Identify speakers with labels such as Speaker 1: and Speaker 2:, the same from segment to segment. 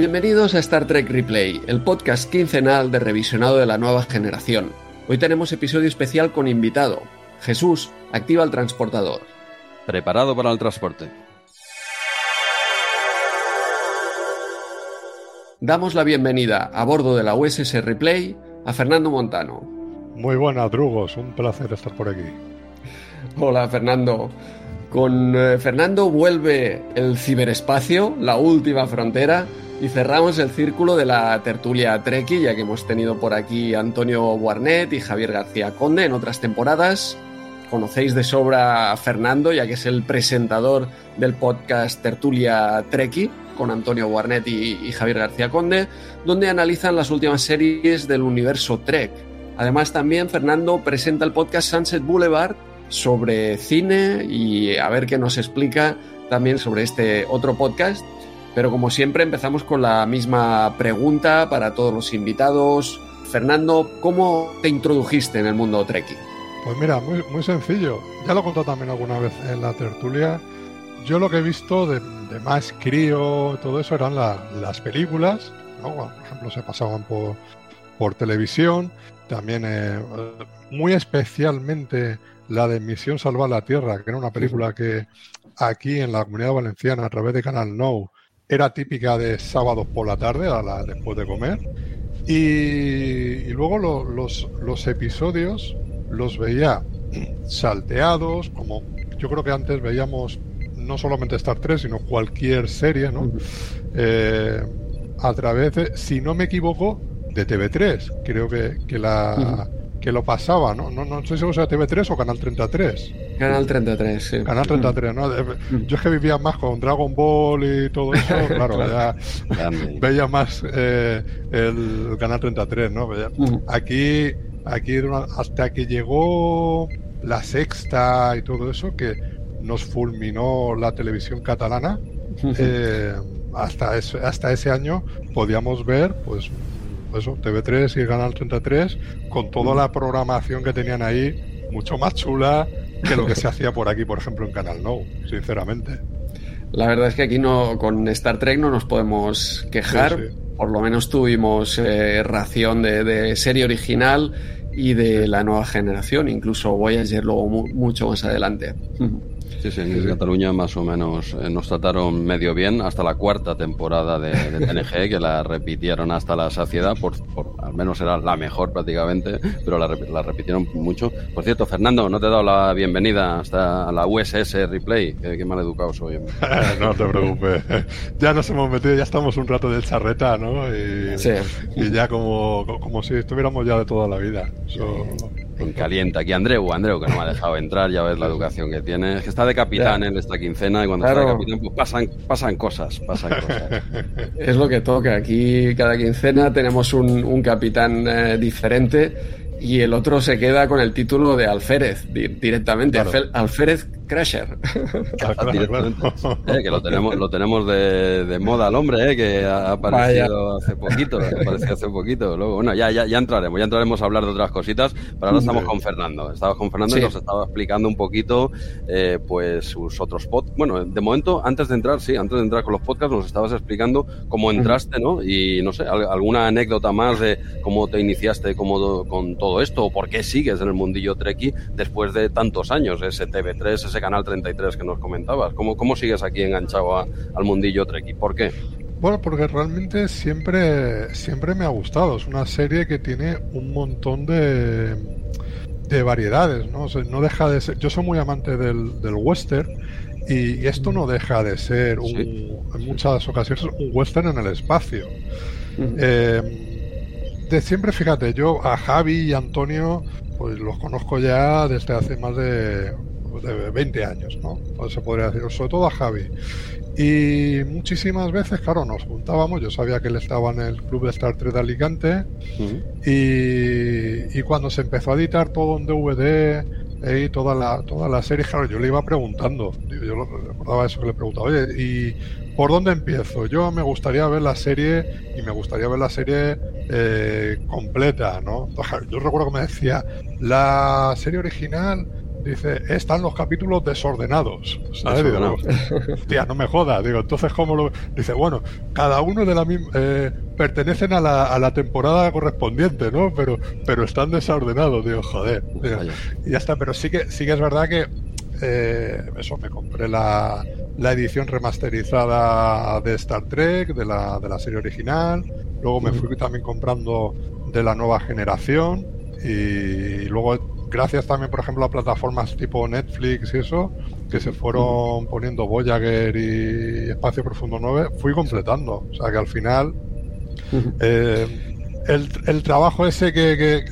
Speaker 1: Bienvenidos a Star Trek Replay, el podcast quincenal de revisionado de la nueva generación. Hoy tenemos episodio especial con invitado. Jesús, activa el transportador.
Speaker 2: Preparado para el transporte.
Speaker 1: Damos la bienvenida a bordo de la USS Replay a Fernando Montano.
Speaker 3: Muy buenas, Drugos. Un placer estar por aquí.
Speaker 1: Hola, Fernando. Con eh, Fernando vuelve el ciberespacio, la última frontera, y cerramos el círculo de la tertulia Treki, ya que hemos tenido por aquí Antonio Guarnet y Javier García Conde en otras temporadas. Conocéis de sobra a Fernando, ya que es el presentador del podcast Tertulia Treki, con Antonio Guarnet y, y Javier García Conde, donde analizan las últimas series del universo Trek. Además, también Fernando presenta el podcast Sunset Boulevard sobre cine y a ver qué nos explica también sobre este otro podcast pero como siempre empezamos con la misma pregunta para todos los invitados. Fernando, ¿cómo te introdujiste en el mundo Trekkie?
Speaker 3: Pues mira, muy, muy sencillo. Ya lo he contado también alguna vez en la tertulia. Yo lo que he visto de, más crío, todo eso eran las películas. por ejemplo, se pasaban por, por televisión. También, eh, muy especialmente, la de Misión Salvar la Tierra, que era una película que aquí en la comunidad valenciana, a través de Canal No, era típica de sábados por la tarde, a la, después de comer. Y, luego los, los episodios los veía salteados, como yo creo que antes veíamos no solamente Star Trek, sino cualquier serie, ¿no? Eh, a través de, si no me equivoco, de TV3. Creo que, que la, que lo pasaba, ¿no? No, no sé si era TV3 o Canal 33.
Speaker 1: Canal 33, sí.
Speaker 3: Canal 33, ¿no? Yo es que vivía más con Dragon Ball y todo eso, claro, ya veía más eh, el Canal 33, ¿no? Aquí, aquí hasta que llegó la sexta y todo eso, que nos fulminó la televisión catalana, eh, hasta, ese, hasta ese año podíamos ver, pues eso, TV3 y Canal 33, con toda la programación que tenían ahí, mucho más chula que lo que se hacía por aquí, por ejemplo, en Canal No, sinceramente.
Speaker 1: La verdad es que aquí no, con Star Trek no nos podemos quejar. Por lo menos tuvimos eh, ración de, serie original y de la nueva generación. Incluso Voyager luego mucho más adelante.
Speaker 2: Sí, sí, en Cataluña más o menos eh, nos trataron medio bien hasta la cuarta temporada de, TNG, que la repitieron hasta la saciedad, por, al menos era la mejor prácticamente, pero la, repitieron mucho. Por cierto, Fernando, no te he dado la bienvenida hasta la USS Replay, qué, mal educado soy.
Speaker 3: no te preocupes, ya nos hemos metido, ya estamos un rato de charreta, ¿no? Y, sí. y ya como, como si estuviéramos ya de toda la vida.
Speaker 2: En caliente aquí Andreu, Andreu que no me ha dejado entrar, ya ves la educación que tiene. Es que está de capitán en esta quincena y cuando está de capitán pues pasan, pasan cosas, pasan cosas.
Speaker 1: Es lo que toca. Aquí cada quincena tenemos un, un capitán eh, diferente y el otro se queda con el título de alférez directamente. Alférez Crasher.
Speaker 2: Eh, que lo tenemos, lo tenemos de, de, moda al hombre, eh, que ha aparecido hace poquito, apareció hace poquito. Luego, bueno, ya, ya, ya entraremos, ya entraremos a hablar de otras cositas, pero ahora estamos con Fernando. Estamos con Fernando y nos estaba explicando un poquito eh, pues sus otros podcasts. Bueno, de momento, antes de entrar, sí, antes de entrar con los podcasts, nos estabas explicando cómo entraste, ¿no? Y no sé, alguna anécdota más de cómo te iniciaste cómo, con todo esto, o por qué sigues en el mundillo Treki después de tantos años, ese TV3, ese Canal 33 que nos comentabas. ¿Cómo, cómo sigues aquí enganchado al mundillo Trek? ¿Por qué?
Speaker 3: Bueno, porque realmente siempre, siempre me ha gustado. Es una serie que tiene un montón de, de variedades, ¿no? no deja de ser... Yo soy muy amante del, del western y, esto no deja de ser, en muchas ocasiones, un western en el espacio. Eh, de siempre, fíjate, yo a Javi y Antonio pues los conozco ya desde hace más de de 20 años, ¿no? Pues se podría decir, sobre todo a Javi. Y muchísimas veces, claro, nos juntábamos, yo sabía que él estaba en el club de Star Trek de Alicante, y, y, cuando se empezó a editar todo en DVD eh, y toda la, toda la serie, claro, yo le iba preguntando, yo recordaba eso que le preguntaba, oye, ¿y por dónde empiezo? Yo me gustaría ver la serie, y me gustaría ver la serie eh, completa, ¿no? Yo recuerdo que me decía, la serie original dice, están los capítulos desordenados. ¿Sabes? Digo, no me jodas. Digo, entonces, ¿cómo lo.? Dice, bueno, cada uno de la misma. Eh, pertenecen a la, a la temporada correspondiente, ¿no? Pero, pero están desordenados. Digo, joder. y ya está, pero sí que, sí que es verdad que. Eh, eso, me compré la, la edición remasterizada de Star Trek, de la, de la serie original. Luego me fui también comprando de la nueva generación. Y luego gracias también, por ejemplo, a plataformas tipo Netflix y eso, que se fueron poniendo Voyager y Espacio Profundo 9, fui completando. O sea que al final, eh, el, el, trabajo ese que, que,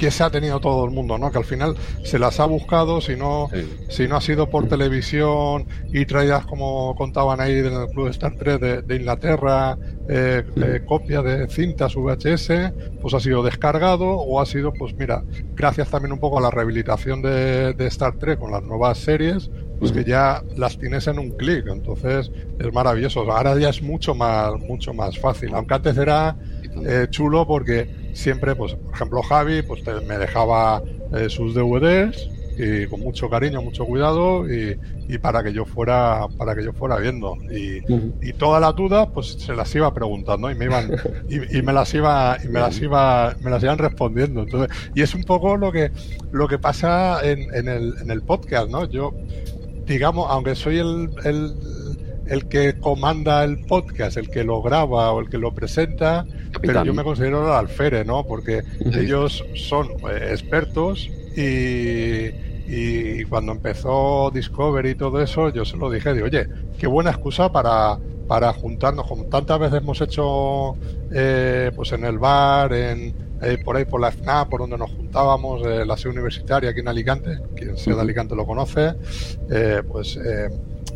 Speaker 3: que se ha tenido todo el mundo, ¿no? Que al final se las ha buscado, si no, si no ha sido por televisión y traídas, como contaban ahí en el Club Star Trek de, Inglaterra, eh, eh, copia de cintas VHS, pues ha sido descargado o ha sido, pues mira, gracias también un poco a la rehabilitación de, Star Trek con las nuevas series, pues que ya las tienes en un clic, entonces es maravilloso. Ahora ya es mucho más, mucho más fácil, aunque antes era eh, chulo porque siempre, pues, por ejemplo, Javi, pues me dejaba eh, sus DVDs y con mucho cariño, mucho cuidado y, para que yo fuera, para que yo fuera viendo y, y todas las dudas, pues se las iba preguntando y me iban y, me las iba y me las iba me las iban respondiendo. Entonces, y es un poco lo que lo que pasa en, en el, en el podcast, ¿no? Yo digamos, aunque soy el, el el que comanda el podcast, el que lo graba o el que lo presenta, pero yo me considero el alfere, ¿no? Porque ellos son eh, expertos y, y, cuando empezó Discovery y todo eso, yo se lo dije, de, oye, qué buena excusa para, para juntarnos, como tantas veces hemos hecho eh, pues en el bar, en, eh, por ahí por la FNA, por donde nos juntábamos, la sede universitaria aquí en Alicante, quien sea de Alicante lo conoce, pues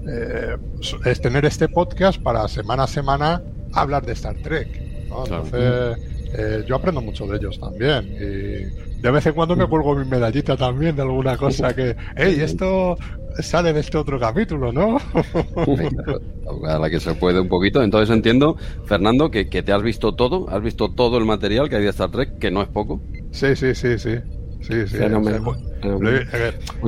Speaker 3: eh, es tener este podcast para semana a semana hablar de Star Trek. Entonces, eh, yo aprendo mucho de ellos también. Y de vez en cuando me cuelgo mi medallita también de alguna cosa que, hey, esto sale de este otro capítulo, ¿no?
Speaker 2: a la que se puede un poquito. Entonces entiendo, Fernando, que, te has visto todo, has visto todo el material que hay de Star Trek, que no es poco.
Speaker 3: Sí, sí, sí, sí. Sí, sí.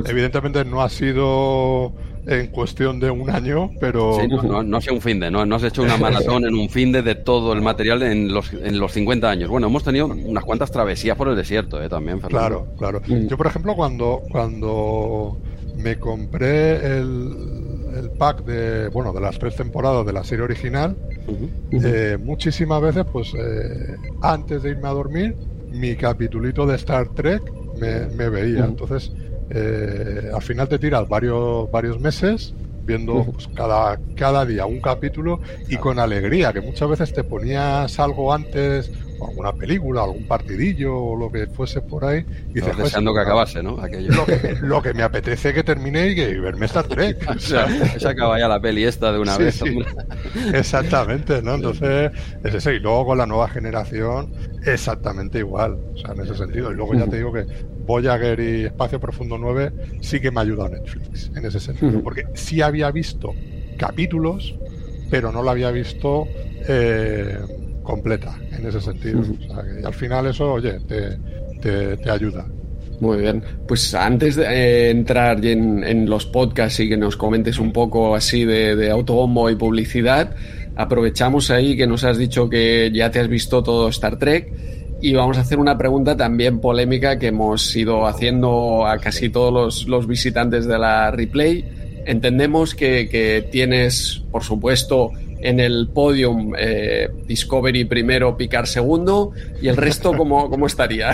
Speaker 3: Evidentemente no ha sido en cuestión de un año, pero...
Speaker 2: Sí, no, no, sea un fin de, no, no has hecho una maratón en un fin de, de todo el material en los, en los 50 años. Bueno, hemos tenido unas cuantas travesías por el desierto ¿eh? también,
Speaker 3: Fernando. Claro, claro. Mm. Yo, por ejemplo, cuando, cuando me compré el, el pack de, bueno, de las tres temporadas de la serie original, eh, muchísimas veces, pues eh, antes de irme a dormir, mi capitulito de Star Trek me, me veía. Entonces eh, al final te tiras varios, varios meses viendo pues, cada, cada día un capítulo y con alegría, que muchas veces te ponías algo antes, alguna película, algún partidillo o lo que fuese por ahí.
Speaker 2: Y dices, deseando que acabase, ¿no?
Speaker 3: Lo, que, me apetece que termine y que verme Star Trek.
Speaker 2: o sea, se acaba ya la peli esta de una vez.
Speaker 3: Exactamente, ¿no? Entonces, es ese. Y luego con la nueva generación, exactamente igual. O sea, en ese sentido. Y luego ya te digo que Voyager y Espacio Profundo 9 sí que me ha ayudado Netflix en ese sentido, porque sí había visto capítulos, pero no la había visto eh, completa en ese sentido. O sea, que al final eso, oye, te, te, ayuda.
Speaker 1: Muy bien. Pues antes de eh, entrar en, en, los podcasts y que nos comentes un poco así de, de autobombo y publicidad, aprovechamos ahí que nos has dicho que ya te has visto todo Star Trek y vamos a hacer una pregunta también polémica que hemos ido haciendo a casi todos los, visitantes de la replay. Entendemos que, que tienes, por supuesto, en el podium eh, Discovery primero, Picar segundo y el resto cómo, cómo estaría.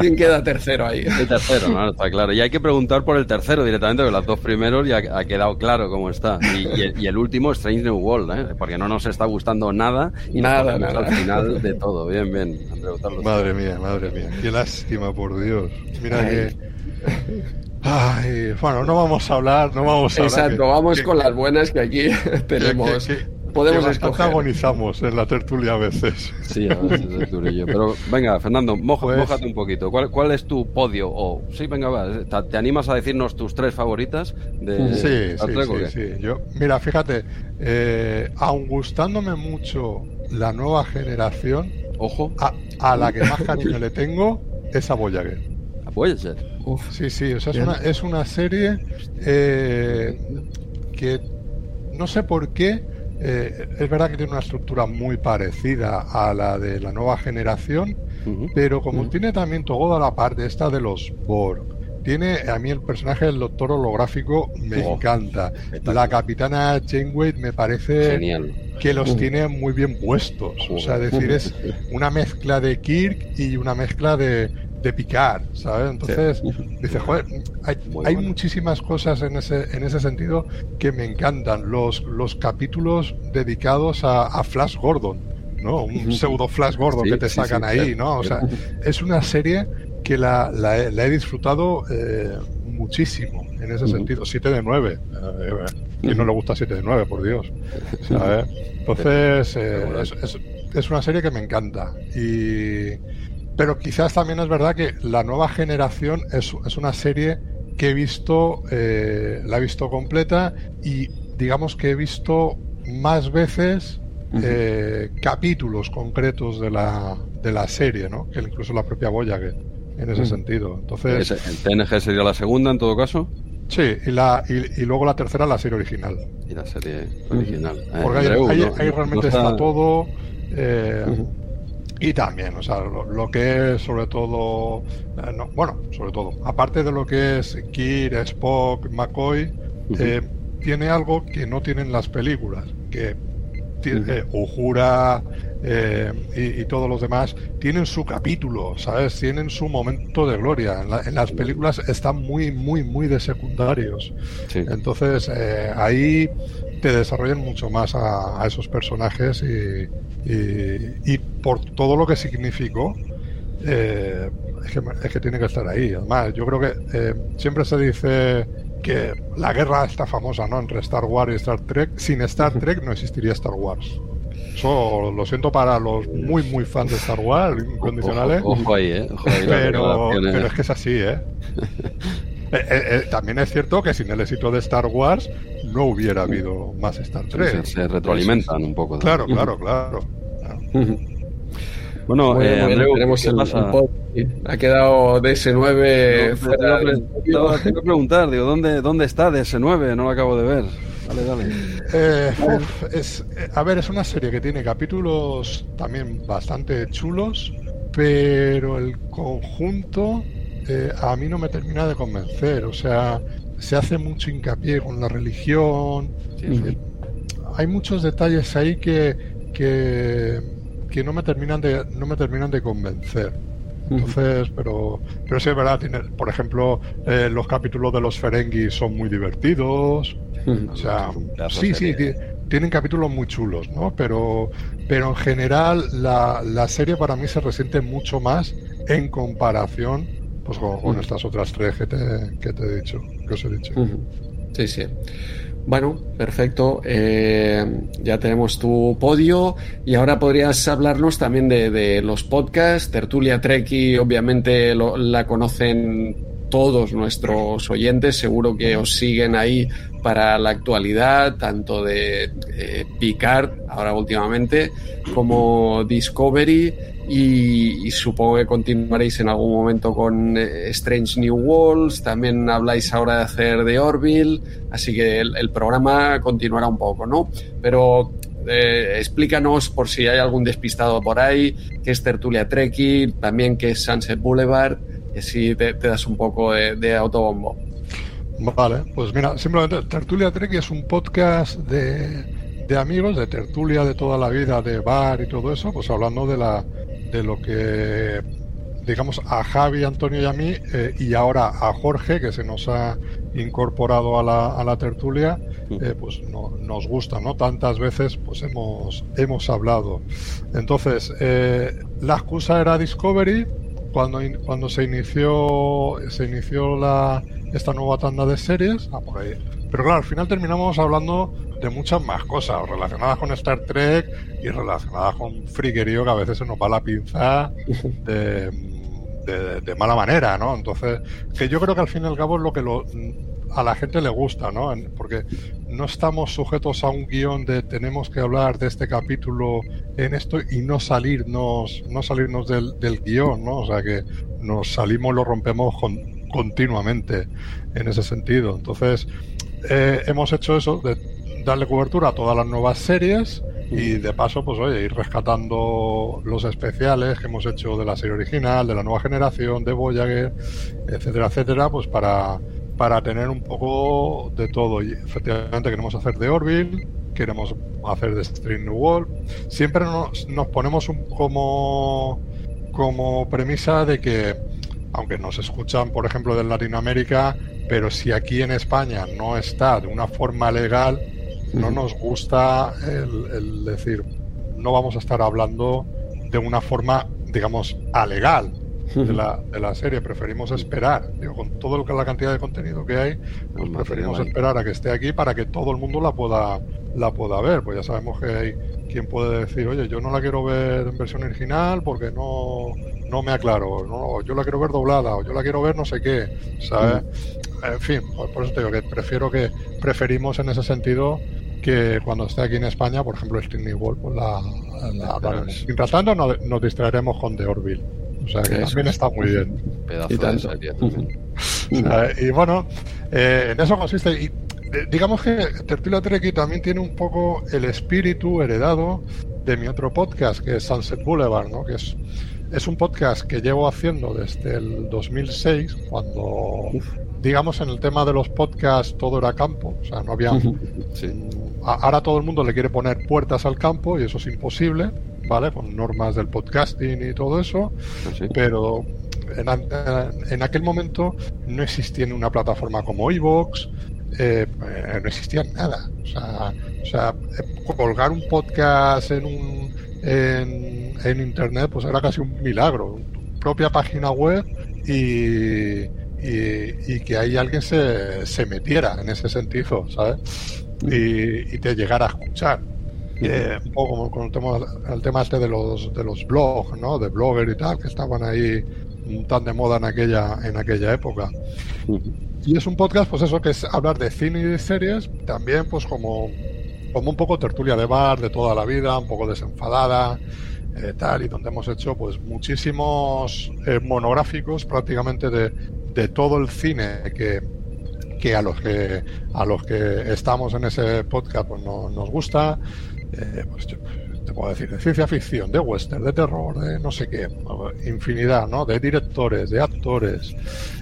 Speaker 1: ¿Quién queda tercero ahí?
Speaker 2: El tercero, no, está claro. Y hay que preguntar por el tercero directamente, porque los dos primeros ya ha quedado claro cómo está. Y, el, último, Strange New World, ¿eh? porque no nos está gustando nada y nada, nada. al final de todo. Bien, bien.
Speaker 3: Madre mía, madre mía. Qué lástima, por Dios. Mira que Ay, bueno, no vamos a hablar, no vamos a
Speaker 1: Exacto, vamos con las buenas que aquí tenemos. podemos escoger.
Speaker 3: agonizamos en la tertulia a veces.
Speaker 2: Sí, a veces. Pero venga, Fernando, moja, pues un poquito. ¿Cuál, ¿Cuál, es tu podio? O sí, venga, va, ¿te animas a decirnos tus tres favoritas? De,
Speaker 3: sí, sí, sí, Yo, mira, fíjate, eh, aun gustándome mucho la nueva generación,
Speaker 2: ojo,
Speaker 3: a, la que más cariño le tengo es a Voyager.
Speaker 2: Voyager.
Speaker 3: sí, sí, o sea, es, una, es una serie eh, que no sé por qué. Eh, es verdad que tiene una estructura muy parecida a la de la nueva generación, pero como tiene también toda la parte esta de los Borg, tiene a mí el personaje del doctor holográfico me oh, encanta. La capitana Janeway me parece que los tiene muy bien puestos. O sea, decir, es una mezcla de Kirk y una mezcla de, de Picard, ¿sabes? Entonces, dice, joder, hay, muchísimas cosas en ese, en ese sentido que me encantan. Los, los capítulos dedicados a, Flash Gordon, ¿no? Un pseudo Flash Gordon que te sacan ahí, ¿no? O sea, es una serie que la, la, he, disfrutado eh, muchísimo en ese sentido. 7 de 9. Eh, ¿Quién no le gusta 7 de 9, por Dios? Entonces, eh, es, es, una serie que me encanta. Y, pero quizás también es verdad que la nueva generación es, es una serie que he visto, eh, la he visto completa y digamos que he visto más veces capítulos concretos de la, de la serie, ¿no? Que incluso la propia Voyager en ese sentido. Entonces,
Speaker 2: ¿El TNG sería la segunda en todo caso?
Speaker 3: Sí, y, la, y, luego la tercera la serie original.
Speaker 2: Y la serie original.
Speaker 3: Eh, Porque ahí, realmente está... todo. Eh, y también, o sea, lo, que es sobre todo, eh, bueno, sobre todo, aparte de lo que es Kir, Spock, McCoy, tiene algo que no tienen las películas, que tiene, Ujura, eh, y, todos los demás tienen su capítulo, ¿sabes? Tienen su momento de gloria. En, las películas están muy, muy, muy de secundarios. Entonces, eh, ahí te desarrollan mucho más a, esos personajes y, y, por todo lo que significó. Eh, es, que, es, que, tiene que estar ahí. Además, yo creo que siempre se dice que la guerra está famosa, ¿no? Entre Star Wars y Star Trek. Sin Star Trek no existiría Star Wars. Eso lo siento para los muy, muy fans de Star Wars, incondicionales.
Speaker 2: Ojo, ahí, ¿eh?
Speaker 3: pero, pero es que es así, ¿eh? Eh, ¿eh? eh, también es cierto que sin el éxito de Star Wars no hubiera habido más Star Trek.
Speaker 2: se, retroalimentan un poco.
Speaker 3: Claro, claro, claro.
Speaker 2: Bueno,
Speaker 1: tenemos el, ha quedado DS9
Speaker 2: no, Tengo que preguntar, digo, ¿dónde, ¿dónde está DS9? No lo acabo de ver. Dale, dale.
Speaker 3: Eh, es, a ver, es una serie que tiene capítulos también bastante chulos, pero el conjunto eh, a mí no me termina de convencer. O sea, se hace mucho hincapié con la religión. hay muchos detalles ahí que, que, que, no me terminan de no me terminan de convencer. Entonces, pero, pero sí es verdad, tiene, por ejemplo, los capítulos de los Ferengi son muy divertidos. O sea, sí, sí, tienen capítulos muy chulos, ¿no? Pero, pero en general la, la serie para mí se resiente mucho más en comparación pues, con, estas otras tres que te, que te, he dicho, que os he dicho.
Speaker 1: Sí, sí. Bueno, perfecto. Eh, ya tenemos tu podio y ahora podrías hablarnos también de, de los podcasts. Tertulia Treki, obviamente la conocen todos nuestros oyentes, seguro que os siguen ahí para la actualidad, tanto de eh, Picard, ahora últimamente, como Discovery, y, supongo que continuaréis en algún momento con eh, Strange New Worlds, también habláis ahora de hacer de Orville, así que el, programa continuará un poco, ¿no? Pero eh, explícanos por si hay algún despistado por ahí, qué es Tertulia Treki, también qué es Sunset Boulevard y así te, das un poco de, autobombo.
Speaker 3: Vale, pues mira, simplemente Tertulia Trek es un podcast de, de, amigos, de tertulia de toda la vida, de bar y todo eso, pues hablando de, la, de lo que, digamos, a Javi, Antonio y a mí, eh, y ahora a Jorge, que se nos ha incorporado a la, a la tertulia, eh, pues no, nos gusta, ¿no? Tantas veces pues hemos, hemos hablado. Entonces, eh, la excusa era Discovery, cuando, cuando se inició se inició la, esta nueva tanda de series. Ah, por ahí. Pero claro, al final terminamos hablando de muchas más cosas relacionadas con Star Trek y relacionadas con friguerío que a veces se nos va la pinza de, mala manera, ¿no? Entonces, que yo creo que al fin y al cabo es lo que lo, a la gente le gusta, ¿no? Porque no estamos sujetos a un guion de tenemos que hablar de este capítulo en esto y no salirnos, no salirnos del, del guion, ¿no? O sea que nos salimos, lo rompemos continuamente en ese sentido. Entonces, eh, hemos hecho eso de darle cobertura a todas las nuevas series y de paso, pues oye, ir rescatando los especiales que hemos hecho de la serie original, de la nueva generación, de Voyager, etcétera, etcétera, pues para, para tener un poco de todo. Y efectivamente queremos hacer de Orville, queremos hacer de String New World. Siempre nos, nos ponemos un, como, como premisa de que, aunque nos escuchan, por ejemplo, de Latinoamérica, pero si aquí en España no está de una forma legal, no nos gusta el, decir, no vamos a estar hablando de una forma, digamos, alegal de la, de la serie. Preferimos esperar, digo, con todo lo que la cantidad de contenido que hay, pues preferimos esperar a que esté aquí para que todo el mundo la pueda, la pueda ver. Pues ya sabemos que hay quien puede decir, oye, yo no la quiero ver en versión original porque no, no me aclaro, no, yo la quiero ver doblada o yo la quiero ver no sé qué, ¿sabes? En fin, por, eso te digo que prefiero que preferimos en ese sentido que cuando esté aquí en España, por ejemplo, String World, pues la, la Mientras tanto, nos, distraeremos con The Orville. O sea, que también está muy bien. y, y bueno, eh, en eso consiste. Y eh, digamos que Tertulia Treki también tiene un poco el espíritu heredado de mi otro podcast, que es Sunset Boulevard, ¿no? Que es, es un podcast que llevo haciendo desde el 2006, cuando digamos, en el tema de los podcasts todo era campo, o sea, no había... Ahora todo el mundo le quiere poner puertas al campo y eso es imposible, ¿vale? Con normas del podcasting y todo eso, ah, pero en, aquel momento no existía una plataforma como iVoox, eh, no existía nada. O sea, o sea, colgar un podcast en, un, en, en Internet pues era casi un milagro. propia página web y y, que ahí alguien se, se, metiera en ese sentido, ¿sabes? Y, te llegara a escuchar. Eh, un poco como con el tema, el tema este de los, de los blogs, ¿no? De blogger y tal, que estaban ahí tan de moda en aquella, en aquella época. Y es un podcast, pues eso, que es hablar de cine y de series, también pues como, como un poco tertulia de bar de toda la vida, un poco desenfadada, eh, tal, y donde hemos hecho pues muchísimos eh, monográficos prácticamente de, de todo el cine que, que a los que a los que estamos en ese podcast pues no, nos gusta eh, pues te puedo decir de ciencia ficción de western de terror de no sé qué infinidad no de directores de actores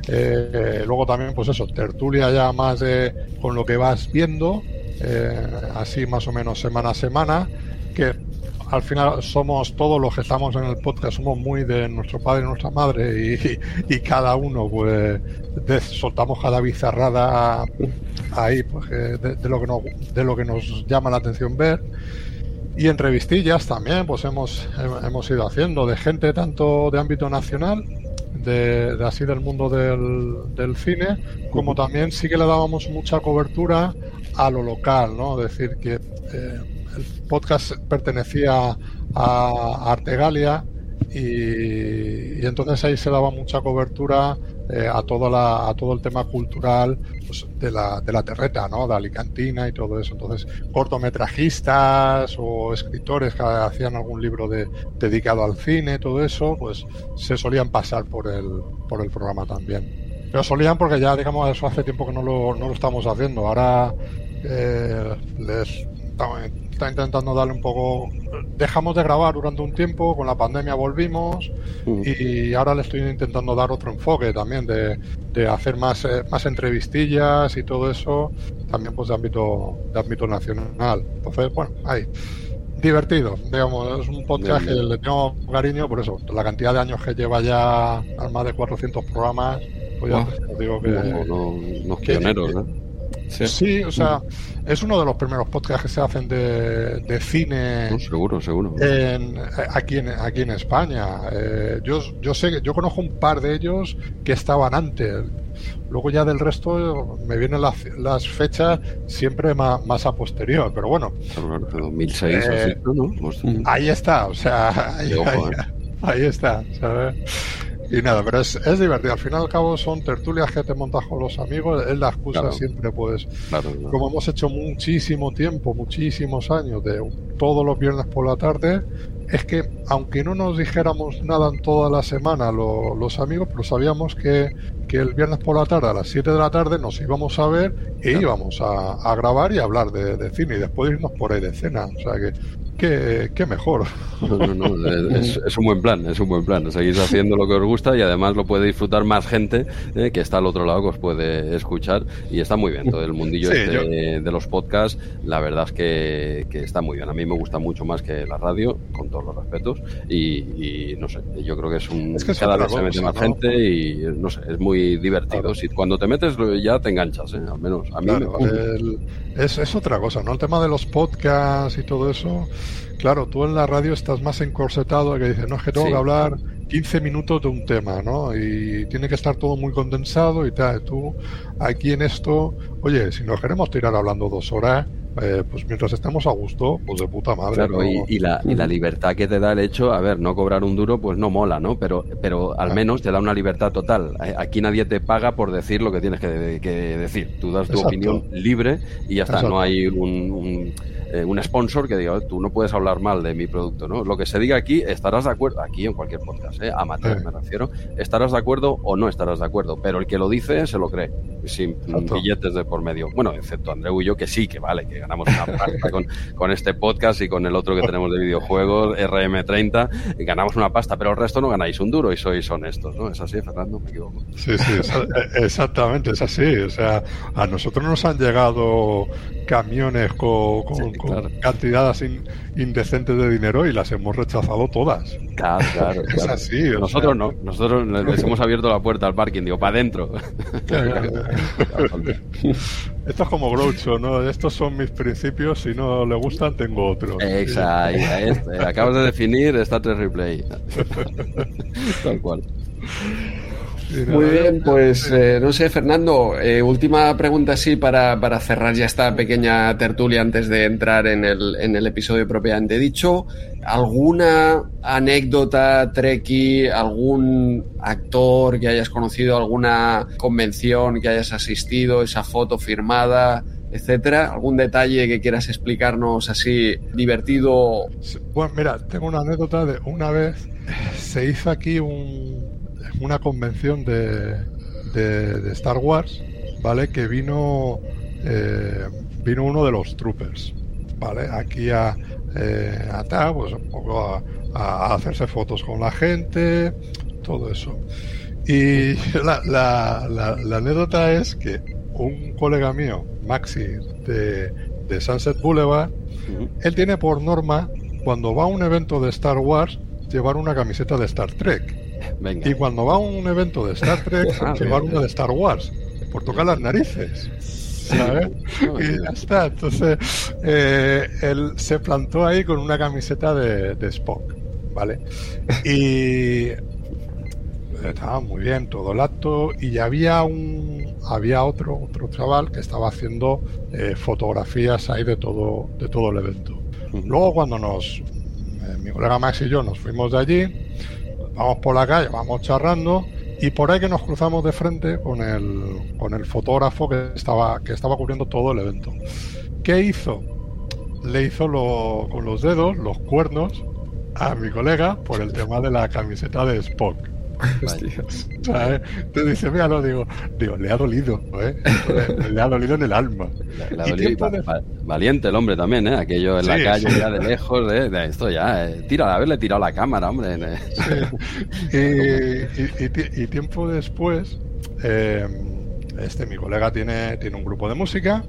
Speaker 3: eh, luego también pues eso tertulia ya más de con lo que vas viendo eh, así más o menos semana a semana que al final somos todos los que estamos en el podcast, somos muy de nuestro padre y nuestra madre y, cada uno pues soltamos cada bizarrada ahí pues, de, lo que nos, de lo que nos llama la atención ver. Y entrevistillas también, pues hemos, hemos ido haciendo de gente tanto de ámbito nacional, de, así del mundo del, del, cine, como también sí que le dábamos mucha cobertura a lo local, ¿no? decir, que eh, el podcast pertenecía a Artegalia y, entonces ahí se daba mucha cobertura eh, a, toda la, a todo el tema cultural pues, de, la, de la terreta, ¿no? de Alicantina y todo eso. Entonces, cortometrajistas o escritores que hacían algún libro de, dedicado al cine, todo eso, pues se solían pasar por el, por el programa también. Pero solían porque ya, digamos, eso hace tiempo que no lo, no lo estamos haciendo. Ahora eh, les está intentando darle un poco. Dejamos de grabar durante un tiempo, con la pandemia volvimos mm. y ahora le estoy intentando dar otro enfoque también de, de hacer más, eh, más entrevistillas y todo eso, también pues de ámbito, de ámbito nacional. Entonces, bueno, ahí. Divertido, digamos, es un podcast que le tengo cariño, por eso, la cantidad de años que lleva ya más de 400 programas, pues ya digo que.
Speaker 2: No, pioneros,
Speaker 3: Sí. o sea, es uno de los primeros podcasts que se hacen de, cine.
Speaker 2: seguro, seguro.
Speaker 3: aquí, en, aquí en España. Eh, yo, yo sé, yo conozco un par de ellos que estaban antes. Luego ya del resto me vienen las, fechas siempre más, a posterior, pero bueno.
Speaker 2: 2006
Speaker 3: eh, ¿no? Ahí está, o sea, ahí, está, ¿sabes? Y nada, pero es, es, divertido. Al final y al cabo son tertulias que te montas con los amigos. Es la excusa siempre, pues. como hemos hecho muchísimo tiempo, muchísimos años, de todos los viernes por la tarde, es que aunque no nos dijéramos nada en toda la semana los amigos, pero sabíamos que, que, el viernes por la tarde a las 7 de la tarde nos íbamos a ver e íbamos a, a, grabar y a hablar de, de, cine y después irnos por ahí de cena. O sea que qué, mejor.
Speaker 2: No, no, no, es, un buen plan, es un buen plan. Seguís haciendo lo que os gusta y además lo puede disfrutar más gente eh, que está al otro lado que os puede escuchar y está muy bien. Todo el mundillo este de los podcasts, la verdad es que, está muy bien. A mí me gusta mucho más que la radio, con todos los respetos y, no sé, yo creo que es un... cada vez se mete más gente y no sé, es muy divertido. Si cuando te metes ya te enganchas, ¿eh? al menos a mí
Speaker 3: me... es, es otra cosa, ¿no? El tema de los podcasts y todo eso Claro, tú en la radio estás más encorsetado que dices, no, es que tengo que hablar 15 minutos de un tema, ¿no? Y tiene que estar todo muy condensado y tal. Tú, aquí en esto, oye, si nos queremos tirar hablando dos horas, eh, pues mientras estemos a gusto, pues de puta madre.
Speaker 2: Claro, y, la, y, la, libertad que te da el hecho, a ver, no cobrar un duro, pues no mola, ¿no? Pero, pero al menos te da una libertad total. Aquí nadie te paga por decir lo que tienes que, decir. Tú das tu opinión libre y ya está, no hay un eh, un sponsor que diga, tú no puedes hablar mal de mi producto, ¿no? Lo que se diga aquí, estarás de acuerdo, aquí en cualquier podcast, ¿eh? amateur me refiero, estarás de acuerdo o no estarás de acuerdo, pero el que lo dice se lo cree, sin billetes de por medio. Bueno, excepto Andreu y yo, que sí, que vale, que ganamos una pasta con, con este podcast y con el otro que tenemos de videojuegos, RM30, ganamos una pasta, pero el resto no ganáis un duro y sois honestos, ¿no? ¿Es así, Fernando? Me equivoco.
Speaker 3: Sí, sí, e, exactamente, es así. O sea, a nosotros nos han llegado camiones con, con cantidades indecentes de dinero y las hemos rechazado todas.
Speaker 2: Claro, claro. es así. Nosotros no. Nosotros les hemos abierto la puerta al parking, digo, para adentro.
Speaker 3: Esto es como Groucho, ¿no? Estos son mis principios, si no le gustan, tengo otros.
Speaker 2: Exacto. Acabas de definir Star Trek Replay. Tal cual.
Speaker 1: Muy bien, pues eh, no sé, Fernando, eh, última pregunta así para, para, cerrar ya esta pequeña tertulia antes de entrar en el, en el episodio propiamente dicho. ¿Alguna anécdota, Treki, algún actor que hayas conocido, alguna convención que hayas asistido, esa foto firmada? etcétera. ¿Algún detalle que quieras explicarnos así divertido?
Speaker 3: Bueno, mira, tengo una anécdota de una vez se hizo aquí un, una convención de, de, Star Wars, ¿vale? Que vino, eh, vino uno de los troopers, ¿vale? Aquí a, eh, a, pues un poco a, hacerse fotos con la gente, todo eso. Y la, la, la, anécdota es que un colega mío, Maxi, de, de Sunset Boulevard, él tiene por norma, cuando va a un evento de Star Wars, llevar una camiseta de Star Trek. Y cuando va a un evento de Star Trek, ah, llevar uno de Star Wars, por tocar las narices. ¿sabes? y ya está. Entonces, eh, él se plantó ahí con una camiseta de, Spock, ¿vale? Y estaba muy bien todo el acto y había un había otro otro chaval que estaba haciendo eh, fotografías ahí de todo de todo el evento luego cuando nos eh, mi colega Max y yo nos fuimos de allí vamos por la calle, vamos charrando y por ahí que nos cruzamos de frente con el, con el fotógrafo que estaba, que estaba cubriendo todo el evento. ¿Qué hizo? Le hizo con los dedos los cuernos a mi colega por el tema de la camiseta de Spock. Te dice, mira, no, digo, digo, le ha dolido, ¿eh? le, ha dolido en el alma.
Speaker 2: Valiente el hombre también, ¿eh? Aquello en la calle, ya de lejos, ¿eh? de esto ya, eh. tira, haberle tirado la cámara, hombre.
Speaker 3: y, tiempo después, eh, este, mi colega tiene, tiene un grupo de música,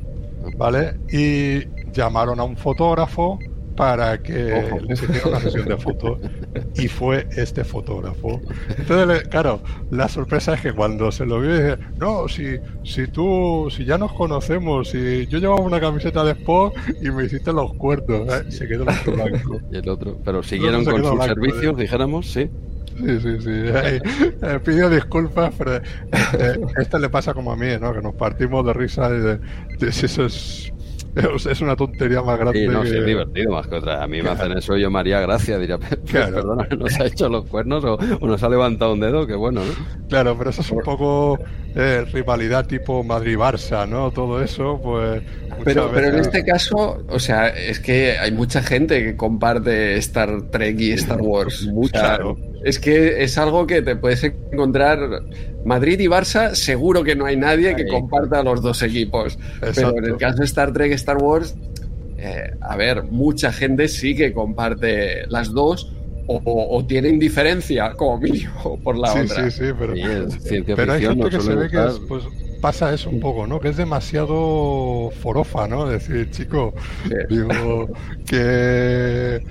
Speaker 3: ¿vale? Y llamaron a un fotógrafo para que les hiciera una sesión de fotos y fue este fotógrafo. Entonces, claro, la sorpresa es que cuando se lo vio, dije, no, si, si tú, si ya nos conocemos, si yo llevaba una camiseta de Spock y me hiciste los cuernos, ¿eh? se quedó el blanco.
Speaker 2: Y el otro, pero siguieron con sus servicios, ¿eh? dijéramos, sí.
Speaker 3: Sí, sí, sí. Eh, pido disculpas, pero eh, esto le pasa como a mí, ¿no? Que nos partimos de risa y de, de esos es una tontería más grande.
Speaker 2: Sí, no, es divertido más que otra. A mí me hacen eso yo María Gracia, diría, perdona, ¿nos ha hecho los cuernos o, nos ha levantado un dedo? Que bueno, ¿no?
Speaker 3: Claro, pero eso es un poco eh, rivalidad tipo Madrid-Barça, ¿no? Todo eso, pues...
Speaker 1: Pero, pero en este caso, o sea, es que hay mucha gente que comparte Star Trek y Star Wars. Mucha. Es que es algo que te puedes encontrar. Madrid y Barça, seguro que no hay nadie que comparta los dos equipos. Pero en el caso de Star Trek y Star Wars, eh, a ver, mucha gente sí que comparte las dos o, tienen diferencia, como mínimo, por la otra.
Speaker 3: Sí, sí, pero, pero hay gente que se ve que pues, pasa eso un poco, ¿no? Que es demasiado forofa, ¿no? Decir, chico, digo, que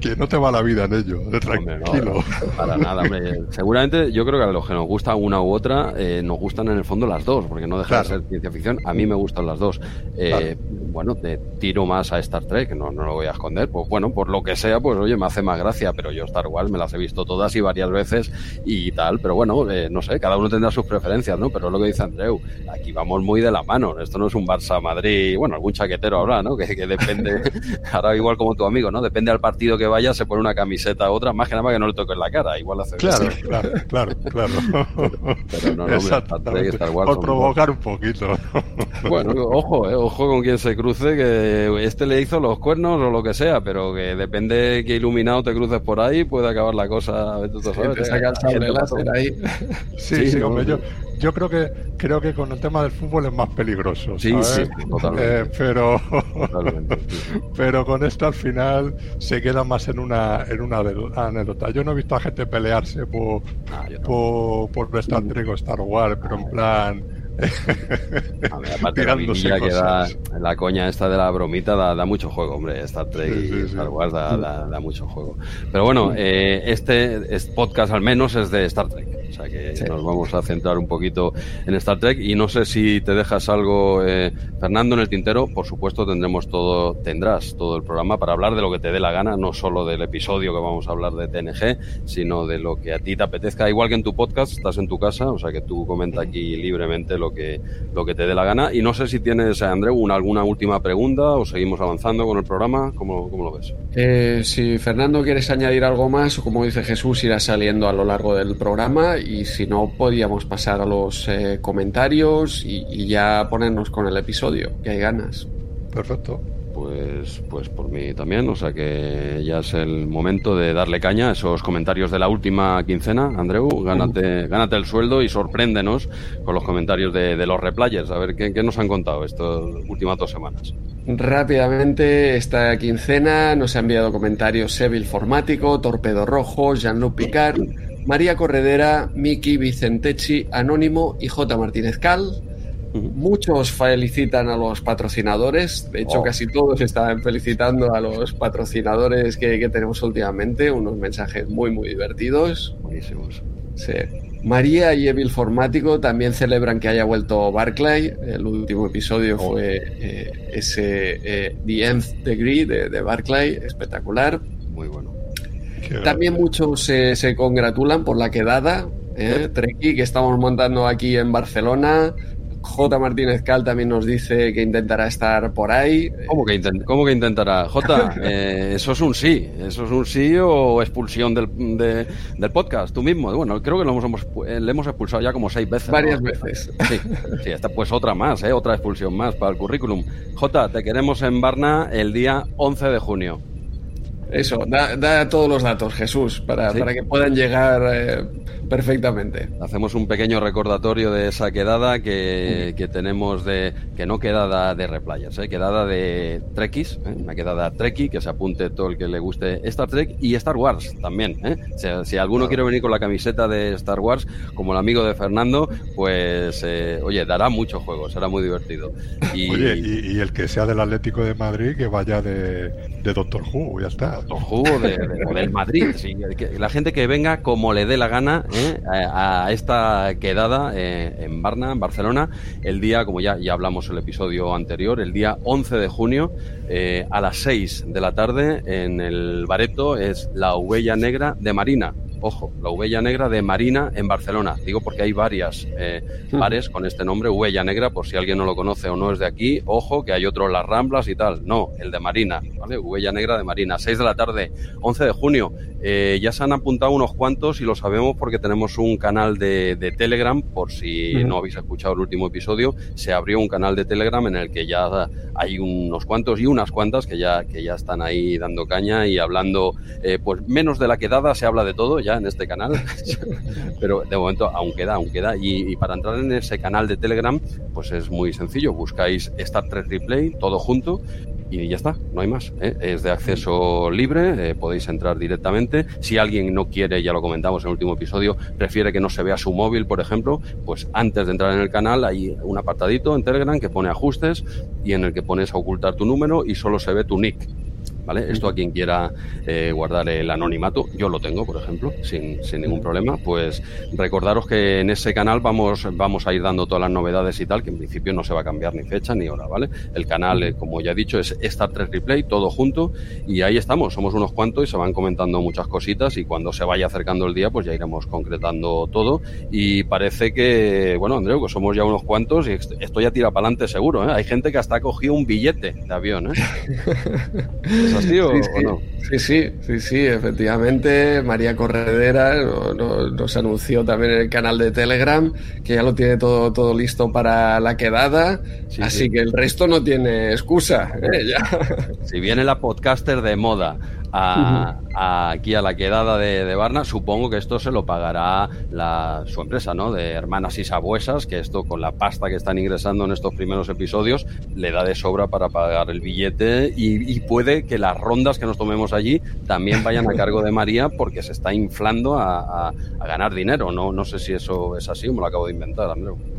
Speaker 3: que no te va la vida en ello, de tranquilo.
Speaker 2: para nada, hombre. Seguramente yo creo que a los que nos gusta una u otra, eh, nos gustan en el fondo las dos, porque no deja de ser ciencia ficción. A mí me gustan las dos. Eh, bueno, te tiro más a Star Trek, no, no lo voy a esconder. Pues bueno, por lo que sea, pues oye, me hace más gracia, pero yo Star Wars me las he visto todas y varias veces y tal. Pero bueno, eh, no sé, cada uno tendrá sus preferencias, ¿no? Pero es lo que dice Andreu, aquí vamos muy de la mano. Esto no es un Barça-Madrid, bueno, algún chaquetero habrá, ¿no? Que, que depende, ahora igual como tu amigo, ¿no? Depende al partido que vaya, se pone una camiseta a otra, más que nada que no le toque la cara, igual hace
Speaker 3: Claro, claro, claro, claro. Pero, no, no, Por provocar un poquito.
Speaker 2: Bueno, ojo, eh, ojo con quien se cruce, que este le hizo los cuernos o lo que sea, pero que depende que iluminado te cruces por ahí, puede acabar la cosa.
Speaker 1: Tú sabes, te saca el ahí.
Speaker 3: Sí, sí, hombre, yo, yo creo que creo que con el tema del fútbol es más peligroso. Sí, sí, totalmente. Eh, pero, pero con esto al final se queda más en una en una anécdota. Yo no he visto a gente pelearse por, ah, por, por Star Trek o Star Wars, pero en plan
Speaker 2: a ver, aparte la que da, la coña esta de la bromita da, mucho juego, hombre. Star Trek y Star Wars da, mucho juego. Pero bueno, eh, este, podcast al menos es de Star Trek. O sea que nos vamos a centrar un poquito en Star Trek. Y no sé si te dejas algo, eh, Fernando, en el tintero. Por supuesto, tendremos todo, tendrás todo el programa para hablar de lo que te dé la gana, no solo del episodio que vamos a hablar de TNG, sino de lo que a ti te apetezca. Igual que en tu podcast, estás en tu casa, o sea que tú comenta aquí libremente lo que, lo que te dé la gana. Y no sé si tienes, eh, Andreu, una, alguna última pregunta o seguimos avanzando con el programa. ¿Cómo, cómo lo ves?
Speaker 1: Eh, si Fernando quieres añadir algo más, o como dice Jesús, irá saliendo a lo largo del programa. Y si no, podíamos pasar a los eh, comentarios y, y ya ponernos con el episodio, que hay ganas.
Speaker 3: Perfecto
Speaker 2: pues, pues por mí también. O sea que ya es el momento de darle caña a esos comentarios de la última quincena. Andreu, gánate, gánate el sueldo y sorpréndenos con los comentarios de, los replayers. A ver ¿qué, nos han contado estas últimas dos semanas.
Speaker 1: Rápidamente, esta quincena nos ha enviado comentarios Seville Formático, Torpedo Rojo, Jean-Luc Picard, María Corredera, Miki Vicentechi, Anónimo y J. Martínez Cal. Muchos felicitan a los patrocinadores, de hecho oh. casi todos están felicitando a los patrocinadores que, tenemos últimamente, unos mensajes muy muy divertidos.
Speaker 2: Buenísimos.
Speaker 1: Sí. María y Evil Formático también celebran que haya vuelto Barclay. El último episodio oh. fue eh, ese eh, The Nth Degree de, de, Barclay, espectacular.
Speaker 2: Muy bueno.
Speaker 1: También muchos se congratulan por la quedada, eh, Treki, que estamos montando aquí en Barcelona. J. Martínez Cal también nos dice que intentará estar por ahí.
Speaker 2: ¿Cómo que, ¿cómo que intentará? J, eh, eso es un sí. Eso es un sí o expulsión del, del podcast, tú mismo. Bueno, creo que lo hemos, le hemos expulsado ya como seis veces.
Speaker 1: Varias veces.
Speaker 2: Sí, sí, esta pues otra más, ¿eh? otra expulsión más para el currículum. J, te queremos en Barna el día 11 de junio.
Speaker 1: Eso, da, todos los datos, Jesús, para, para que puedan llegar eh, perfectamente.
Speaker 2: Hacemos un pequeño recordatorio de esa quedada que, que tenemos de. que no quedada de replayas, ¿eh? quedada de Trekkies, ¿eh? una quedada Trekkie, que se apunte todo el que le guste Star Trek y Star Wars también. ¿eh? Si, alguno quiere venir con la camiseta de Star Wars, como el amigo de Fernando, pues eh, oye, dará mucho juego, será muy divertido.
Speaker 3: Y, oye, y, el que sea del Atlético de Madrid, que vaya de, de Doctor Who, ya está.
Speaker 2: Doctor Who de, Madrid, la gente que venga como le dé la gana ¿eh? a, esta quedada eh, en Barna, en Barcelona, el día, como ya, ya hablamos en el episodio anterior, el día 11 de junio, eh, a las 6 de la tarde, en el Bareto, es la huella negra de Marina ojo, la Huella Negra de Marina en Barcelona. Digo porque hay varias eh, hmm. bares con este nombre, Huella Negra, por si alguien no lo conoce o no es de aquí. Ojo, que hay otro Las Ramblas y tal. No, el de Marina, ¿vale? Huella Negra de Marina, 6 de la tarde, 11 de junio. Eh, ya se han apuntado unos cuantos y lo sabemos porque tenemos un canal de, Telegram, por si hmm. no habéis escuchado el último episodio, se abrió un canal de Telegram en el que ya hay unos cuantos y unas cuantas que ya, que ya están ahí dando caña y hablando, eh, pues menos de la quedada, se habla de todo ya en este canal, pero de momento aún queda, aún queda. Y, para entrar en ese canal de Telegram, pues es muy sencillo, buscáis Star Trek Replay, todo junto, y ya está, no hay más. ¿eh? Es de acceso libre, eh, podéis entrar directamente. Si alguien no quiere, ya lo comentamos en el último episodio, prefiere que no se vea su móvil, por ejemplo, pues antes de entrar en el canal hay un apartadito en Telegram que pone ajustes y en el que pones a ocultar tu número y solo se ve tu nick. ¿Vale? Esto a quien quiera eh, guardar el anonimato, yo lo tengo, por ejemplo, sin, sin, ningún problema, pues recordaros que en ese canal vamos, vamos a ir dando todas las novedades y tal, que en principio no se va a cambiar ni fecha ni hora, ¿vale? El canal, eh, como ya he dicho, es Star Trek Replay, todo junto, y ahí estamos, somos unos cuantos y se van comentando muchas cositas y cuando se vaya acercando el día, pues ya iremos concretando todo y parece que, bueno, Andreu, que somos ya unos cuantos y esto ya tira para adelante seguro, ¿eh? Hay gente que hasta ha cogido un billete de avión, ¿eh?
Speaker 1: sí, sí, Sí, sí, sí, efectivamente. María Corredera nos anunció también en el canal de Telegram que ya lo tiene todo, todo listo para la quedada. así que el resto no tiene excusa. ¿eh?
Speaker 2: Si viene la podcaster de moda a, aquí a la quedada de, de, Barna, supongo que esto se lo pagará la, su empresa, ¿no? De hermanas y sabuesas, que esto con la pasta que están ingresando en estos primeros episodios le da de sobra para pagar el billete y, puede que las rondas que nos tomemos allí también vayan a cargo de María porque se está inflando a, a ganar dinero. No, no sé si eso es así o me lo acabo de inventar, Andreu.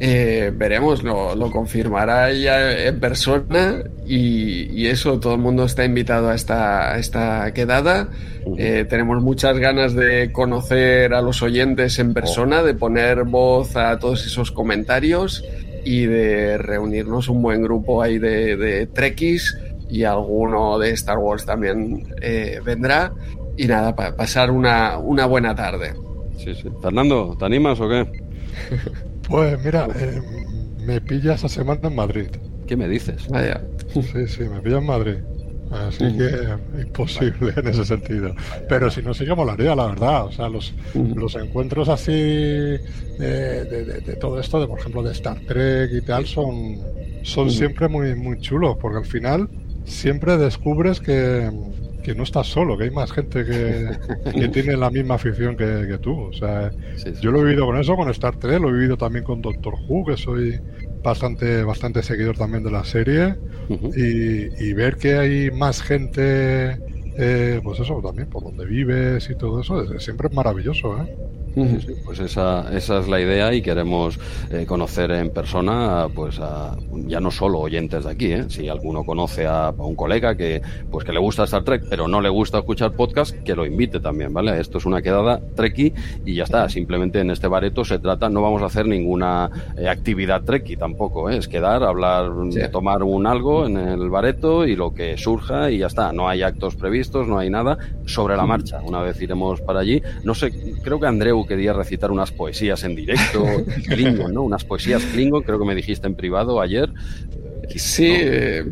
Speaker 1: Eh, veremos, lo, lo, confirmará ella en persona y, eso, todo el mundo está invitado a esta, esta quedada. Eh, tenemos muchas ganas de conocer a los oyentes en persona, de poner voz a todos esos comentarios y de reunirnos un buen grupo ahí de, de trekkies y alguno de Star Wars también eh, vendrá. Y nada, para pasar una, una buena tarde.
Speaker 2: Sí, sí. Fernando, ¿te animas o qué?
Speaker 3: Pues mira, eh, me pilla esa semana en Madrid.
Speaker 2: ¿Qué me dices?
Speaker 3: Vaya. Sí, sí, me pilla en Madrid. Así que imposible en ese sentido. Pero si no, sí que molaría, la verdad. O sea, los, los encuentros así de, de, todo esto, de por ejemplo de Star Trek y tal, son, son siempre muy, muy chulos, porque al final siempre descubres que, que no estás solo, que hay más gente que, tiene la misma afición que, tú. O sea, yo lo he vivido con eso, con Star Trek, lo he vivido también con Doctor Who, que soy bastante, bastante seguidor también de la serie, y, ver que hay más gente, eh, pues eso, también por donde vives y todo eso, siempre es maravilloso, ¿eh?
Speaker 2: Pues esa, esa es la idea y queremos eh, conocer en persona, pues ya no solo oyentes de aquí, ¿eh? si alguno conoce a, un colega que, pues que le gusta Star Trek, pero no le gusta escuchar podcast, que lo invite también, ¿vale? Esto es una quedada trekkie y ya está. Simplemente en este bareto se trata, no vamos a hacer ninguna eh, actividad trekkie tampoco, es quedar, hablar, tomar un algo en el bareto y lo que surja y ya está. No hay actos previstos, no hay nada sobre la marcha. Una vez iremos para allí. No sé, creo que Andreu quería recitar unas poesías en directo, Klingon, ¿no? Unas poesías Klingon, creo que me dijiste en privado ayer.
Speaker 1: Sí, eh,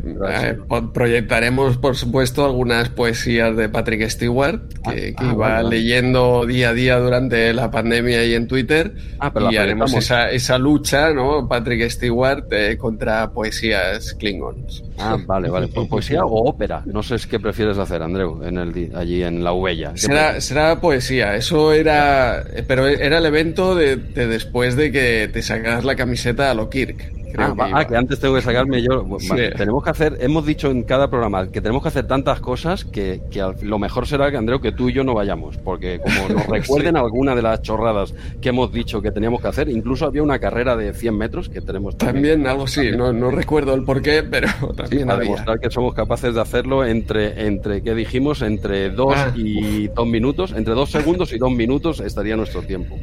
Speaker 1: proyectaremos, por supuesto, algunas poesías de Patrick Stewart, que, ah, ah, iba leyendo día a día durante la pandemia y en Twitter. Ah, y haremos esa, esa, lucha, ¿no? Patrick Stewart eh, contra poesías Klingons.
Speaker 2: Ah, vale, vale. ¿Poesía o ópera? No sé qué prefieres hacer, Andreu, en el, allí en la Ubella.
Speaker 1: Será, será poesía. Eso era. Pero era el evento de, de después de que te sacaras la camiseta a lo Kirk.
Speaker 2: Ah, que, ah, que, antes tengo que sacarme yo. tenemos que hacer, hemos dicho en cada programa que tenemos que hacer tantas cosas que, lo mejor será que Andreu, que tú y yo no vayamos, porque como nos recuerden alguna de las chorradas que hemos dicho que teníamos que hacer, incluso había una carrera de 100 metros que tenemos
Speaker 1: también. algo sí, no, no, recuerdo el porqué, pero también
Speaker 2: para demostrar que somos capaces de hacerlo entre, entre ¿qué dijimos? Entre dos ah. y dos minutos, entre dos segundos y dos minutos estaría nuestro tiempo.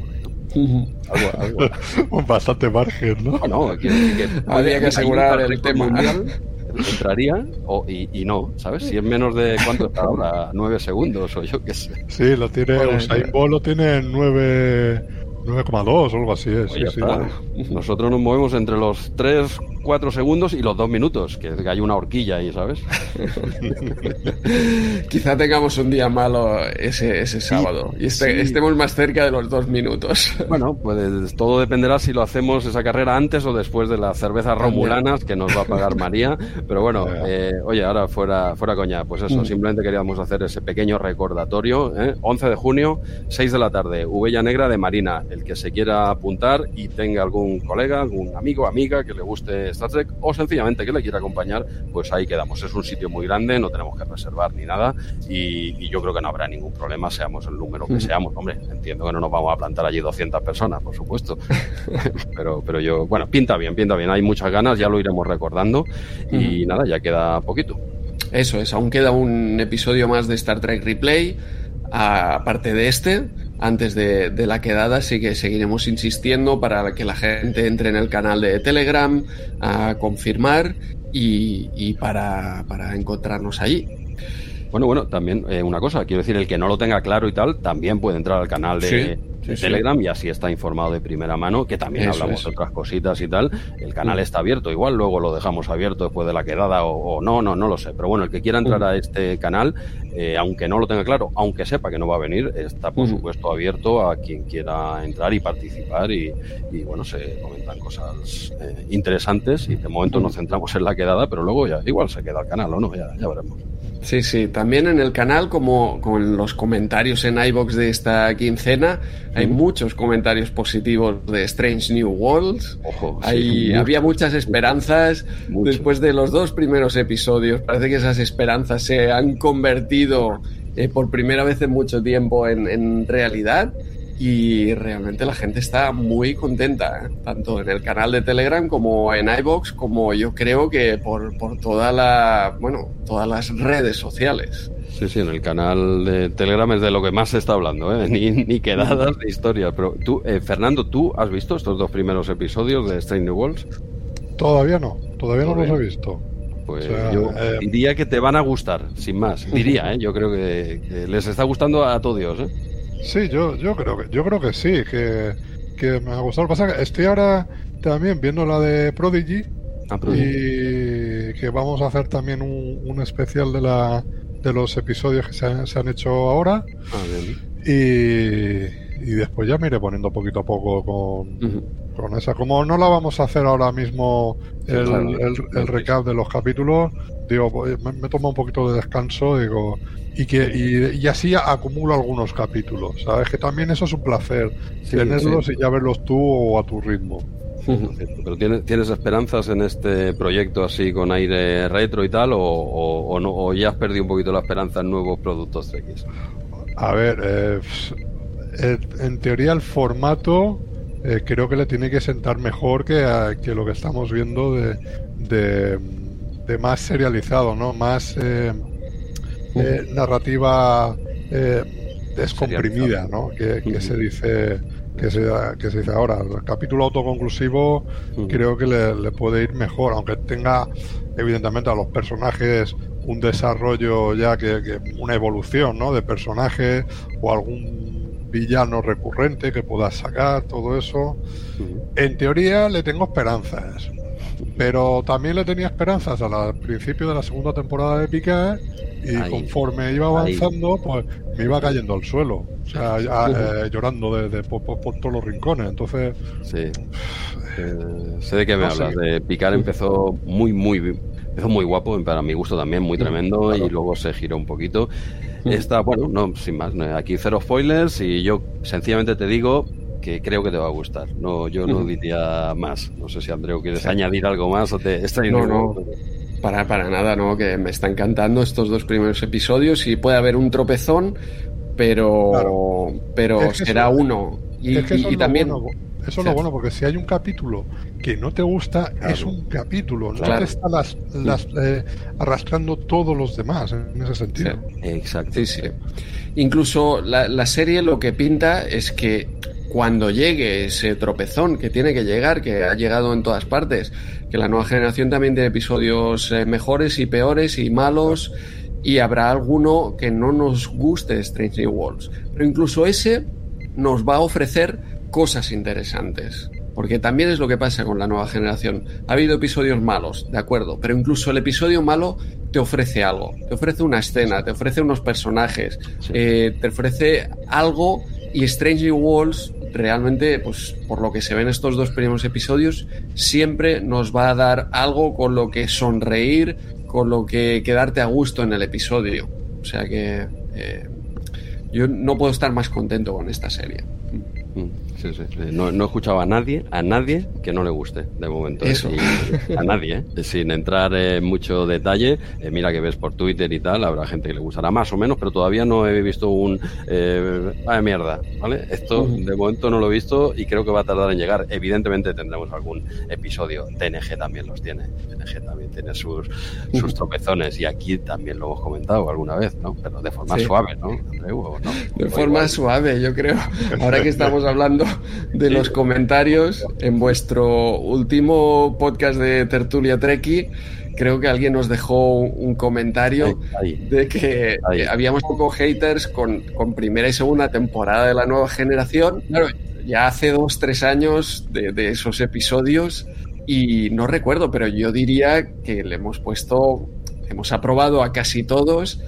Speaker 3: Bastante margen, ¿no?
Speaker 1: No, que, había que asegurar el tema mundial.
Speaker 2: entraría o, y, no, ¿sabes? Si es menos de cuánto está ahora, nueve segundos o yo qué sé.
Speaker 3: Sí, lo tiene, Usain Bolt lo tiene en nueve 9,2 o algo así es.
Speaker 2: Sí, Nosotros nos movemos entre los 3, 4 segundos y los 2 minutos, que hay una horquilla ahí, ¿sabes?
Speaker 1: Quizá tengamos un día malo ese, ese sábado y este, estemos más cerca de los 2 minutos.
Speaker 2: Bueno, pues todo dependerá si lo hacemos esa carrera antes o después de las cervezas romulanas que nos va a pagar María. Pero bueno, eh, oye, ahora fuera, fuera coña, pues eso, mm. simplemente queríamos hacer ese pequeño recordatorio. ¿eh? 11 de junio, 6 de la tarde, Ubella Negra de Marina el que se quiera apuntar y tenga algún colega, algún amigo, amiga que le guste Star Trek o sencillamente que le quiera acompañar, pues ahí quedamos. Es un sitio muy grande, no tenemos que reservar ni nada y, yo creo que no habrá ningún problema, seamos el número que seamos. Hombre, entiendo que no nos vamos a plantar allí 200 personas, por supuesto, pero, pero yo, bueno, pinta bien, pinta bien, hay muchas ganas, ya lo iremos recordando y nada, ya queda poquito.
Speaker 1: Eso es, aún queda un episodio más de Star Trek Replay, aparte de este antes de, la quedada, sí que seguiremos insistiendo para que la gente entre en el canal de Telegram a confirmar y, para, encontrarnos allí.
Speaker 2: Bueno, bueno, también eh, una cosa, quiero decir, el que no lo tenga claro y tal, también puede entrar al canal de, Telegram y así está informado de primera mano, que también hablamos de otras cositas y tal. El canal mm. está abierto, igual luego lo dejamos abierto después de la quedada o, no, no, no lo sé. Pero bueno, el que quiera entrar mm. a este canal, eh, aunque no lo tenga claro, aunque sepa que no va a venir, está por mm. supuesto abierto a quien quiera entrar y participar y, bueno, se comentan cosas eh, interesantes y de momento nos centramos en la quedada, pero luego ya igual se queda el canal o no, ya, ya veremos.
Speaker 1: Sí, sí, también en el canal, como con los comentarios en iBox de esta quincena, hay muchos comentarios positivos de Strange New Worlds. Ojo, había muchas esperanzas. Después de los dos primeros episodios. Parece que esas esperanzas se han convertido eh, por primera vez en mucho tiempo en, en realidad y realmente la gente está muy contenta, ¿eh? tanto en el canal de Telegram como en iBox, como yo creo que por, por toda la, bueno, todas las redes sociales.
Speaker 2: Sí, sí, en el canal de Telegram es de lo que más se está hablando, ¿eh? ni, ni quedadas de historias. Pero tú, eh, Fernando, ¿tú has visto estos dos primeros episodios de Strange New Worlds?
Speaker 3: Todavía no, todavía no los he visto.
Speaker 2: Pues yo diría que te van a gustar, sin más. Diría, ¿eh? yo creo que, que les está gustando a todos, ¿eh?
Speaker 3: Sí, yo, yo creo que yo creo que sí, que, me ha gustado. Lo estoy ahora también viendo la de Prodigy, ah, y que vamos a hacer también un, especial de la de los episodios que se han, hecho ahora. Ah, y, y, después ya me iré poniendo poquito a poco con, con esa. Como no la vamos a hacer ahora mismo el, el, recap de los capítulos, digo, pues, me, me tomo un poquito de descanso, digo, y que y, así acumulo algunos capítulos, ¿sabes? Que también eso es un placer, tenerlos y ya verlos tú o a tu ritmo.
Speaker 2: Pero ¿tienes, ¿tienes esperanzas en este proyecto así con aire retro y tal? ¿O, o, no, o ya has perdido un poquito la esperanza en nuevos productos X?
Speaker 3: A ver, eh, en teoría el formato eh, creo que le tiene que sentar mejor que, que lo que estamos viendo de, de, de más serializado, ¿no? Más... Eh, eh, narrativa eh, descomprimida, ¿no? Que, se dice que se, que se dice ahora. El capítulo autoconclusivo creo que le, puede ir mejor, aunque tenga evidentemente a los personajes un desarrollo ya que, una evolución, ¿no? De personaje o algún villano recurrente que pueda sacar, todo eso. En teoría le tengo esperanzas. Pero también le tenía esperanzas al principio de la segunda temporada de Picard y conforme iba avanzando, pues me iba cayendo al suelo, o sea, eh, llorando de, por, todos los rincones. Entonces,
Speaker 2: sí. Eh, sé de qué me hablas. De Picar empezó muy, muy, empezó muy guapo, para mi gusto también, muy tremendo, y luego se giró un poquito. Está, bueno, no, sin más, aquí cero spoilers, y yo sencillamente te digo que creo que te va a gustar. No, yo no diría más. No sé si Andreu quieres añadir algo más o te está
Speaker 1: no, no. Para, para nada, ¿no? Que me está encantando estos dos primeros episodios y puede haber un tropezón, pero, pero será uno. Y, también...
Speaker 3: Eso es lo bueno, porque si hay un capítulo que no te gusta, es un capítulo, no te está las, eh, arrastrando todos los demás en ese sentido.
Speaker 1: exacto. Sí, Incluso la, la, serie lo que pinta es que cuando llegue ese tropezón que tiene que llegar, que ha llegado en todas partes, que la nueva generación también tiene episodios eh, mejores y peores y malos, y habrá alguno que no nos guste Strange New Worlds. Pero incluso ese nos va a ofrecer cosas interesantes. Porque también es lo que pasa con la nueva generación. Ha habido episodios malos, de acuerdo, pero incluso el episodio malo te ofrece algo. Te ofrece una escena, te ofrece unos personajes, eh, te ofrece algo y Strange New Worlds realmente, pues por lo que se ven estos dos primeros episodios, siempre nos va a dar algo con lo que sonreír, con lo que quedarte a gusto en el episodio. O sea que eh, yo no puedo estar más contento con esta serie.
Speaker 2: No, no, he escuchado a nadie, a nadie que no le guste de momento. ¿eh? A nadie, ¿eh? sin entrar en mucho detalle. Eh, mira que ves por Twitter y tal, habrá gente que le gustará más o menos, pero todavía no he visto un. Eh, ah, mierda, ¿vale? Esto de momento no lo he visto y creo que va a tardar en llegar. Evidentemente tendremos algún episodio. TNG también los tiene. TNG también tiene sus, sus tropezones y aquí también lo hemos comentado alguna vez, ¿no? Pero de forma suave, ¿no?
Speaker 1: De forma suave, yo creo. Ahora que estamos hablando de los comentarios en vuestro último podcast de Tertulia Treki. Creo que alguien nos dejó un comentario de que habíamos poco haters con, primera y segunda temporada de la nueva generación. Claro, ya hace dos, tres años de, de esos episodios y no recuerdo, pero yo diría que le hemos puesto hemos aprobado a casi todos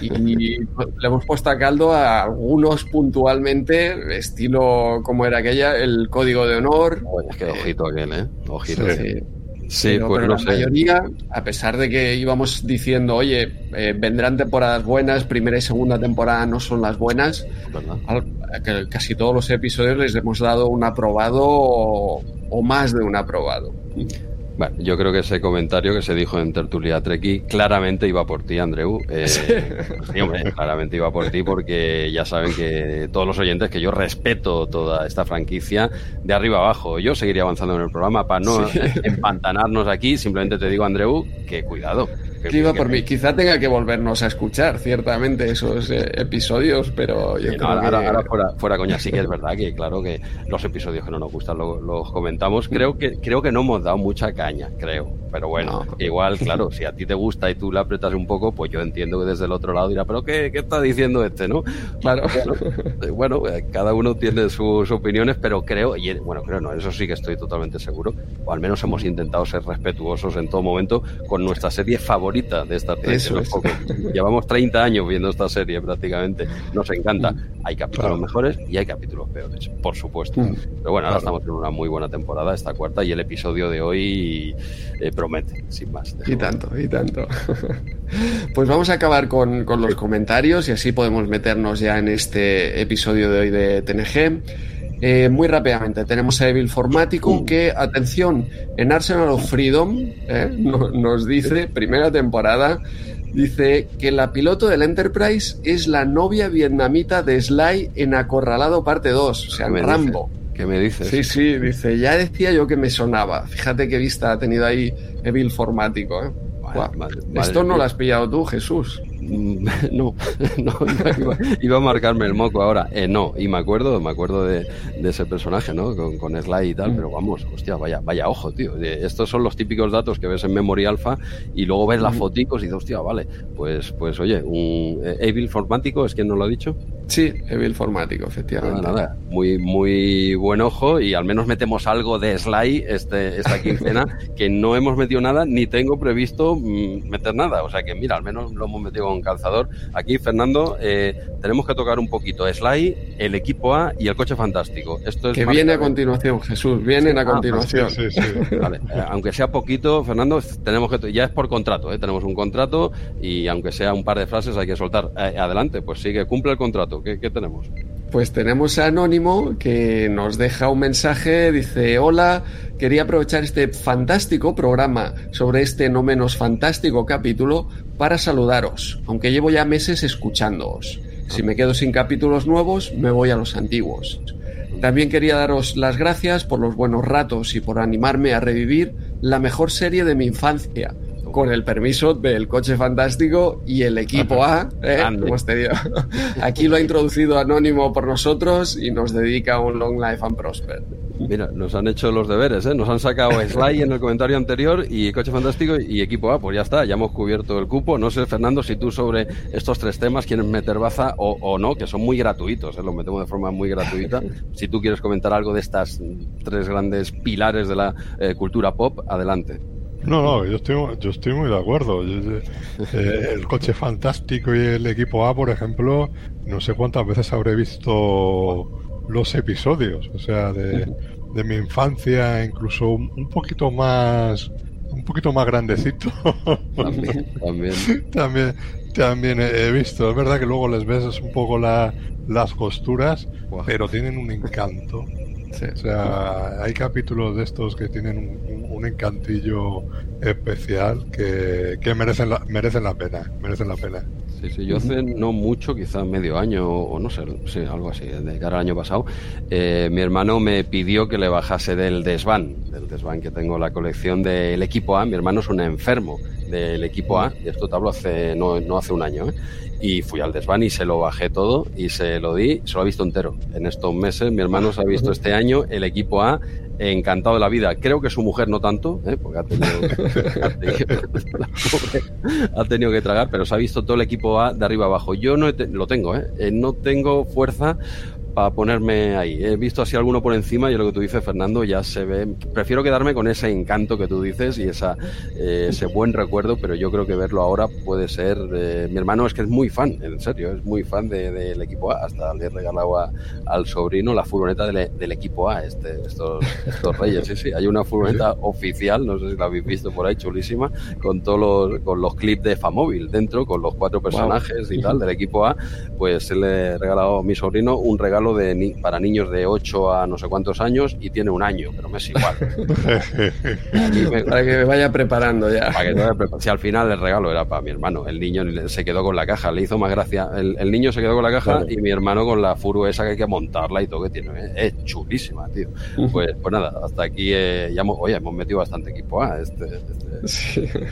Speaker 1: y le hemos puesto a caldo a algunos puntualmente, estilo como era aquella, el código de honor.
Speaker 2: es que ojito aquel, ¿eh? Ojito.
Speaker 1: Sí. pues la mayoría, a pesar de que íbamos diciendo, oye, eh, vendrán temporadas buenas, primera y segunda temporada no son las buenas, casi todos los episodios les hemos dado un aprobado o, o más de un aprobado.
Speaker 2: Bueno, yo creo que ese comentario que se dijo en Tertulia Treki claramente iba por ti, Andreu. Eh, sí. hombre, claramente iba por ti porque ya saben que todos los oyentes que yo respeto toda esta franquicia de arriba abajo. Yo seguiría avanzando en el programa para no empantanarnos aquí. Simplemente te digo, Andreu, que cuidado,
Speaker 1: iba por mí. Quizá tenga que volvernos a escuchar, ciertamente, esos eh, episodios, pero yo creo
Speaker 2: ahora, ahora, fuera, fuera, coña, sí que es verdad que, claro, que los episodios que no nos gustan los, comentamos. Creo que, creo que no hemos dado mucha caña, creo. Pero bueno, igual, claro, si a ti te gusta y tú le apretas un poco, pues yo entiendo que desde el otro lado dirá, pero ¿qué, qué está diciendo este, no?
Speaker 1: Claro.
Speaker 2: Bueno, eh, cada uno tiene sus opiniones, pero creo, y bueno, creo no, eso sí que estoy totalmente seguro, o al menos hemos intentado ser respetuosos en todo momento con nuestra serie favorita de esta serie. Llevamos 30 años viendo esta serie prácticamente. Nos encanta. Mm. Hay capítulos mejores y hay capítulos peores, por supuesto. Mm. Pero bueno, ahora estamos en una muy buena temporada, esta cuarta, y el episodio de hoy eh, promete, sin más.
Speaker 1: Y tanto, y tanto. pues vamos a acabar con, con los comentarios y así podemos meternos ya en este episodio de hoy de TNG. Eh, muy rápidamente, tenemos a Evil Formático que, atención, en Arsenal of Freedom eh, nos dice, primera temporada, dice que la piloto del Enterprise es la novia vietnamita de Sly en Acorralado parte 2, o sea, en Rambo.
Speaker 2: ¿Qué me dices?
Speaker 1: Sí, sí, dice, ya decía yo que me sonaba. Fíjate qué vista ha tenido ahí Evil Formático. ¿eh? Esto no lo has pillado tú, Jesús.
Speaker 2: no, no iba, a marcarme el moco ahora. Eh, no, y me acuerdo, me acuerdo de, ese personaje, ¿no? Con, con, Sly y tal, pero vamos, hostia, vaya, vaya ojo, tío. Estos son los típicos datos que ves en Memory Alpha y luego ves las foticos y dices, hostia, vale, pues, pues oye, un eh, Evil Formático, ¿es quien nos lo ha dicho?
Speaker 1: Sí, Evil Formático, efectivamente.
Speaker 2: Nada, muy, muy buen ojo y al menos metemos algo de Sly este, esta quincena, que no hemos metido nada ni tengo previsto mm, meter nada. O sea que mira, al menos lo hemos metido con calzador. Aquí, Fernando, eh, tenemos que tocar un poquito Sly, el equipo A y el coche fantástico. Esto es
Speaker 1: que viene a continuación, Jesús, vienen a ah, continuación.
Speaker 2: sí, sí, vale. Eh, aunque sea poquito, Fernando, tenemos que ya es por contrato, ¿eh? tenemos un contrato y aunque sea un par de frases hay que soltar. Adelante, pues sigue, cumple el contrato. ¿Qué, tenemos?
Speaker 1: Pues tenemos a Anónimo que nos deja un mensaje, dice, hola, quería aprovechar este fantástico programa sobre este no menos fantástico capítulo para saludaros, aunque llevo ya meses escuchándoos. Si me quedo sin capítulos nuevos, me voy a los antiguos. También quería daros las gracias por los buenos ratos y por animarme a revivir la mejor serie de mi infancia, con el permiso del coche fantástico y el equipo A. ¿eh? Hemos tenido. Aquí lo ha introducido Anónimo por nosotros y nos dedica un Long Life and Prosper.
Speaker 2: Mira, nos han hecho los deberes, ¿eh? Nos han sacado Sly en el comentario anterior y Coche Fantástico y Equipo A. Pues ya está, ya hemos cubierto el cupo. No sé, Fernando, si tú sobre estos tres temas quieres meter baza o, no, que son muy gratuitos, ¿eh? los metemos de forma muy gratuita. si tú quieres comentar algo de estas tres grandes pilares de la eh, cultura pop, adelante.
Speaker 3: No, no, yo estoy, yo estoy muy de acuerdo. Eh, el coche fantástico y el equipo A, por ejemplo, no sé cuántas veces habré visto los episodios, o sea, de, mi infancia, incluso un, poquito más, un poquito más grandecito.
Speaker 2: También,
Speaker 3: también. también, he visto. Es verdad que luego les ves un poco la, las costuras, pero tienen un encanto. O sea, hay capítulos de estos que tienen un, encantillo especial que, que, merecen, la, merecen la pena, merecen la pena.
Speaker 2: Sí, sí, yo hace no mucho, quizá medio año o no sé, sí, algo así, de cara al año pasado, eh, mi hermano me pidió que le bajase del desván, del desván que tengo la colección del equipo A. Mi hermano es un enfermo del equipo A, y esto te hablo hace, no, no hace un año, ¿eh? y fui al desván y se lo bajé todo y se lo di, se lo ha visto entero. En estos meses mi hermano se ha visto este año el equipo A encantado de la vida. Creo que su mujer no tanto, ¿eh? porque ha tenido, que tragar, pero se ha visto todo el equipo A de arriba abajo. Yo no lo tengo, ¿eh? ¿eh? no tengo fuerza para ponerme ahí. He visto así alguno por encima y lo que tú dices, Fernando, ya se ve. Prefiero quedarme con ese encanto que tú dices y esa, eh, ese buen recuerdo, pero yo creo que verlo ahora puede ser. Eh, mi hermano es que es muy fan, en serio, es muy fan del equipo A. Hasta le he regalado al sobrino la furgoneta del, equipo A, este, estos, estos reyes. Sí, sí, hay una furgoneta oficial, no sé si la habéis visto por ahí, chulísima, con todos los, con los clips de Famóvil dentro, con los cuatro personajes y tal del equipo A. Pues le he regalado a mi sobrino un regalo de para niños de 8 a no sé cuántos años y tiene un año, pero me es igual.
Speaker 1: para que me vaya preparando ya.
Speaker 2: si al final el regalo era para mi hermano, el niño se quedó con la caja, le hizo más gracia. El, niño se quedó con la caja y mi hermano con la furu esa que hay que montarla y todo que tiene. ¿eh? Es chulísima, tío. Pues, pues nada, hasta aquí eh, ya hemos, oye, hemos metido bastante equipo A. Este, este.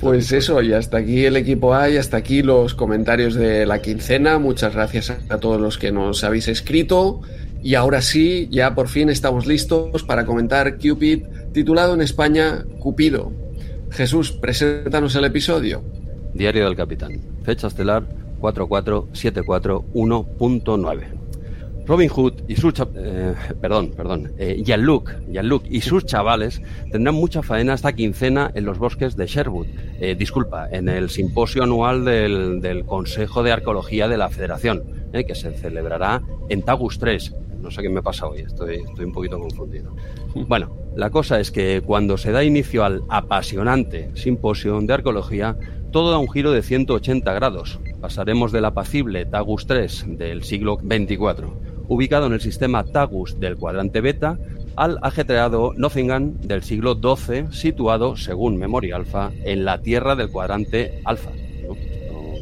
Speaker 1: Pues eso, y hasta aquí el equipo A y hasta aquí los comentarios de la quincena. Muchas gracias a todos los que nos habéis escrito. Y ahora sí, ya por fin estamos listos para comentar Cupid, titulado en España Cupido. Jesús, preséntanos el episodio.
Speaker 2: Diario del Capitán, fecha estelar 44741.9. Robin Hood y sus eh, perdón, perdón, eh, Jean-Luc, y sus chavales tendrán mucha faena esta quincena en los bosques de Sherwood. Eh, disculpa, en el simposio anual del, Consejo de Arqueología de la Federación, eh, que se celebrará en Tagus 3. No sé qué me pasa hoy, estoy, estoy un poquito confundido. Bueno, la cosa es que cuando se da inicio al apasionante simposio de arqueología, todo da un giro de 180 grados. Pasaremos del apacible Tagus 3 del siglo 24 ubicado en el sistema Tagus del cuadrante beta, al ajetreado Nottingham del siglo XII, situado, según Memoria Alpha, en la tierra del cuadrante alfa.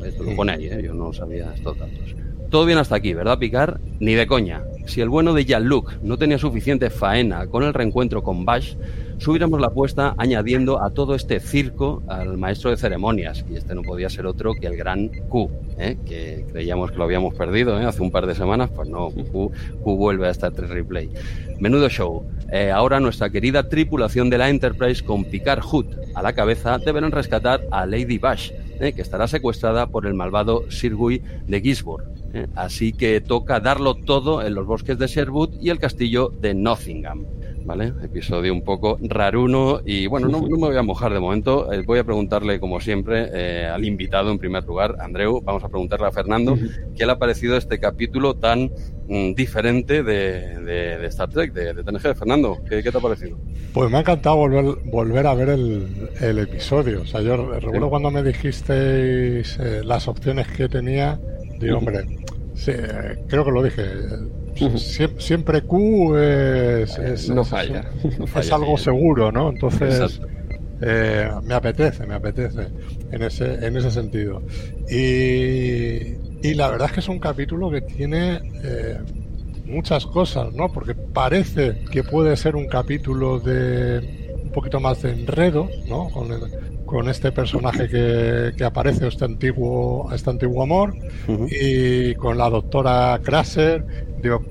Speaker 2: Esto, lo pone ahí, ¿eh? yo no sabía estos datos. Todo bien hasta aquí, ¿verdad, Picar? Ni de coña. Si el bueno de Jean-Luc no tenía suficiente faena con el reencuentro con Bash, subiéramos la apuesta añadiendo a todo este circo al maestro de ceremonias, y este no podía ser otro que el gran Q, ¿eh? que creíamos que lo habíamos perdido ¿eh? hace un par de semanas, pues no, Q, vuelve a estar 3 replay. Menudo show. Eh, ahora nuestra querida tripulación de la Enterprise con Picard Hood a la cabeza deberán rescatar a Lady Bash, que estará secuestrada por el malvado Sir Guy de Gisborne. Así que toca darlo todo en los bosques de Sherwood y el castillo de Nottingham. ¿Vale? Episodio un poco raruno y bueno, no, me voy a mojar de momento. Eh, voy a preguntarle, como siempre, eh, al invitado en primer lugar, Andreu. Vamos a preguntarle a Fernando qué le ha parecido este capítulo tan mm, diferente de, Star Trek, de, TNG. Fernando, ¿qué, te ha parecido?
Speaker 3: Pues me ha encantado volver, volver a ver el, episodio. O sea, yo recuerdo cuando me dijisteis eh, las opciones que tenía, digo, hombre, creo que lo dije siempre Q es,
Speaker 1: no falla.
Speaker 3: Es, algo seguro, ¿no? Entonces eh, me apetece, me apetece en ese, en ese sentido. Y, y la verdad es que es un capítulo que tiene eh, muchas cosas, ¿no? Porque parece que puede ser un capítulo de un poquito más de enredo, ¿no? Con con este personaje que, que aparece, este antiguo, este antiguo amor, y con la doctora Crasser. Digo,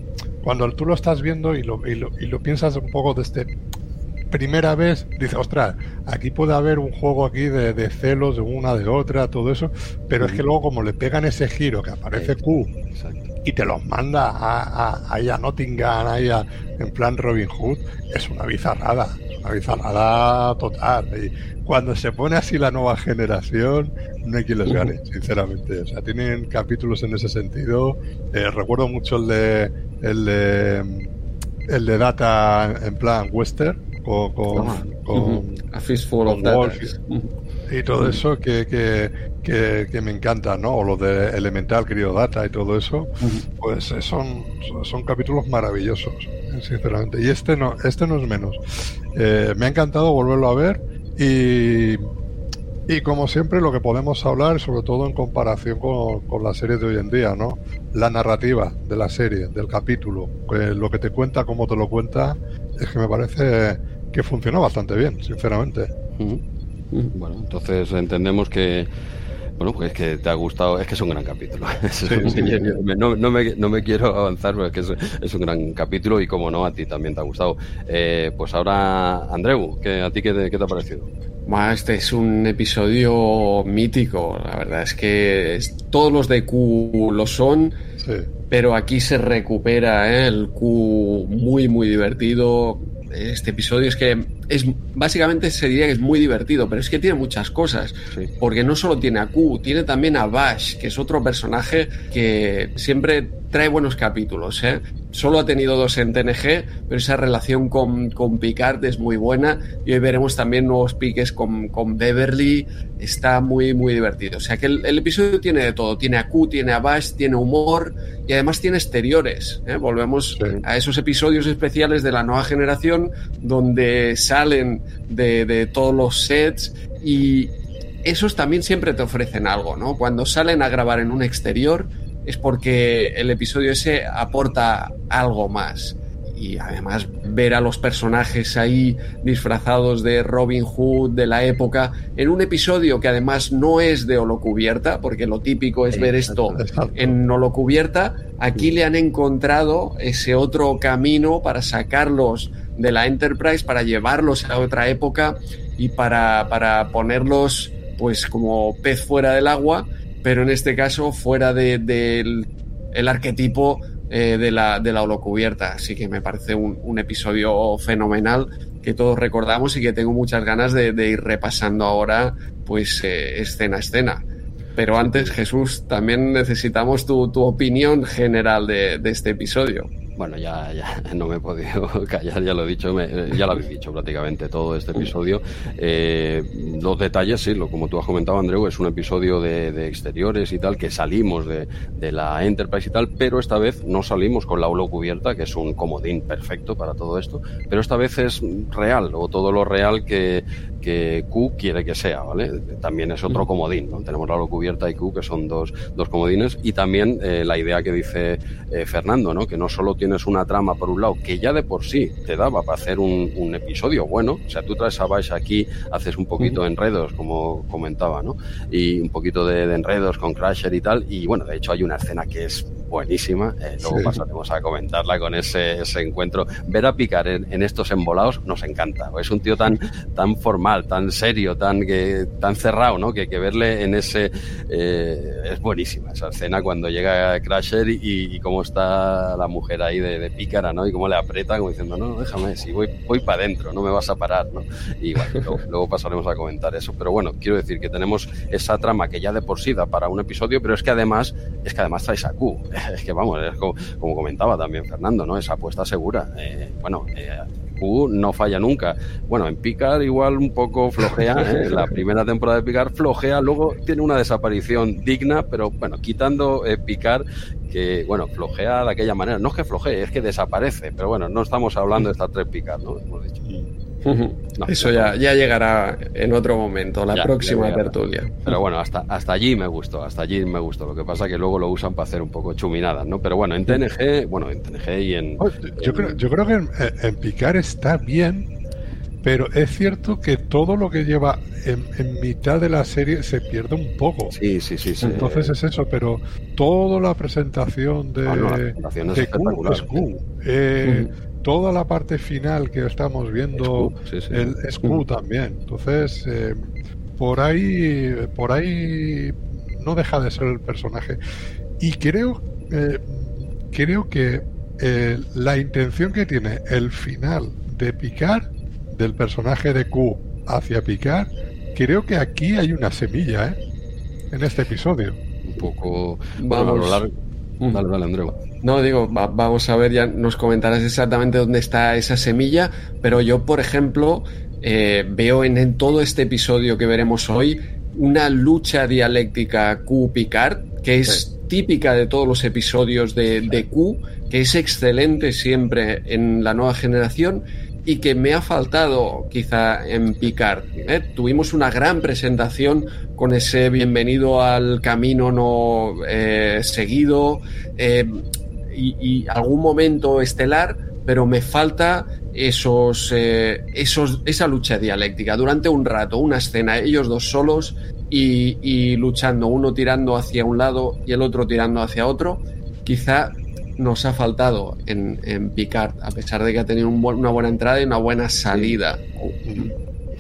Speaker 3: cuando tú lo estás viendo y lo, y lo, y lo piensas un poco desde primera vez, dices, ostras, aquí puede haber un juego aquí de, celos de una, de otra, todo eso, pero es que luego como le pegan ese giro que aparece Q y te los manda a, a, Nottingham, ahí en plan Robin Hood, es una bizarrada, una bizarrada total. Y cuando se pone así la nueva generación, no hay quien les gane, sinceramente. O sea, tienen capítulos en ese sentido. Eh, recuerdo mucho el de, el de el de Data en plan western con, con,
Speaker 1: A Fistful of Data.
Speaker 3: Y todo eso que, que, que, me encanta, ¿no? O lo de Elemental, querido Data y todo eso, pues eh, son, son capítulos maravillosos, sinceramente. Y este no, este no es menos. Eh, me ha encantado volverlo a ver y y como siempre, lo que podemos hablar, sobre todo en comparación con, la serie de hoy en día, ¿no? La narrativa de la serie, del capítulo, lo que te cuenta, cómo te lo cuenta, es que me parece que funciona bastante bien, sinceramente.
Speaker 2: Bueno, entonces entendemos que bueno, pues es que te ha gustado, es que es un gran capítulo. no, no, me, no, me, quiero avanzar, porque es, es, un gran capítulo y como no, a ti también te ha gustado. Eh, pues ahora, Andreu, ¿qué, ¿a ti qué, qué te ha parecido?
Speaker 1: este es un episodio mítico, la verdad es que todos los de Q lo son, pero aquí se recupera ¿eh? el Q muy muy divertido. Este episodio es que es básicamente se diría que es muy divertido, pero es que tiene muchas cosas, porque no solo tiene a Q, tiene también a Bash, que es otro personaje que siempre trae buenos capítulos. ¿eh? Solo ha tenido dos en TNG, pero esa relación con, con Picard es muy buena y hoy veremos también nuevos piques con, con Beverly. Está muy, muy divertido. O sea que el, episodio tiene de todo. Tiene a Q, tiene a Bash, tiene humor y además tiene exteriores. ¿eh? Volvemos a esos episodios especiales de la nueva generación donde salen de, de todos los sets y, esos también siempre te ofrecen algo, ¿no? Cuando salen a grabar en un exterior, es porque el episodio ese aporta algo más. Y además ver a los personajes ahí disfrazados de Robin Hood de la época en un episodio que además no es de holocubierta, porque lo típico es ver esto en holocubierta, aquí le han encontrado ese otro camino para sacarlos de la Enterprise, para llevarlos a otra época y para, para ponerlos pues como pez fuera del agua pero en este caso fuera del de, el arquetipo eh, de, la, de la holocubierta. Así que me parece un, episodio fenomenal que todos recordamos y que tengo muchas ganas de, ir repasando ahora, pues eh, escena a escena. Pero antes, Jesús, también necesitamos tu, tu opinión general de, de este episodio.
Speaker 2: Bueno, ya, ya no me he podido callar, ya lo he dicho, ya lo habéis dicho prácticamente todo este episodio. Eh, los detalles, sí, lo, como tú has comentado, Andreu, es un episodio de, exteriores y tal, que salimos de, de, la Enterprise y tal, pero esta vez no salimos con la holo cubierta, que es un comodín perfecto para todo esto, pero esta vez es real, o todo lo real que, que Q quiere que sea, ¿vale? También es otro comodín, ¿no? Tenemos la cubierta y Q, que son dos, dos comodines, y también eh, la idea que dice eh, Fernando, ¿no? Que no solo tienes una trama por un lado, que ya de por sí te daba para hacer un, un episodio bueno, o sea, tú traes a Bash aquí, haces un poquito de enredos, como comentaba, ¿no? Y un poquito de, de enredos con Crasher y tal, y bueno, de hecho hay una escena que es buenísima. Eh, luego pasaremos a comentarla con ese, ese encuentro. Ver a Picar en, estos embolados nos encanta. Es un tío tan, tan formal, tan serio, tan, que, tan cerrado, ¿no? Que, que verle en ese... Eh, es buenísima esa escena cuando llega Crasher y, y, cómo está la mujer ahí de, de, pícara, ¿no? Y cómo le aprieta, como diciendo, no, déjame, si voy, voy para adentro, no me vas a parar, ¿no? Y bueno, luego, luego, pasaremos a comentar eso. Pero bueno, quiero decir que tenemos esa trama que ya de por sí da para un episodio, pero es que además, es que además traes a Q. es que vamos, es como, comentaba también Fernando, ¿no? Esa apuesta segura. Eh, bueno, eh, Q no falla nunca. Bueno, en Picard igual un poco flojea, ¿eh? la primera temporada de Picard flojea, luego tiene una desaparición digna, pero bueno, quitando eh, Picard, que bueno, flojea de aquella manera. No es que flojee, es que desaparece, pero bueno, no estamos hablando de estas tres Picard, ¿no? Hemos dicho.
Speaker 1: Eso ya, ya llegará en otro momento, la próxima tertulia.
Speaker 2: Pero bueno, hasta, hasta allí me gustó, hasta allí me gustó. Lo que pasa que luego lo usan para hacer un poco chuminadas, ¿no? Pero bueno, en TNG, bueno, en TNG y en...
Speaker 3: Yo, creo, yo creo que en, Picar está bien pero es cierto que todo lo que lleva en, mitad de la serie se pierde un poco.
Speaker 2: Sí, sí, sí. sí.
Speaker 3: Entonces es eso, pero toda la presentación de,
Speaker 2: ah, es Q es
Speaker 3: Q. Eh, toda la parte final que estamos viendo es Q, también. Entonces, eh, por ahí, por ahí no deja de ser el personaje. Y creo, eh, creo que la intención que tiene el final de picar del personaje de Q hacia Picard, creo que aquí hay una semilla, ¿eh? En este episodio.
Speaker 2: Un poco... Vamos...
Speaker 1: Dale, dale, Andreu. No, digo, vamos a ver, ya nos comentarás exactamente dónde está esa semilla, pero yo, por ejemplo, eh, veo en, todo este episodio que veremos hoy una lucha dialéctica Q-Picard, que es típica de todos los episodios de, de Q, que es excelente siempre en la nueva generación y que me ha faltado quizá en Picard. ¿eh? Tuvimos una gran presentación con ese bienvenido al camino no eh, seguido eh, y, algún momento estelar, pero me falta esos, esos, esa lucha dialéctica durante un rato, una escena, ellos dos solos y, y luchando, uno tirando hacia un lado y el otro tirando hacia otro. Quizá nos ha faltado en, en Picard, a pesar de que ha tenido una buena entrada y una buena salida.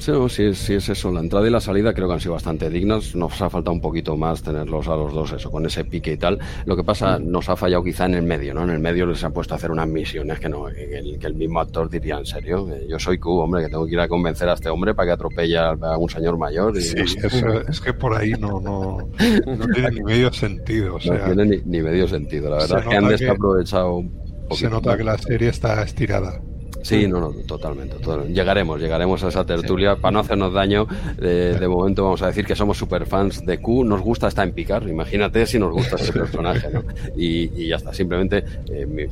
Speaker 2: Sí, es eso. La entrada y la salida creo que han sido bastante dignas. Nos ha faltado un poquito más tenerlos a los dos, eso, con ese pique y tal. Lo que pasa, mm. nos ha fallado quizá en el medio, ¿no? En el medio les ha puesto a hacer unas misiones que no, que el, mismo actor diría en serio. Yo soy Q, hombre, que tengo que ir a convencer a este hombre para que atropelle a un señor mayor.
Speaker 3: Y, sí, es, que por ahí no, no, no tiene ni medio sentido. O sea,
Speaker 2: no tiene ni, medio sentido. La verdad es que han desaprovechado un
Speaker 3: poquito. Se nota que la serie está estirada.
Speaker 2: Sí, no, no, totalmente, Llegaremos, llegaremos a esa tertulia. Para no hacernos daño, de, momento vamos a decir que somos super fans de Q. Nos gusta estar en picar. Imagínate si nos gusta ese personaje, ¿no? Y, ya está. Simplemente eh,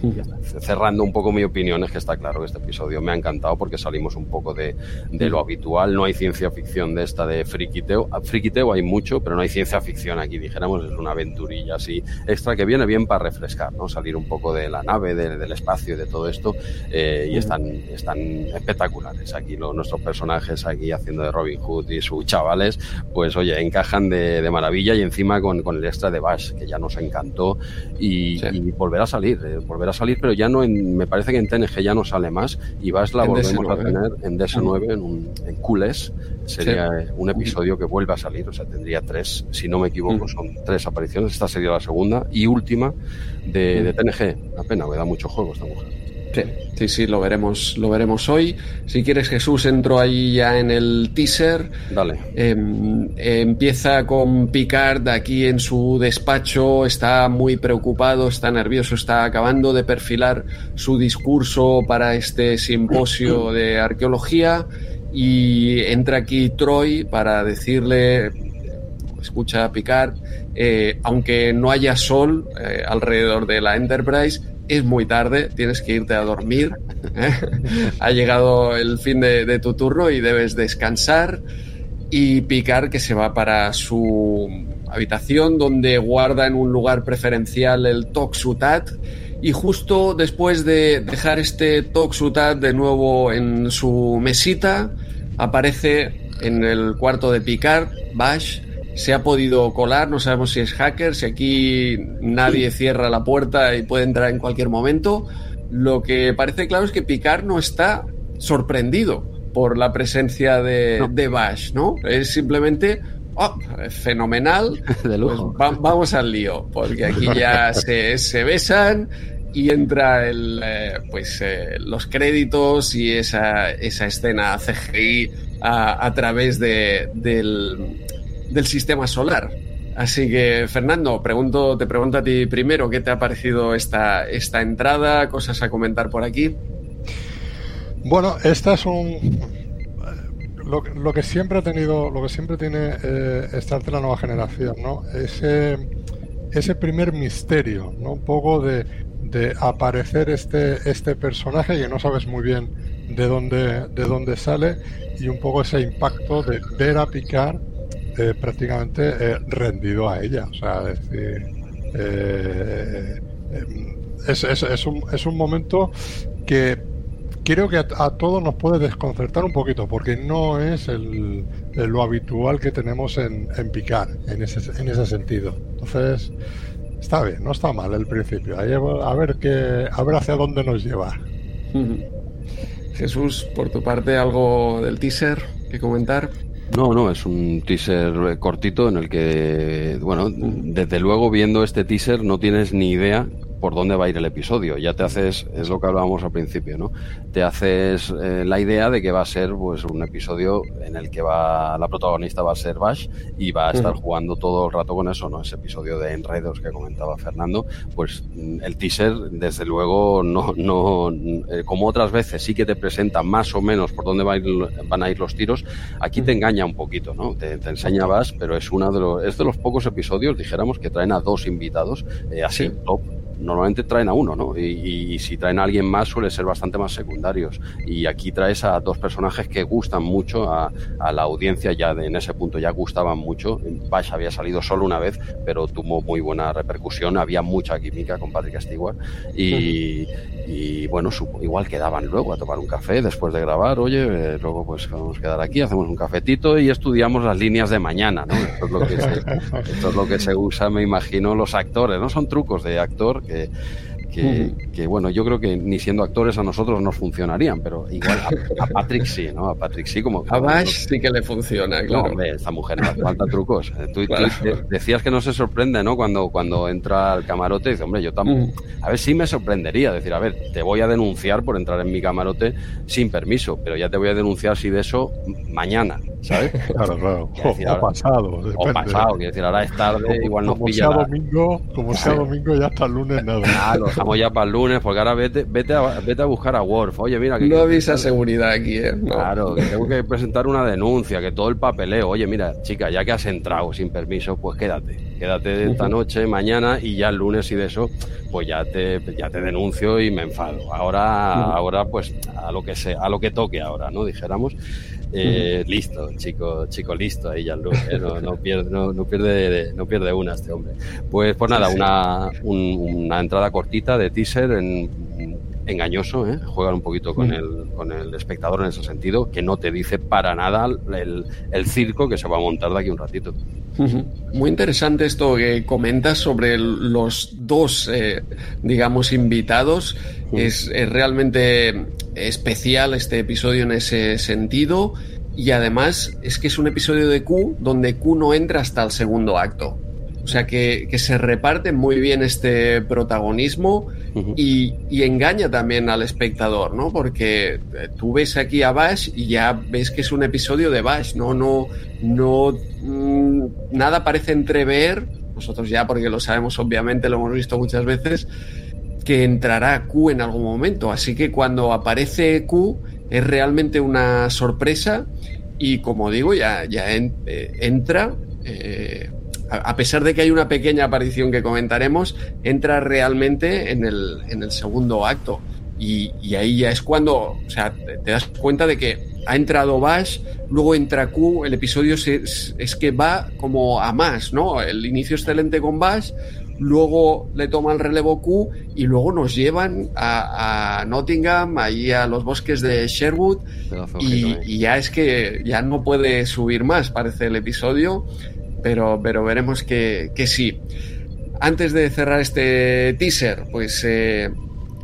Speaker 2: cerrando un poco mi opinión, es que está claro que este episodio me ha encantado porque salimos un poco de, lo habitual. No hay ciencia ficción de esta de friquiteo. Friquiteo hay mucho, pero no hay ciencia ficción aquí. Dijéramos, es una aventurilla así extra que viene bien para refrescar, ¿no? Salir un poco de la nave, del espacio, de todo esto. Eh, y está están, espectaculares. Aquí nuestros personajes aquí haciendo de Robin Hood y sus chavales, pues oye, encajan de, maravilla y encima con, el extra de Bash, que ya nos encantó. Y, volver a salir, eh, volver a salir, pero ya no en, me parece que en TNG ya no sale más y Bash la volvemos a tener en DS9, en, un, en Cooles, sería un episodio que vuelve a salir, o sea, tendría tres, si no me equivoco, mm. son tres apariciones, esta sería la segunda y última de, de TNG, una pena, me da mucho juego esta mujer.
Speaker 1: Sí, sí, lo veremos, lo veremos hoy. Si quieres, Jesús, entro ahí ya en el teaser.
Speaker 2: Dale.
Speaker 1: Em, empieza con Picard aquí en su despacho, está muy preocupado, está nervioso, está acabando de perfilar su discurso para este simposio de arqueología y entra aquí Troy para decirle, escucha a Picard, eh, aunque no haya sol eh, alrededor de la Enterprise, es muy tarde, tienes que irte a dormir. ¿eh? ha llegado el fin de, tu turno y debes descansar. Y Picar que se va para su habitación donde guarda en un lugar preferencial el Toxutat. Y justo después de dejar este Toxutat de nuevo en su mesita, aparece en el cuarto de Picard, Bash, se ha podido colar, no sabemos si es hacker, si aquí nadie cierra la puerta y puede entrar en cualquier momento. Lo que parece claro es que Picard no está sorprendido por la presencia de, de Bash, ¿no? Es simplemente oh, fenomenal.
Speaker 2: De lujo.
Speaker 1: Pues vamos al lío, porque aquí ya se, se besan y entra el, eh, pues, eh, los créditos y esa, esa escena CGI a, a través de, del, del sistema solar. Así que, Fernando, pregunto, te pregunto a ti primero, ¿qué te ha parecido esta, esta entrada? ¿Cosas a comentar por aquí?
Speaker 3: Bueno, esta es un lo, que siempre ha tenido, lo que siempre tiene eh, la nueva generación, ¿no? Ese, ese primer misterio, ¿no? Un poco de, de aparecer este, este personaje que no sabes muy bien de dónde, de dónde sale y un poco ese impacto de ver a Picard eh, prácticamente eh, rendido a ella. O sea, es decir, eh, es, es, un, es un momento que creo que a, todos nos puede desconcertar un poquito, porque no es el, lo habitual que tenemos en, en picar, en ese, en ese sentido. Entonces, está bien, no está mal el principio. A ver, qué, a ver hacia dónde nos lleva.
Speaker 1: Jesús, por tu parte, algo del teaser que comentar.
Speaker 2: No, no, es un teaser cortito en el que, bueno, desde luego viendo este teaser no tienes ni idea por dónde va a ir el episodio. Ya te haces, es lo que hablábamos al principio, ¿no? Te haces eh, la idea de que va a ser pues un episodio en el que va la protagonista va a ser Bash y va a estar jugando todo el rato con eso, ¿no? Ese episodio de Enredos que comentaba Fernando, pues mm, el teaser desde luego no no eh, como otras veces sí que te presenta más o menos por dónde van a ir los tiros, aquí te engaña un poquito, ¿no? Te, te enseña Bash, pero es uno de los es de los pocos episodios, dijéramos, que traen a dos invitados eh, así top normalmente traen a uno, ¿no? Y, y, si traen a alguien más suele ser bastante más secundarios. Y aquí traes a dos personajes que gustan mucho a, a la audiencia, ya de, en ese punto ya gustaban mucho. Bash había salido solo una vez, pero tuvo muy buena repercusión, había mucha química con Patrick Stewart. Y, y bueno, igual quedaban luego a tomar un café después de grabar, oye, eh, luego pues vamos a quedar aquí, hacemos un cafetito y estudiamos las líneas de mañana, ¿no? Esto es lo que se, esto es lo que se usa, me imagino, los actores, ¿no? Son trucos de actor 对。Que, bueno, yo creo que ni siendo actores a nosotros nos funcionarían, pero igual a, Patrick sí, ¿no? A Patrick sí, como.
Speaker 1: A Bash sí que le funciona, claro.
Speaker 2: No, hombre, esta mujer hace falta trucos. Eh, tú, decías que no se sorprende, ¿no? Cuando, cuando entra al camarote, dice, hombre, yo también. A ver, sí me sorprendería decir, a ver, te voy a denunciar por entrar en mi camarote sin permiso, pero ya te voy a denunciar si de eso mañana. ¿sabes?
Speaker 3: Claro, claro. o, pasado.
Speaker 2: O pasado, quiero decir, ahora es tarde, igual nos
Speaker 3: como Sea domingo, como sea domingo, ya hasta el lunes nada.
Speaker 2: Claro, estamos ya para el lunes, porque ahora vete, vete, a, vete a buscar a Worf. Oye, mira.
Speaker 1: Que, no avisa seguridad aquí, ¿eh?
Speaker 2: Claro, que tengo que presentar una denuncia, que todo el papeleo. Oye, mira, chica, ya que has entrado sin permiso, pues quédate. Quédate esta noche, mañana y ya el lunes y de eso, pues ya te, ya te denuncio y me enfado. Ahora, ahora pues a lo que se, a lo que toque ahora, ¿no? Dijéramos. Eh, listo, chico, chico listo ahí ya ¿eh? no, no, pierde, no, no, pierde, no pierde una este hombre. Pues, pues nada, una, una entrada cortita de teaser en, engañoso, ¿eh? juegan un poquito con, el, con el espectador en ese sentido, que no te dice para nada el, el circo que se va a montar de aquí un ratito.
Speaker 1: Muy interesante esto que comentas sobre los dos, eh, digamos, invitados. Es, realmente especial este episodio en ese sentido. Y además es que es un episodio de Q donde Q no entra hasta el segundo acto. O sea que, se reparte muy bien este protagonismo y, engaña también al espectador, ¿no? Porque eh, tú ves aquí a Bash y ya ves que es un episodio de Bash, ¿no? No, no, mm, nada parece entrever, nosotros ya porque lo sabemos obviamente, lo hemos visto muchas veces, que entrará Q en algún momento. Así que cuando aparece Q es realmente una sorpresa y como digo, ya, ya eh, entra. Eh, a pesar de que hay una pequeña aparición que comentaremos, entra realmente en el, en el segundo acto. Y, ahí ya es cuando, o sea, te, das cuenta de que ha entrado Bash, luego entra Q, el episodio es, es, que va como a más, ¿no? El inicio excelente con Bash, luego le toma el relevo Q y luego nos llevan a, Nottingham, ahí a los bosques de Sherwood y, y, ya es que ya no puede subir más, parece el episodio pero, pero veremos que, que sí. Antes de cerrar este teaser, pues eh,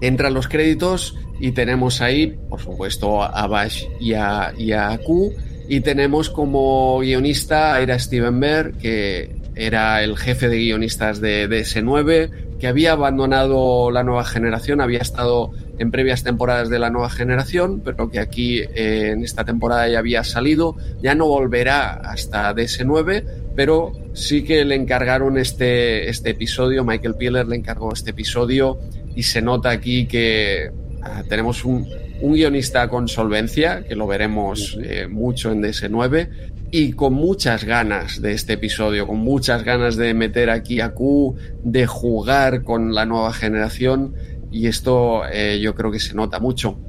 Speaker 1: entran los créditos y tenemos ahí, por supuesto, a Bash y a, y a Q. Y tenemos como guionista era Steven Bear, que era el jefe de guionistas de, de S9, que había abandonado la nueva generación, había estado en previas temporadas de la nueva generación, pero que aquí eh, en esta temporada ya había salido, ya no volverá hasta DS9, pero sí que le encargaron este, este episodio, Michael Pieler le encargó este episodio y se nota aquí que ah, tenemos un, un, guionista con solvencia, que lo veremos eh, mucho en DS9, y con muchas ganas de este episodio, con muchas ganas de meter aquí a Q, de jugar con la nueva generación y esto eh, yo creo que se nota mucho.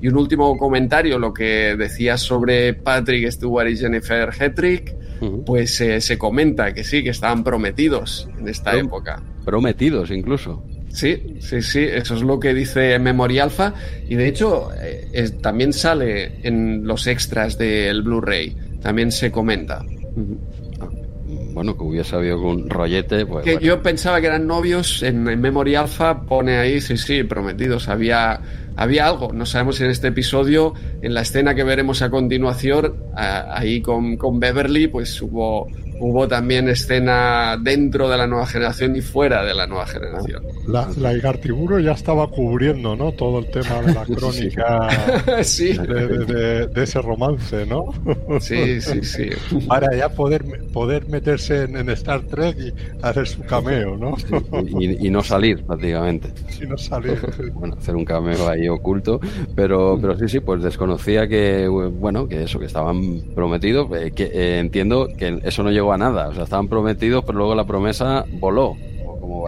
Speaker 1: Y un último comentario, lo que decías sobre Patrick Stewart y Jennifer Hetrick, pues eh, se comenta que sí, que estaban prometidos en esta época.
Speaker 2: Prometidos incluso.
Speaker 1: Sí, sí, sí, eso es lo que dice Memory Alpha y de hecho eh, también sale en los extras del Blu-ray, también se comenta.
Speaker 2: Bueno, que hubiese habido un rollete, pues.
Speaker 1: Que Yo pensaba que eran novios, en, en, Memory Alpha pone ahí, sí, sí, prometidos. Había, había algo, no sabemos en este episodio, en la escena que veremos a continuación, ahí con, con Beverly, pues hubo hubo también escena dentro de la nueva generación y fuera de la nueva generación.
Speaker 3: La, la Igartiburo ya estaba cubriendo, ¿no? Todo el tema de la crónica
Speaker 1: sí.
Speaker 3: de, de, ese romance, ¿no?
Speaker 1: sí, sí, sí.
Speaker 3: Para ya poder, poder meterse en, Star Trek y hacer su cameo, ¿no?
Speaker 2: y, y, no salir, prácticamente.
Speaker 3: Y no salir.
Speaker 2: Bueno, hacer un cameo ahí oculto. Pero, pero sí, sí, pues desconocía que, bueno, que eso, que estaban prometidos. Eh, que eh, entiendo que eso no llegó a nada. O sea, estaban prometidos, pero luego la promesa voló.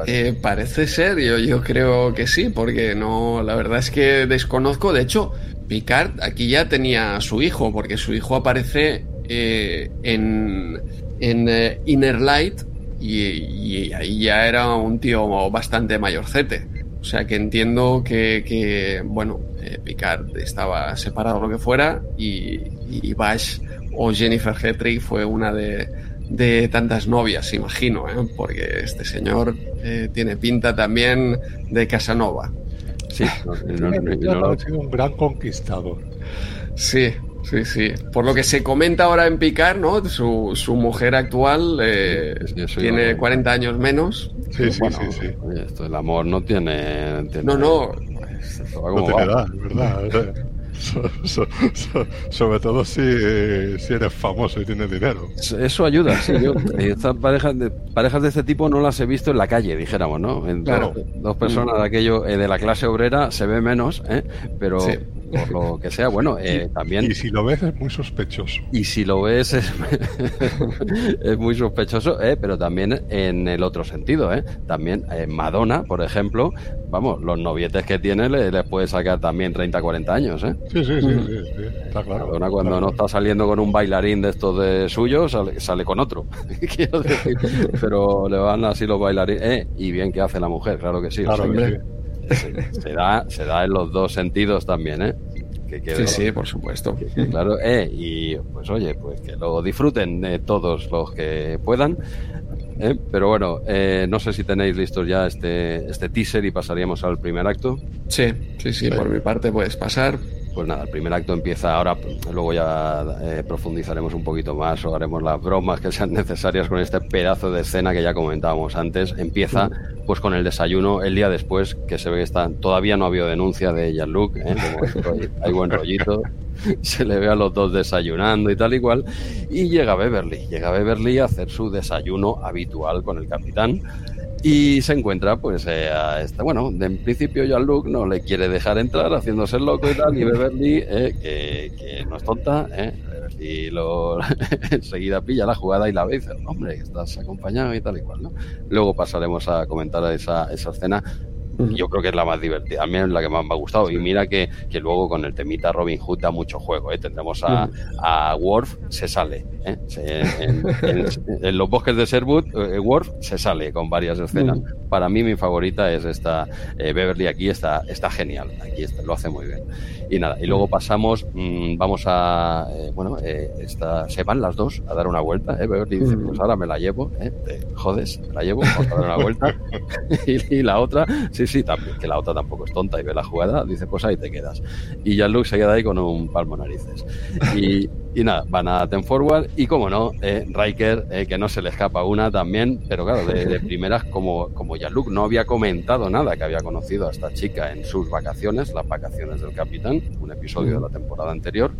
Speaker 1: Eh, parece ser, yo, creo que sí, porque no, la verdad es que desconozco. De hecho, Picard aquí ya tenía a su hijo, porque su hijo aparece eh, en, en eh, Inner Light y, ahí ya era un tío bastante mayorcete. O sea que entiendo que, que bueno, Picard estaba separado lo que fuera y, y Bash o Jennifer Hetrick fue una de, de tantas novias, imagino, ¿eh? porque este señor eh, tiene pinta también de Casanova.
Speaker 3: Sí, no, no, ha sido un gran conquistador.
Speaker 1: Sí, sí, sí. Por lo que se comenta ahora en Picar, ¿no? Su, su mujer actual eh, tiene 40 años menos.
Speaker 3: Sí, sí, sí, sí.
Speaker 2: esto del amor no tiene...
Speaker 1: no, no.
Speaker 3: no tiene edad, ¿verdad? Sobre todo si, si, eres famoso y tienes dinero.
Speaker 2: Eso ayuda, sí. Yo, estas parejas de, parejas de este tipo no las he visto en la calle, dijéramos, ¿no? dos, personas de aquello eh, de la clase obrera se ve menos, ¿eh? pero por lo que sea, bueno, eh, también...
Speaker 3: Y si lo ves es muy sospechoso.
Speaker 2: Y si lo ves es, es muy sospechoso, ¿eh? pero también en el otro sentido, ¿eh? También eh, Madonna, por ejemplo, vamos, los novietes que tiene les, les puede sacar también 30, 40 años, ¿eh?
Speaker 3: Sí, sí, sí, sí, está claro.
Speaker 2: Madonna cuando no está saliendo con un bailarín de estos de suyos, sale, sale con otro, quiero decir, pero le van así los bailarines, ¿eh? Y bien que hace la mujer, claro que sí.
Speaker 3: Claro que sí
Speaker 2: se, da, se da en los dos sentidos también, ¿eh?
Speaker 1: Que sí, sí, por supuesto.
Speaker 2: claro, eh, y pues oye, pues que lo disfruten eh, todos los que puedan. Eh, pero bueno, eh, no sé si tenéis listos ya este, este teaser y pasaríamos al primer acto.
Speaker 1: Sí, sí, sí, por mi parte puedes pasar.
Speaker 2: Pues nada, el primer acto empieza ahora, luego ya eh, profundizaremos un poquito más o haremos las bromas que sean necesarias con este pedazo de escena que ya comentábamos antes. Empieza pues con el desayuno el día después, que se ve que está, todavía no ha habido denuncia de Jean-Luc, ¿eh? hay buen rollito, se le ve a los dos desayunando y tal y cual, y llega Beverly, llega Beverly a hacer su desayuno habitual con el capitán. Y se encuentra, pues, eh, a esta, bueno, de, en principio Jean-Luc no le quiere dejar entrar, haciéndose loco y tal, y Beverly, eh, que, que, no es tonta, eh, Beverly lo, enseguida pilla la jugada y la ve y dice, hombre, estás acompañado y tal y cual, ¿no? Luego pasaremos a comentar esa, esa escena yo creo que es la más divertida, a mí es la que más me ha gustado. Y mira que, que luego con el temita Robin Hood da mucho juego. ¿eh? Tendremos a, a Worf, se sale. ¿eh? Se, en, en, en, los bosques de Sherwood, eh, Worf se sale con varias escenas. Para mí, mi favorita es esta. Eh, Beverly aquí está, está genial. Aquí está, lo hace muy bien. Y nada, y luego pasamos, mmm, vamos a. Eh, bueno, esta, se van las dos a dar una vuelta. Beverly dice: Pues ahora me la llevo. Te jodes, me la llevo, vamos a dar una vuelta. y, y la otra, sí, sí, también, que la otra tampoco es tonta y ve la jugada, dice, pues ahí te quedas. Y Jean-Luc se queda ahí con un palmo narices. Y, y nada, van a Ten Forward y como no, eh, Riker, eh, que no se le escapa una también, pero claro, de, de primeras, como, como Jean-Luc no había comentado nada que había conocido a esta chica en sus vacaciones, las vacaciones del capitán, un episodio de la temporada anterior,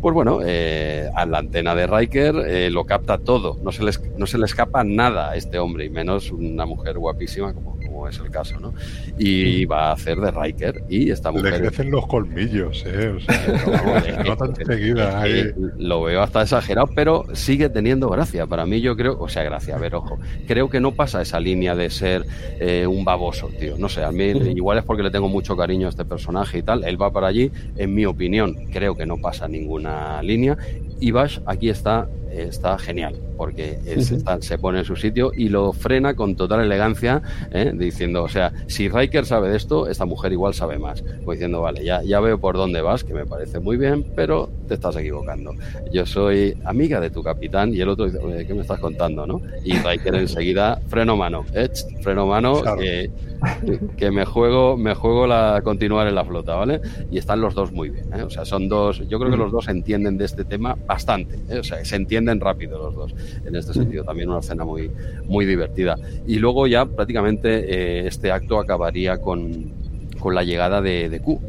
Speaker 2: pues bueno, eh, a la antena de Riker eh, lo capta todo, no se, les, no se le escapa nada a este hombre, y menos una mujer guapísima como, como es el caso, ¿no? Y va a hacer de Riker, y esta mujer...
Speaker 3: Le crecen los colmillos, ¿eh? O sea, no, no tan seguida. Ahí.
Speaker 2: Lo veo hasta exagerado, pero sigue teniendo gracia. Para mí yo creo, o sea, gracia, a ver, ojo, creo que no pasa esa línea de ser eh, un baboso, tío. No sé, a mí igual es porque le tengo mucho cariño a este personaje y tal. Él va para allí, en mi opinión, creo que no pasa ninguna línea. Y Bash aquí está está genial, porque se pone en su sitio y lo frena con total elegancia, ¿eh? diciendo, o sea, si Riker sabe de esto, esta mujer igual sabe más. Como diciendo, vale, ya, ya veo por dónde vas, que me parece muy bien, pero te estás equivocando. Yo soy amiga de tu capitán y el otro dice, ¿qué me estás contando? ¿no? Y Riker enseguida, freno mano, ¿eh? freno mano, que me juego, me juego la continuar en la flota, ¿vale? Y están los dos muy bien, ¿eh? O sea, son dos, yo creo que los dos entienden de este tema bastante, ¿eh? o sea, se entienden rápido los dos. En este sentido, también una escena muy, muy divertida. Y luego ya prácticamente eh, este acto acabaría con, con la llegada de, de Q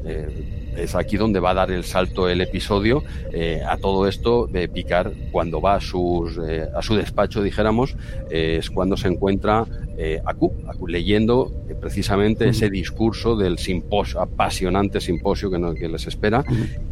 Speaker 2: es aquí donde va a dar el salto el episodio eh, a todo esto de Picard cuando va a, sus, eh, a su despacho, dijéramos, eh, es cuando se encuentra a Q, leyendo precisamente ese discurso del simposio, apasionante simposio que, que les espera.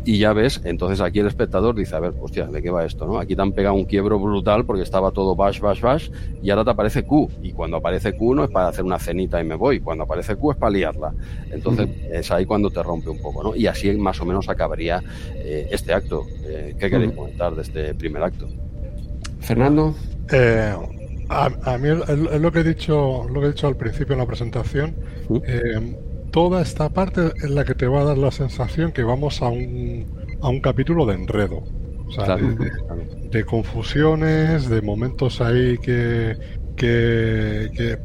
Speaker 2: Y ya ves, entonces aquí el espectador dice, a ver, hostia, ¿de qué va esto? ¿no? Aquí te han pegado un quiebro brutal porque estaba todo bash, bash, bash, y ahora te aparece Q. Y cuando aparece Q no es para hacer una cenita y me voy, cuando aparece Q es para liarla. Entonces es ahí cuando te rompe un poco, ¿no? Y así más o menos acabaría eh, este acto. Eh, ¿Qué queréis comentar de este primer acto?
Speaker 1: Fernando.
Speaker 3: Eh, a, mí es lo que he dicho, lo que he dicho al principio en la presentación. toda esta parte es la que te va a dar la sensación que vamos a un, a un capítulo de enredo. de, confusiones, de momentos ahí que, que, que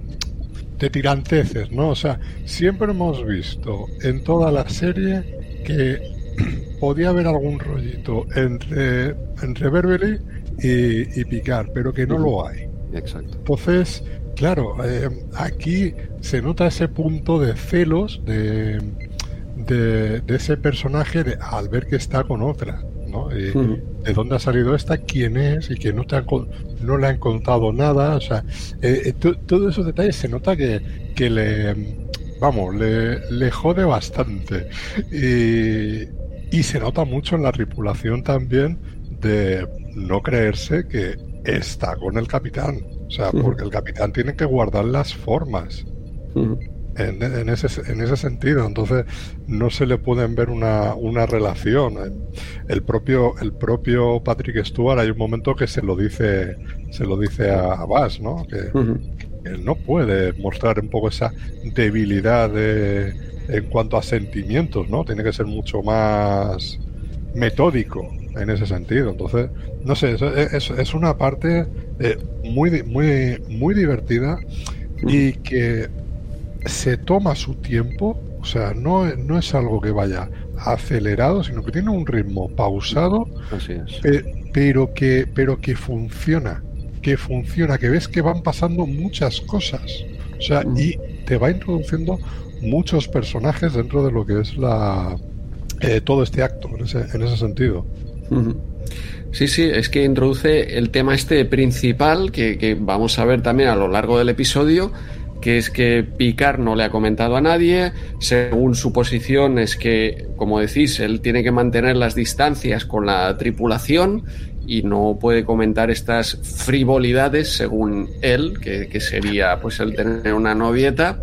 Speaker 3: de tiranteces, ¿no? O sea, siempre hemos visto en toda la serie que podía haber algún rollito entre, entre Beverly y, Picard, pero que no lo hay.
Speaker 2: Exacto.
Speaker 3: Entonces, claro, eh, aquí se nota ese punto de celos de, de, ese personaje al ver que está con otra. ¿no? ¿De dónde ha salido esta? ¿Quién es? Y que no, te no le han contado nada. O sea, eh, eh, todos esos detalles se nota que, que le vamos, le, jode bastante. Y, se nota mucho en la tripulación también de no creerse que está con el capitán. O sea, porque el capitán tiene que guardar las formas. En, ese, en ese sentido, entonces no se le pueden ver una, una relación. El propio, el propio Patrick Stewart hay un momento que se lo dice, se lo dice a, Bass, ¿no? Que, no puede mostrar un poco esa debilidad en cuanto a sentimientos, ¿no? Tiene que ser mucho más metódico en ese sentido. Entonces, no sé, es, es, una parte eh, muy, muy, muy divertida y que se toma su tiempo, o sea, no, no es algo que vaya acelerado, sino que tiene un ritmo pausado, pero, que, pero que funciona que funciona, que ves que van pasando muchas cosas. O sea, y te va introduciendo muchos personajes dentro de lo que es la eh, todo este acto, en ese, en ese sentido.
Speaker 1: Sí, sí, es que introduce el tema este principal que, que, vamos a ver también a lo largo del episodio, que es que Picard no le ha comentado a nadie, según su posición es que, como decís, él tiene que mantener las distancias con la tripulación y no puede comentar estas frivolidades según él, que, sería pues el tener una novieta.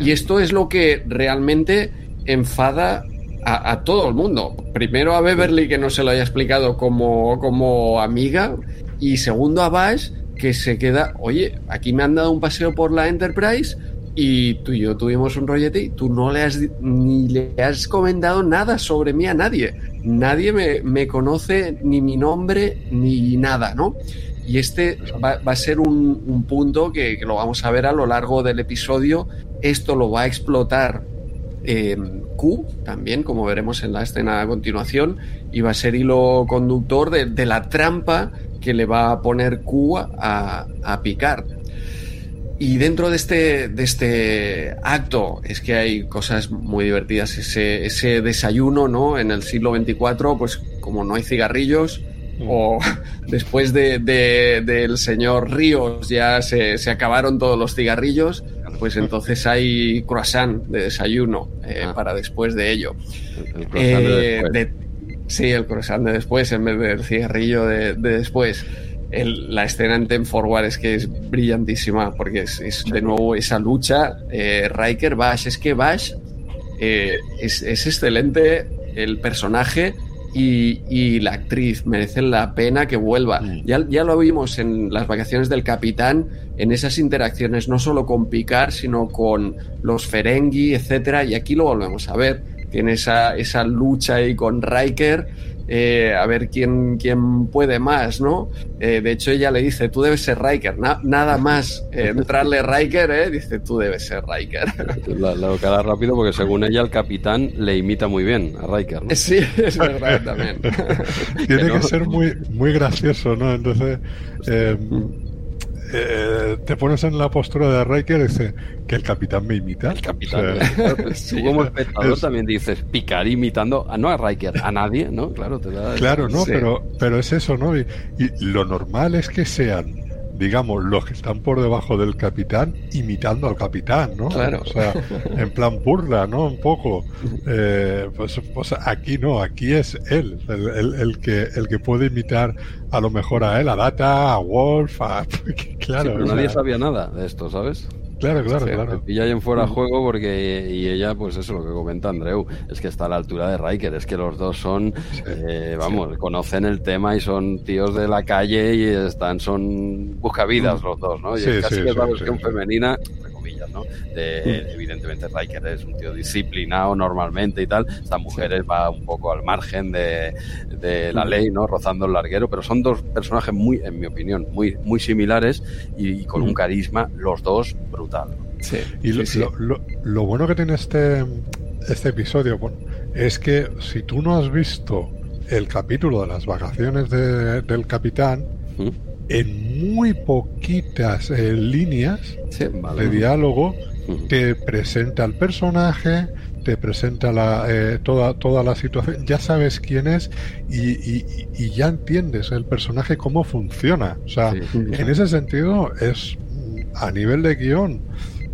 Speaker 1: Y esto es lo que realmente enfada a, todo el mundo. Primero a Beverly que no se lo haya explicado como, como amiga y segundo a Bash que se queda, oye, aquí me han dado un paseo por la Enterprise y tú y yo tuvimos un rollete y tú no le has ni le has comentado nada sobre mí a nadie. Nadie me, conoce ni mi nombre ni nada, ¿no? Y este va, a ser un, punto que, lo vamos a ver a lo largo del episodio. Esto lo va a explotar eh, Q también, como veremos en la escena a continuación, y va a ser hilo conductor de, la trampa que le va a poner Q a, a Picard. Y dentro de este, de este acto es que hay cosas muy divertidas. Ese, ese desayuno, ¿no? En el siglo XXIV, pues como no hay cigarrillos, mm. o después de, del señor Ríos ya se, se, acabaron todos los cigarrillos, pues entonces hay croissant de desayuno eh, ah. para después de ello.
Speaker 2: Eh,
Speaker 1: sí, el croissant de después en vez del cigarrillo de, de después la escena en Ten Forward es que es brillantísima, porque es, de nuevo esa lucha. Eh, Riker, Bash, es que Bash eh, es, excelente el personaje y, la actriz merecen la pena que vuelva. Ya, ya lo vimos en las vacaciones del capitán, en esas interacciones, no solo con Picard, sino con los Ferengi, etcétera, y aquí lo volvemos a ver. Tiene esa, esa lucha ahí con Riker eh, a ver quién, quién puede más, ¿no? Eh, de hecho, ella le dice, tú debes ser Riker, nada más eh, entrarle Riker, ¿eh? Dice, tú debes ser Riker.
Speaker 2: La, la rápido porque según ella el capitán le imita muy bien a Riker, ¿no?
Speaker 1: Sí, es verdad también.
Speaker 3: Tiene que, ser muy, muy gracioso, ¿no? Entonces... Eh, te pones en la postura de Riker y dice que el capitán me imita.
Speaker 2: El capitán. tú como espectador también dices picar imitando, a, no a Riker, a nadie, ¿no? Claro, te da...
Speaker 3: Claro, no, pero, pero es eso, ¿no? y lo normal es que sean digamos, los que están por debajo del capitán imitando al capitán, ¿no?
Speaker 1: Claro.
Speaker 3: O sea, en plan burla, ¿no? Un poco. Eh, pues, pues, aquí no, aquí es él, el, que, el que puede imitar a lo mejor a él, a Data, a Wolf, a...
Speaker 2: claro. pero nadie sabía nada de esto, ¿sabes?
Speaker 3: Claro, claro, claro.
Speaker 2: Y en fuera juego porque y ella, pues eso, lo que comenta Andreu, es que está a la altura de Riker, es que los dos son, eh, vamos, conocen el tema y son tíos de la calle y están, son buscavidas mm. los dos, ¿no? Y es casi que la versión femenina, ¿no? evidentemente Riker es un tío disciplinado normalmente y tal. Esta mujer va un poco al margen de, la ley, ¿no? Rozando el larguero, pero son dos personajes muy, en mi opinión, muy, muy similares y, con un carisma, los dos, brutal.
Speaker 3: Sí, y lo, bueno que tiene este, este episodio es que si tú no has visto el capítulo de las vacaciones del capitán, en muy poquitas eh, líneas de diálogo te presenta el personaje, te presenta la, eh, toda, toda la situación, ya sabes quién es y, ya entiendes el personaje cómo funciona. O sea, en ese sentido es a nivel de guion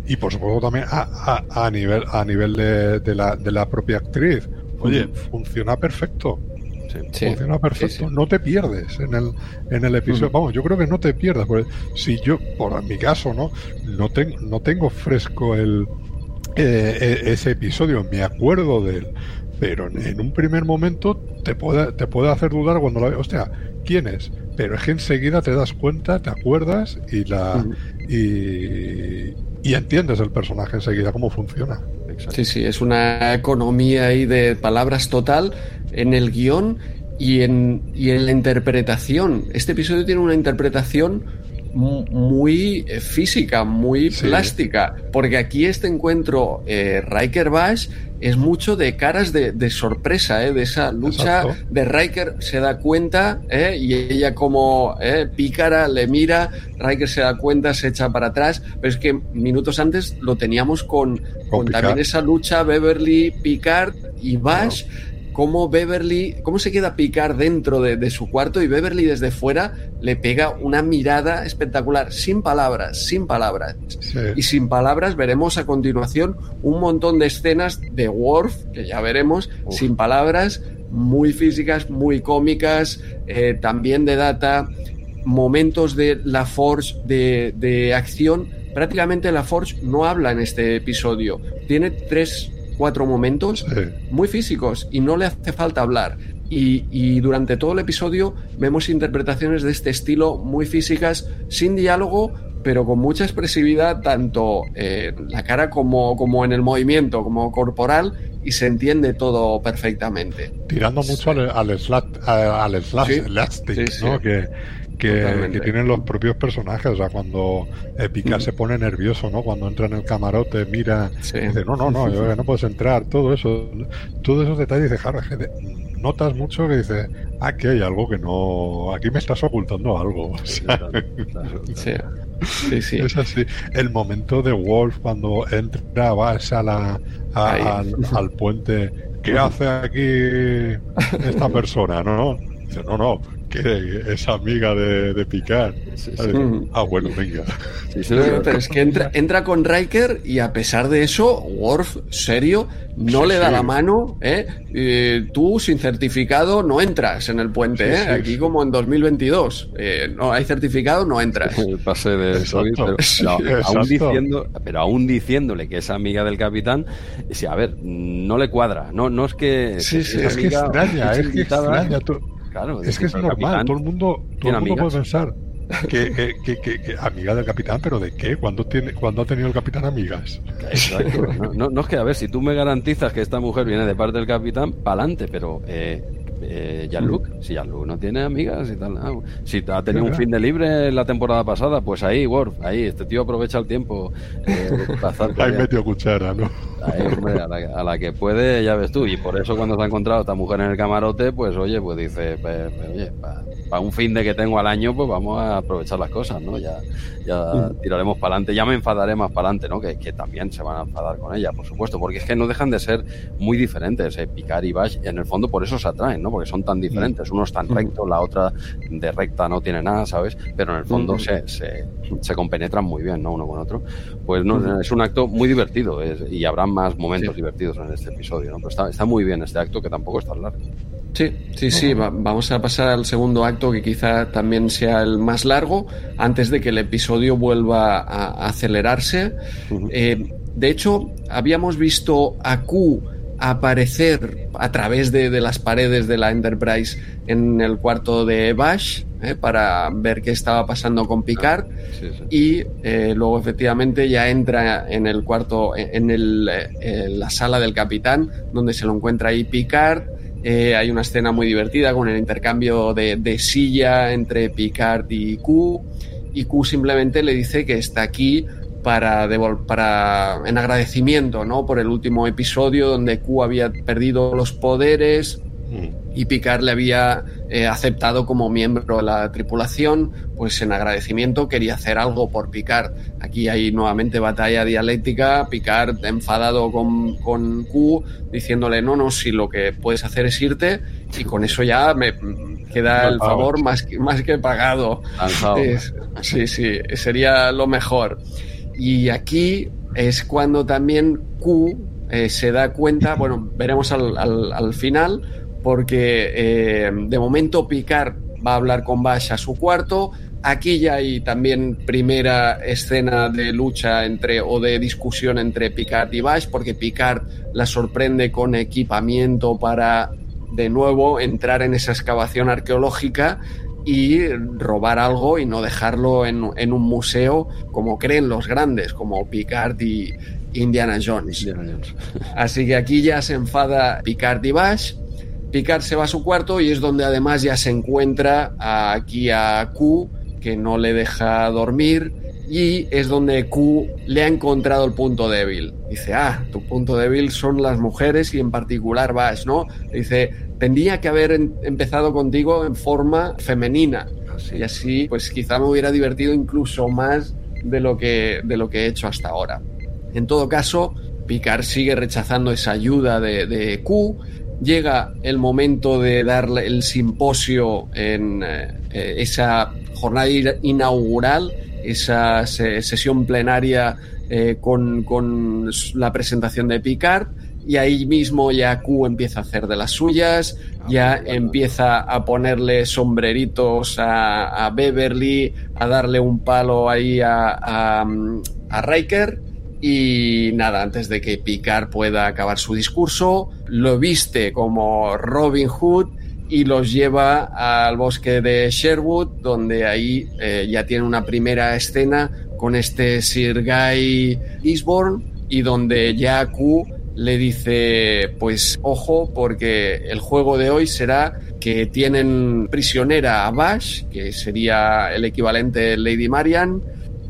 Speaker 3: y por supuesto también a, a, nivel, a nivel de, de, la, de la propia actriz. Oye, funciona perfecto. Funciona perfecto. No te pierdes en el, en el episodio. Vamos, yo creo que no te pierdas. Porque si yo, por mi caso, ¿no? No, tengo no tengo fresco el, eh, e, ese episodio, me acuerdo de él. Pero en, un primer momento te puede, te puede hacer dudar cuando la ves. Hostia, ¿quién es? Pero es que enseguida te das cuenta, te acuerdas y la. y, y entiendes el personaje enseguida, cómo funciona.
Speaker 1: Sí, sí, es una economía ahí de palabras total en el guion y en, y en la interpretación. Este episodio tiene una interpretación muy eh, física, muy plástica, porque aquí este encuentro eh, Riker Bash es mucho de caras de, sorpresa, ¿eh? de esa lucha de Riker se da cuenta ¿eh? y ella como pícara le mira, Riker se da cuenta, se echa para atrás, pero es que minutos antes lo teníamos con, con, también esa lucha Beverly, Picard y Bash cómo Beverly, cómo se queda picar dentro de, su cuarto y Beverly desde fuera le pega una mirada espectacular, sin palabras, sin palabras. Y sin palabras veremos a continuación un montón de escenas de Worf, que ya veremos, sin palabras, muy físicas, muy cómicas, eh, también de data, momentos de la Force de, de acción. Prácticamente la Force no habla en este episodio. Tiene tres cuatro momentos muy físicos y no le hace falta hablar. Y, durante todo el episodio vemos interpretaciones de este estilo muy físicas, sin diálogo, pero con mucha expresividad, tanto en la cara como, como en el movimiento, como corporal, y se entiende todo perfectamente.
Speaker 3: Tirando mucho al, al, al ¿no? Que, que, tienen los propios personajes. O sea, cuando Picard se pone nervioso, ¿no? Cuando entra en el camarote, mira, dice, no, no, no, yo no puedes entrar. Todo eso, todos esos detalles de Harry, notas mucho que dice, aquí hay algo que no, aquí me estás ocultando algo.
Speaker 1: sí, sí.
Speaker 3: Es así. El momento de Wolf cuando entra, vas a la, al, al puente, ¿qué hace aquí esta persona? No, dice, no, no, que es amiga de, de Picard. Ah, bueno, venga.
Speaker 1: pero es que entra, entra con Riker y a pesar de eso, Worf, serio, no le da la mano. ¿eh? tú, sin certificado, no entras en el puente. ¿eh? Aquí, como en 2022, eh, no hay certificado, no entras.
Speaker 2: pase de pero, aún diciendo, pero aún diciéndole que es amiga del capitán, sí, a ver, no le cuadra. No, no es que.
Speaker 3: Sí, sí, es, que extraña, es que extraña. Claro, es, que es normal, todo el mundo, todo el mundo puede pensar que, que, que, amiga del capitán, pero ¿de qué? ¿Cuándo, tiene, ¿cuándo ha tenido el capitán amigas?
Speaker 2: Exacto. No, no, es que, a ver, si tú me garantizas que esta mujer viene de parte del capitán, pa'lante, pero eh, eh, Jean-Luc, si Jean-Luc no tiene amigas y tal. Ah, si ha tenido un fin de libre la temporada pasada, pues ahí, Worf, ahí, este tío aprovecha el tiempo. Eh,
Speaker 3: ahí metió cuchara, ¿no?
Speaker 2: Ahí, hombre, a la, que puede, ya ves tú. Y por eso cuando se ha encontrado esta mujer en el camarote, pues oye, pues dice, pues, oye, para un fin de que tengo al año, pues vamos a aprovechar las cosas, ¿no? Ya, ya tiraremos para adelante, ya me enfadaré más para adelante, ¿no? Que, que, también se van a enfadar con ella, por supuesto, porque es que no dejan de ser muy diferentes, ¿eh? Picard y Bash, en el fondo por eso se atraen, ¿no? Porque son tan diferentes, uno es tan recto, la otra de recta no tiene nada, ¿sabes? Pero en el fondo se, se, se, compenetran muy bien, ¿no? Uno con otro. Pues no, es un acto muy divertido y habrá más momentos divertidos en este episodio, ¿no? Pero está, está muy bien este acto que tampoco es tan largo.
Speaker 1: Sí, sí, sí, vamos a pasar al segundo acto que quizá también sea el más largo antes de que el episodio vuelva a, acelerarse. Eh, de hecho, habíamos visto a Q aparecer a través de, las paredes de la Enterprise en el cuarto de Bash eh, para ver qué estaba pasando con Picard. Ah, y eh, luego efectivamente ya entra en el cuarto, en, el, la sala del capitán donde se lo encuentra ahí Picard. Eh, hay una escena muy divertida con el intercambio de, silla entre Picard y Q. Y Q simplemente le dice que está aquí para, para en agradecimiento ¿no? por el último episodio donde Q había perdido los poderes y Picard le había eh, aceptado como miembro de la tripulación, pues en agradecimiento quería hacer algo por Picard. Aquí hay nuevamente batalla dialéctica, Picard enfadado con, con Q, diciéndole, no, no, si lo que puedes hacer es irte, y con eso ya me queda el favor más, más que pagado. sí, sí, sería lo mejor. Y aquí es cuando también Q eh, se da cuenta, bueno, veremos al, al, al final, porque eh, de momento Picard va a hablar con Bash a su cuarto. Aquí ya hay también primera escena de lucha entre o de discusión entre Picard y Bash, porque Picard la sorprende con equipamiento para de nuevo entrar en esa excavación arqueológica y robar algo y no dejarlo en, en un museo como creen los grandes, como Picard y Indiana Jones. Indiana Jones. Así que aquí ya se enfada Picard y Bash Picard se va a su cuarto y es donde además ya se encuentra aquí a Q, que no le deja dormir, y es donde Q le ha encontrado el punto débil. Dice, ah, tu punto débil son las mujeres y en particular Bash, ¿no? Dice, tendría que haber empezado contigo en forma femenina. Y así, pues quizá me hubiera divertido incluso más de lo que, de lo que he hecho hasta ahora. En todo caso, Picard sigue rechazando esa ayuda de, de Q llega el momento de darle el simposio en eh, esa jornada inaugural, esa sesión plenaria eh, con, con, la presentación de Picard. Y ahí mismo ya Q empieza a hacer de las suyas, ya empieza a ponerle sombreritos a, a Beverly, a darle un palo ahí a, a, a Riker. Y nada, antes de que Picard pueda acabar su discurso, lo viste como Robin Hood y los lleva al bosque de Sherwood, donde ahí eh, ya tiene una primera escena con este Sir Guy Eastbourne y donde ya Q le dice, pues ojo, porque el juego de hoy será que tienen prisionera a Bash, que sería el equivalente de Lady Marian,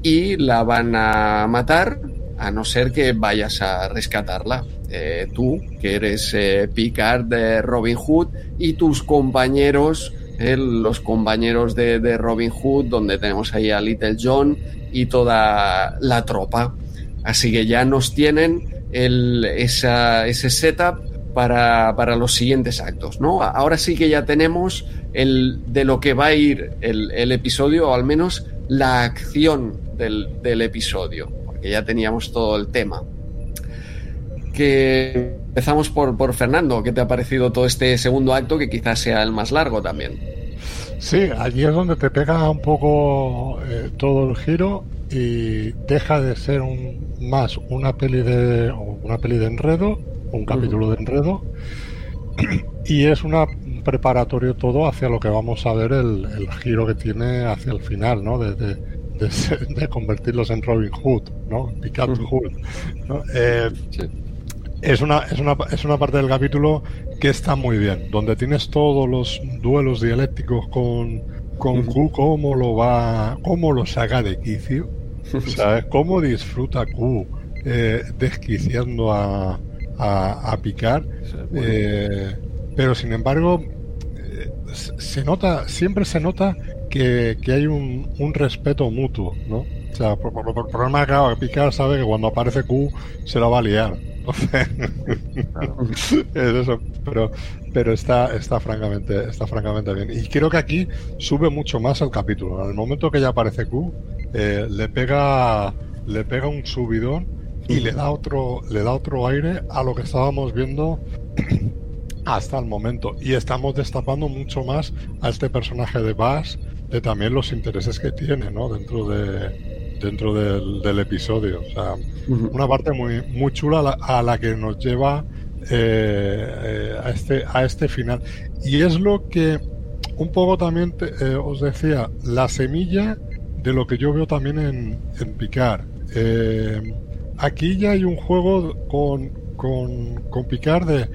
Speaker 1: y la van a matar a no ser que vayas a rescatarla. Eh, tú, que eres eh, Picard de Robin Hood, y tus compañeros, eh, los compañeros de, Robin Hood, donde tenemos ahí a Little John y toda la tropa. Así que ya nos tienen el, esa, ese setup para, para, los siguientes actos, ¿no? Ahora sí que ya tenemos el, de lo que va a ir el, episodio, o al menos la acción del, del, episodio, porque ya teníamos todo el tema. Que empezamos por, por Fernando, ¿qué te ha parecido todo este segundo acto que quizás sea el más largo también?
Speaker 3: Sí, allí es donde te pega un poco eh, todo el giro y deja de ser un, más una peli de una peli de enredo, un capítulo de enredo y es una preparatorio todo hacia lo que vamos a ver el, giro que tiene hacia el final, ¿no? De, de, convertirlos en Robin Hood, ¿no? Picard Hood. Eh, es, una, es, una, es una parte del capítulo que está muy bien, donde tienes todos los duelos dialécticos con, con Q, cómo lo va, cómo lo saca de quicio, ¿sabes? Cómo disfruta Q eh, desquiciando a, a, a Picard. Eh, pero sin embargo, eh, se nota, siempre se nota que, hay un, un, respeto mutuo, ¿no? O sea, por, el problema que Picard sabe que cuando aparece Q se la va a liar. es eso, pero, pero está, francamente, bien. Y creo que aquí sube mucho más el capítulo. El momento que ya aparece Q, eh, le pega le pega un subidón y le da otro le da otro aire a lo que estábamos viendo hasta el momento y estamos destapando mucho más a este personaje de Bass de también los intereses que tiene ¿no? dentro de dentro del, episodio. O sea una parte muy muy chula a la, que nos lleva eh, eh, a este a este final. Y es lo que un poco también eh, os decía la semilla de lo que yo veo también en, en Picard. Aquí ya hay un juego con, con, con Picard de,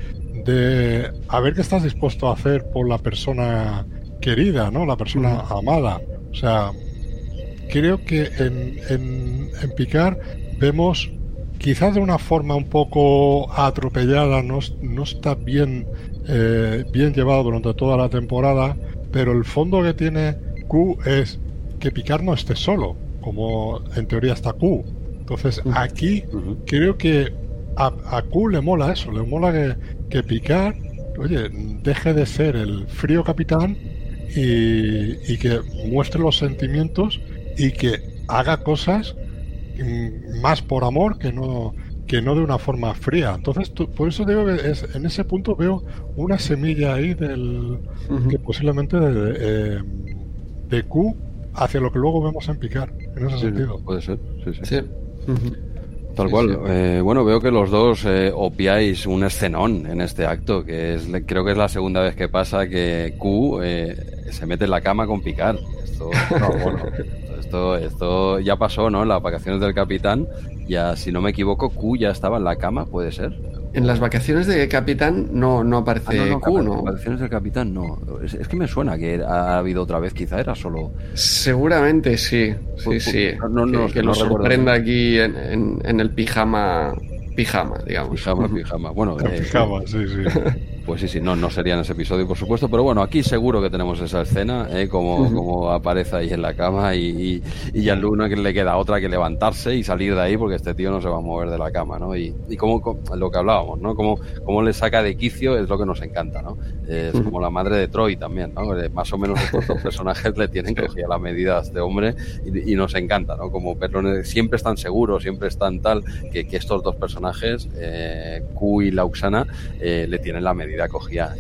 Speaker 3: de a ver qué estás dispuesto a hacer por la persona querida, ¿no? La persona amada. O sea, creo que en, en, en Picard vemos quizás de una forma un poco atropellada, no, no está bien, eh, bien llevado durante toda la temporada, pero el fondo que tiene Q es que Picard no esté solo, como en teoría está Q. Entonces aquí creo que a, a, Q le mola eso, le mola que, que Picard, oye, deje de ser el frío capitán y, que muestre los sentimientos y que haga cosas mm, más por amor que no que no de una forma fría. Entonces, por eso digo que es, en ese punto veo una semilla ahí del que posiblemente de, eh, de, Q hacia lo que luego vemos en Picard, en ese sentido.
Speaker 2: Puede ser, sí, sí. sí. Tal cual. Eh, bueno, veo que los dos eh, opiáis un escenón en este acto, que es creo que es la segunda vez que pasa que Q eh, se mete en la cama con Picard. Esto, esto, esto ya pasó, ¿no? En las vacaciones del capitán, ya si no me equivoco, Q ya estaba en la cama, ¿puede ser?
Speaker 1: En las vacaciones de capitán no, no aparece ah, Q, ¿no? En
Speaker 2: las vacaciones del capitán no. Es, que me suena que ha habido otra vez, quizá era solo.
Speaker 1: Seguramente sí, sí, sí. No, no, que, nos sorprenda aquí en, en, el pijama, pijama, digamos.
Speaker 2: Pijama, pijama. Bueno,
Speaker 3: eh, pijama, sí, sí.
Speaker 2: Pues sí, sí, no, no sería en ese episodio, por supuesto, pero bueno, aquí seguro que tenemos esa escena, ¿eh? como, como aparece ahí en la cama y, y, y a Luna que le queda otra que levantarse y salir de ahí porque este tío no se va a mover de la cama, ¿no? Y, y como, lo que hablábamos, ¿no? Como, como le saca de quicio es lo que nos encanta, ¿no? Es como la madre de Troy también, ¿no? Más o menos estos dos personajes le tienen cogida la medida a este hombre y, y, nos encanta, ¿no? Como siempre están seguros, siempre están tal, que, que estos dos personajes, eh, Q y Lauxana, eh, le tienen la medida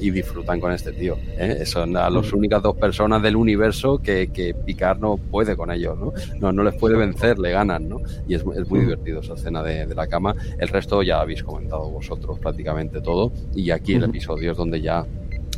Speaker 2: y disfrutan con este tío. ¿eh? Son las mm. únicas dos personas del universo que, que Picard no puede con ellos, ¿no? No, no les puede vencer, le ganan, ¿no? Y es, es muy mm. divertido esa escena de, de, la cama. El resto ya habéis comentado vosotros prácticamente todo y aquí el episodio es donde ya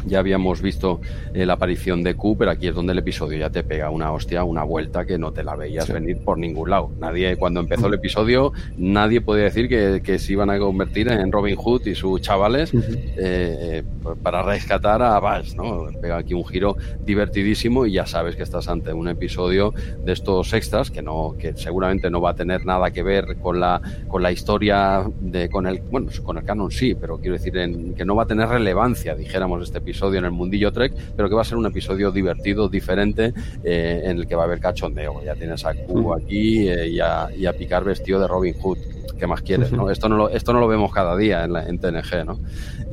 Speaker 2: ya habíamos visto eh, la aparición de Q, pero aquí es donde el episodio ya te pega una hostia, una vuelta que no te la veías venir por ningún lado. Nadie, cuando empezó el episodio, nadie podía decir que, que se iban a convertir en Robin Hood y sus chavales eh, para rescatar a Bash, ¿no? Pega aquí un giro divertidísimo y ya sabes que estás ante un episodio de estos extras que no, que seguramente no va a tener nada que ver con la, con la historia de, con el, bueno, con el canon sí, pero quiero decir en, que no va a tener relevancia, dijéramos, este episodio episodio en el mundillo Trek, pero que va a ser un episodio divertido, diferente, eh, en el que va a haber cachondeo. Ya tienes a Q aquí eh, y, a, y a Picard vestido de Robin Hood ¿qué más quieres? ¿no? Esto, no lo, esto no lo vemos cada día en, en TNG, ¿no?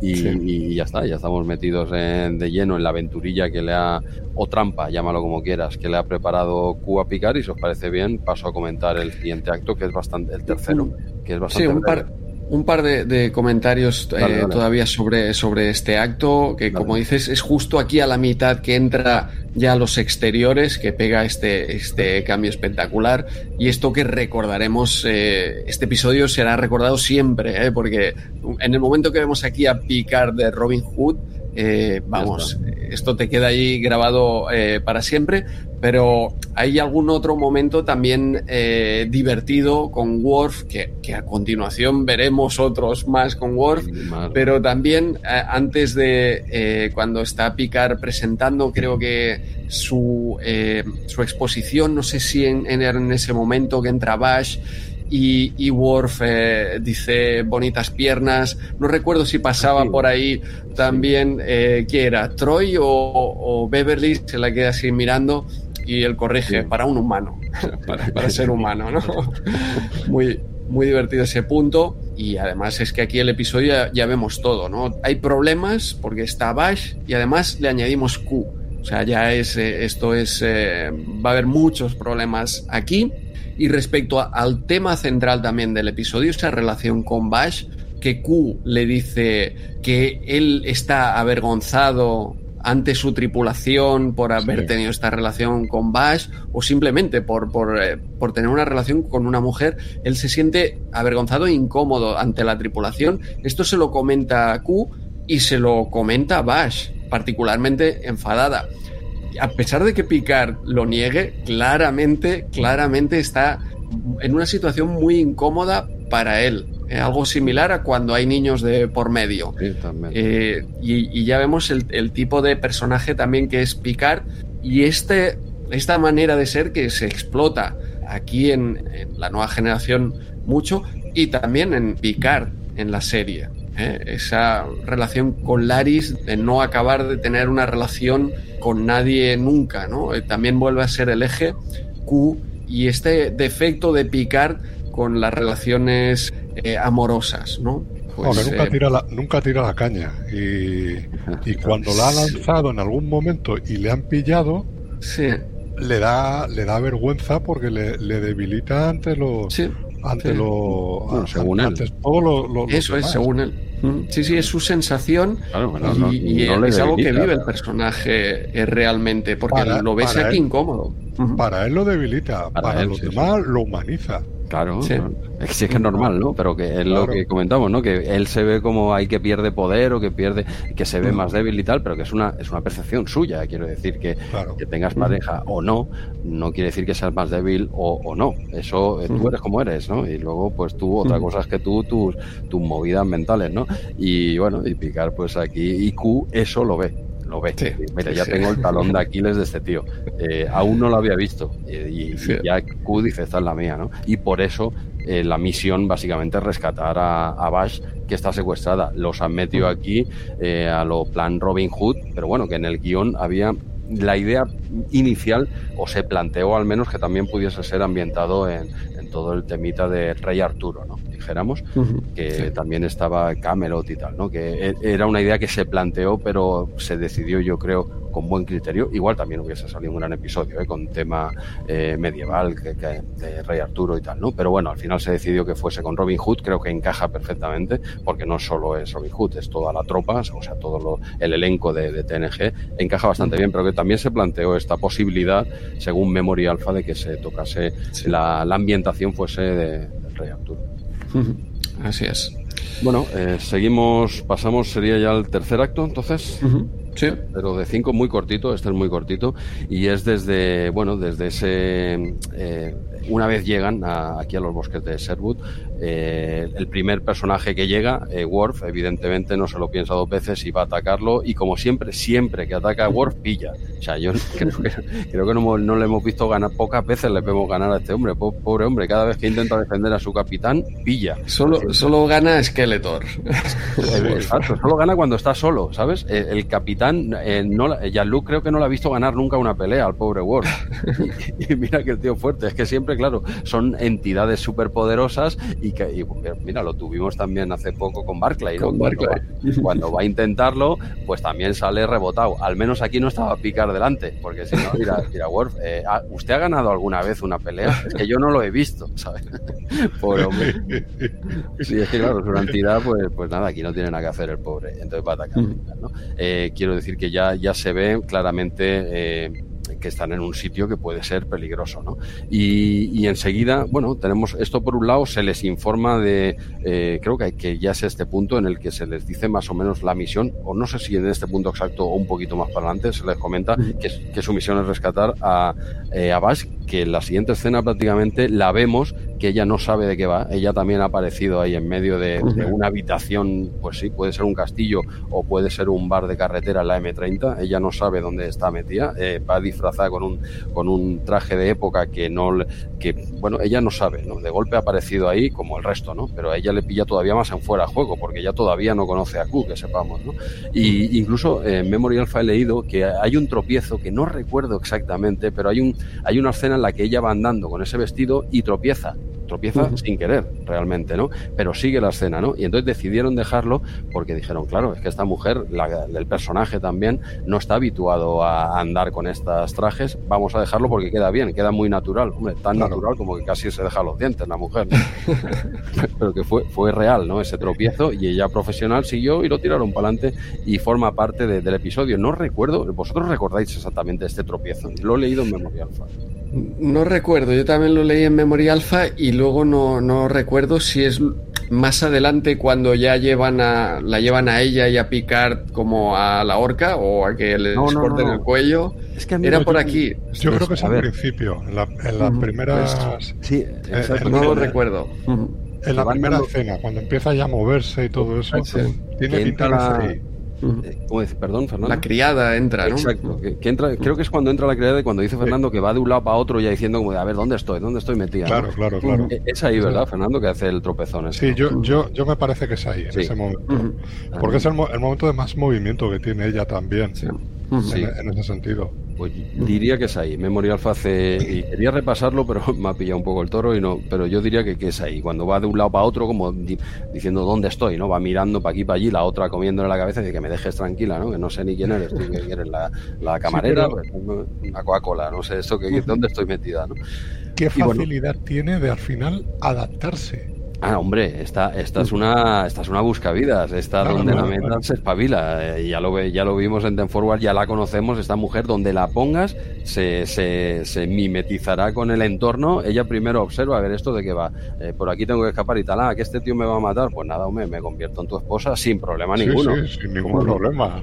Speaker 2: Y, ya está, ya estamos metidos de lleno en la aventurilla que le ha, o trampa, llámalo como quieras, que le ha preparado Q a picar y si os parece bien, paso a comentar el siguiente acto, que es bastante, el tercero, que es bastante...
Speaker 1: Sí, un par, un par de, comentarios eh, todavía sobre, sobre este acto, que como dices, es justo aquí a la mitad que entra ya los exteriores, que pega este, este cambio espectacular. Y esto que recordaremos, eh, este episodio será recordado siempre, eh, porque en el momento que vemos aquí a Picard de Robin Hood, eh, vamos, esto te queda ahí grabado eh, para siempre, pero hay algún otro momento también eh, divertido con Worf, que, a continuación veremos otros más con Worf, pero también antes de cuando está Picard presentando, creo que su, su exposición, no sé si en, en ese momento que entra Bash, y, y Worf eh, dice bonitas piernas. No recuerdo si pasaba por ahí también, eh, ¿qué era? ¿Troy o, Beverly? Se la queda así mirando y él corrige, para un humano, para, ser humano, ¿no? muy, muy divertido ese punto y además es que aquí el episodio ya, vemos todo, ¿no? Hay problemas porque está Bash y además le añadimos Q. O sea, ya es, eh, esto es, eh, va a haber muchos problemas aquí y respecto al tema central también del episodio, esa relación con Bash, que Q le dice que él está avergonzado ante su tripulación por haber tenido esta relación con Bash o simplemente por, por, eh, por, tener una relación con una mujer, él se siente avergonzado e incómodo ante la tripulación. Esto se lo comenta Q y se lo comenta Bash, particularmente enfadada a pesar de que Picard lo niegue, claramente, claramente está en una situación muy incómoda para él. Eh, algo similar a cuando hay niños de por medio. Eh, y, ya vemos el, tipo de personaje también que es Picard y este, esta manera de ser que se explota aquí en, la nueva generación mucho y también en Picard en la serie. Eh, esa relación con Laris de no acabar de tener una relación con nadie nunca, ¿no? Eh, también vuelve a ser el eje Q y este defecto de Picard con las relaciones eh, amorosas, ¿no?
Speaker 3: Pues, nunca, tira la, nunca tira la caña y, y cuando la ha lanzado en algún momento y le han pillado, le da le da vergüenza porque le, debilita ante los ante lo
Speaker 2: según él.
Speaker 1: Eso es, según él. Mm, sí, sí, es su sensación y, es algo que vive el personaje eh, realmente, porque lo ves aquí incómodo.
Speaker 3: Para él lo debilita, para, los demás lo humaniza.
Speaker 2: Claro, es que es normal, ¿no? Pero que es lo que comentamos, ¿no? Que él se ve como hay que pierde poder o que pierde, que se ve mm. más débil y tal, pero que es una, es una percepción suya. Quiero decir que, que tengas pareja o no, no quiere decir que seas más débil o, no. Eso, eh, tú eres como eres, ¿no? Y luego, pues tú, otra cosa es que tú, tus, tus movidas mentales, ¿no? Y bueno, y picar, pues aquí, y Q eso lo ve lo ve. Mira, ya tengo el talón de Aquiles de este tío. Eh, aún no lo había visto. y, ya Q dice, esta es la mía, ¿no? Y por eso eh, la misión básicamente es rescatar a, a, Bash, que está secuestrada. Los han metido aquí eh, a lo plan Robin Hood, pero bueno, que en el guion había la idea inicial, o se planteó al menos que también pudiese ser ambientado en, en todo el temita de Rey Arturo, ¿no? Dijéramos, que también estaba Camelot y tal, ¿no? Que e, era una idea que se planteó, pero se decidió, yo creo, con buen criterio. Igual también hubiese salido un gran episodio, ¿eh? con tema eh, medieval que, de Rey Arturo y tal, ¿no? Pero bueno, al final se decidió que fuese con Robin Hood, creo que encaja perfectamente, porque no solo es Robin Hood, es toda la tropa, o sea, todo lo, el elenco de, TNG, encaja bastante bien, pero que también se planteó esta posibilidad, según Memory Alpha, de que se tocase la, ambientación fuese de Rey Arturo.
Speaker 1: Así es.
Speaker 2: Bueno, eh, seguimos, pasamos, sería ya el tercer acto, entonces.
Speaker 1: Sí.
Speaker 2: Pero de cinco muy cortito, este es muy cortito, y es desde, bueno, desde ese, eh, una vez llegan aquí a los bosques de Sherwood, eh, el primer personaje que llega, eh, Worf, evidentemente no se lo piensa dos veces y va a atacarlo y como siempre, siempre que ataca a Worf, pilla. O sea, yo creo que, creo que no, no, le hemos visto ganar, pocas veces le vemos ganar a este hombre, pobre hombre, cada vez que intenta defender a su capitán, pilla.
Speaker 1: Solo, solo gana Skeletor.
Speaker 2: Exacto, solo gana cuando está solo, ¿sabes? El, capitán, eh, no, Jean-Luc creo que no le ha visto ganar nunca una pelea al pobre Worf. Y, mira que el tío fuerte, es que siempre, claro, son entidades superpoderosas y que, y, mira, lo tuvimos también hace poco con Barclay, ¿no? Cuando, va, a intentarlo, pues también sale rebotado. Al menos aquí no estaba picar delante, porque si no, mira, mira Worf, eh, ah, ¿usted ha ganado alguna vez una pelea? Es que yo no lo he visto, ¿sabes? Pobre hombre. Sí, es que claro, es una entidad, pues, pues nada, aquí no tiene nada que hacer el pobre, entonces va a atacar. ¿no? Eh, quiero decir que ya, ya se ve claramente eh, que están en un sitio que puede ser peligroso. ¿no? Y, enseguida, bueno, tenemos esto por un lado, se les informa de, eh, creo que, que ya es este punto en el que se les dice más o menos la misión, o no sé si en este punto exacto o un poquito más para adelante, se les comenta que, que su misión es rescatar a, eh, a Bash, que en la siguiente escena prácticamente la vemos que ella no sabe de qué va. Ella también ha aparecido ahí en medio de, una habitación, pues sí, puede ser un castillo o puede ser un bar de carretera en la M30. Ella no sabe dónde está metida. Eh, va disfrazada con un, con un traje de época que no, que, bueno, ella no sabe, ¿no? De golpe ha aparecido ahí como el resto, ¿no? Pero a ella le pilla todavía más en fuera de juego porque ella todavía no conoce a Q, que sepamos, ¿no? Y incluso en Memory Alpha he leído que hay un tropiezo que no recuerdo exactamente, pero hay un, hay una escena en la que ella va andando con ese vestido y tropieza tropieza sin querer realmente, ¿no? Pero sigue la escena, ¿no? Y entonces decidieron dejarlo porque dijeron, claro, es que esta mujer, el personaje también, no está habituado a andar con estos trajes, vamos a dejarlo porque queda bien, queda muy natural, hombre, tan natural como que casi se deja los dientes la mujer, pero que fue, fue real, ¿no? Ese tropiezo y ella profesional siguió y lo tiraron para adelante y forma parte del episodio. No recuerdo, vosotros recordáis exactamente este tropiezo, lo he leído en Memoria Alpha.
Speaker 1: No recuerdo, yo también lo leí en Memoria Alpha y luego no, no recuerdo si es más adelante cuando ya llevan a, la llevan a ella y a picar como a la horca o a que les corten el cuello. Es que Era por aquí.
Speaker 3: Yo creo que es al principio, en, la, en las primeras.
Speaker 1: Pues, sí, eh, no lo recuerdo.
Speaker 3: En la primera escena, cuando empieza ya a moverse y todo eso, tiene pinta
Speaker 2: la... Eh, perdón, Fernando.
Speaker 1: La criada entra, ¿no?
Speaker 2: Exacto. Que, entra, creo que es cuando entra la criada y cuando dice Fernando que va de un lado para otro ya diciendo como de, a ver, ¿dónde estoy? ¿Dónde estoy metida?
Speaker 3: Claro, claro, claro.
Speaker 2: E, es ahí, ¿verdad, Fernando? Que hace el tropezón.
Speaker 3: Sí, yo, yo, yo me parece que es ahí, en ese momento. Porque es el, el, momento de más movimiento que tiene ella también. Sí en, ese sentido.
Speaker 2: Pues diría que es ahí. Memorial Face, y quería repasarlo, pero me ha pillado un poco el toro, y no, pero yo diría que, que es ahí. Cuando va de un lado para otro, como diciendo dónde estoy, ¿no? Va mirando para aquí, para allí, la otra comiéndole la cabeza y dice que me dejes tranquila, ¿no? Que no sé ni quién eres, tú que eres la, la camarera, una Coca-Cola, no sé, esto que, dónde estoy metida, ¿no?
Speaker 3: ¿Qué facilidad tiene de al final adaptarse?
Speaker 2: Ah, hombre, esta, esta es una esta es una buscavidas, esta donde la meta se espabila. Eh, ya lo ya lo vimos en Ten Forward, ya la conocemos, esta mujer donde la pongas se, se, se, mimetizará con el entorno. Ella primero observa a ver esto de qué va. Eh, por aquí tengo que escapar y tal, ah, que este tío me va a matar. Pues nada, hombre, me convierto en tu esposa sin problema ninguno.
Speaker 3: Sí, sin ningún problema.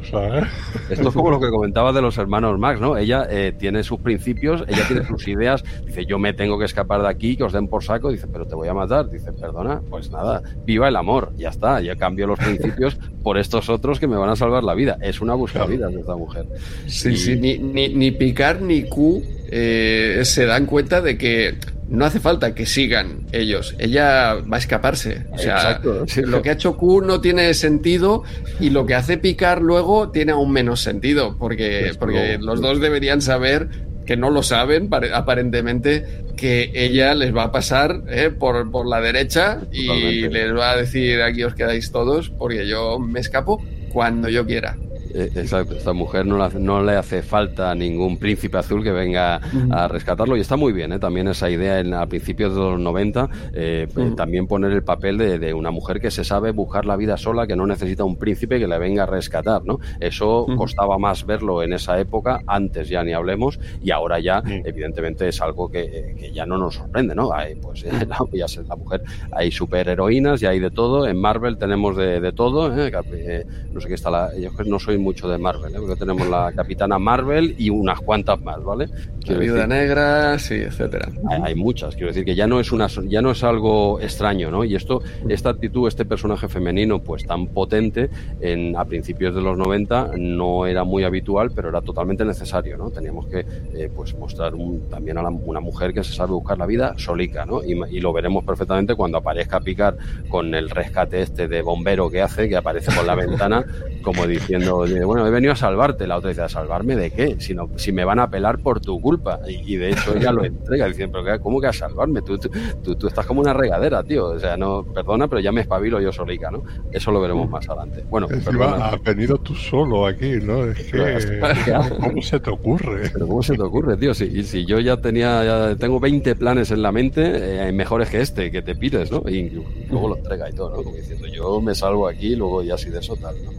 Speaker 2: Esto es como lo que comentaba de los hermanos Max, ¿no? Ella eh, tiene sus principios, ella tiene sus ideas. Dice, yo me tengo que escapar de aquí, que os den por saco. Dice, pero te voy a matar. Dice, perdona pues nada, viva el amor, ya está, ya cambio los principios por estos otros que me van a salvar la vida. Es una buscavidas de esta mujer.
Speaker 1: Sí, sí, ni, ni, ni, Picard ni Q eh, se dan cuenta de que no hace falta que sigan ellos, ella va a escaparse. O sea, lo que ha hecho Q no tiene sentido y lo que hace Picard luego tiene aún menos sentido, porque, porque los dos deberían saber que no lo saben, aparentemente, que ella les va a pasar eh, por, por, la derecha y les va a decir aquí os quedáis todos porque yo me escapo cuando yo quiera.
Speaker 2: Eh, exacto, esta mujer no, no, le hace falta ningún príncipe azul que venga a rescatarlo. Y está muy bien, ¿eh? también esa idea en, a principios de los 90, eh, pues, también poner el papel de, una mujer que se sabe buscar la vida sola, que no necesita un príncipe que le venga a rescatar, ¿no? Eso costaba más verlo en esa época, antes ya ni hablemos, y ahora ya evidentemente es algo que, ya no nos sorprende, ¿no? Hay, pues la, ya la mujer, hay superheroínas y hay de todo, en Marvel tenemos de, todo, no sé qué está la, yo no soy mucho de Marvel, ¿eh? porque tenemos la Capitana Marvel y unas cuantas más, ¿vale?
Speaker 1: la Viuda Negra, sí, etcétera.
Speaker 2: Hay, muchas, quiero decir que ya no es una ya no es algo extraño, ¿no? Y esto, esta actitud, este personaje femenino, pues tan potente, en, a principios de los 90 no era muy habitual, pero era totalmente necesario, ¿no? Teníamos que eh, pues mostrar también a una mujer que se sabe buscar la vida solica, ¿no? Y, y, lo veremos perfectamente cuando aparezca Picar con el rescate este de bombero que hace, que aparece por la ventana, como diciendo, bueno, he venido a salvarte. La otra dice, ¿a salvarme de qué? Si, no, si me van a pelar por tu culpa. Y, de hecho ella lo entrega, diciendo, pero ¿cómo que a salvarme? Tú, tú, tú, estás como una regadera, tío. O sea, no, perdona, pero ya me espabilo yo solica, ¿no? Eso lo veremos más adelante. Bueno,
Speaker 3: has venido tú solo aquí, ¿no? Es que, ¿cómo se te ocurre?
Speaker 2: Pero ¿cómo se te ocurre, tío? Si, si yo ya tenía, ya tengo 20 planes en la mente, eh, mejores que este, que te pides, ¿no? Y luego lo entrega y todo, ¿no? Como diciendo, yo me salgo aquí, luego ya así de eso tal, ¿no?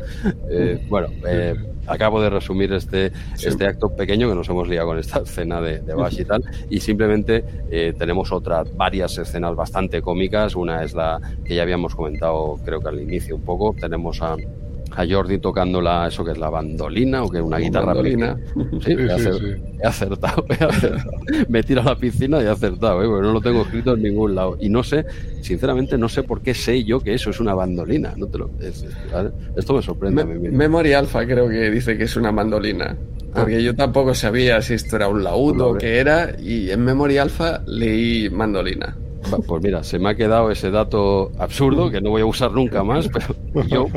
Speaker 2: Eh, bueno, eh, acabo de resumir este, este acto pequeño que nos hemos liado con esta escena de, de Bash y tal, y simplemente eh, tenemos otras varias escenas bastante cómicas. Una es la que ya habíamos comentado, creo que al inicio un poco. Tenemos a, a Jordi tocando la, eso que es la bandolina o que es una guitarra
Speaker 1: bandolina.
Speaker 2: Sí, he, acertado, he, acertado, Me tiro a la piscina y he acertado, ¿eh? porque no lo tengo escrito en ningún lado. Y no sé, sinceramente, no sé por qué sé yo que eso es una bandolina. No te lo, esto me sorprende.
Speaker 1: Me, Memory Alpha creo que dice que es una mandolina. Porque ah. yo tampoco sabía si esto era un laúd o qué era, y en Memory Alpha leí mandolina.
Speaker 2: Pues mira, se me ha quedado ese dato absurdo que no voy a usar nunca más, pero yo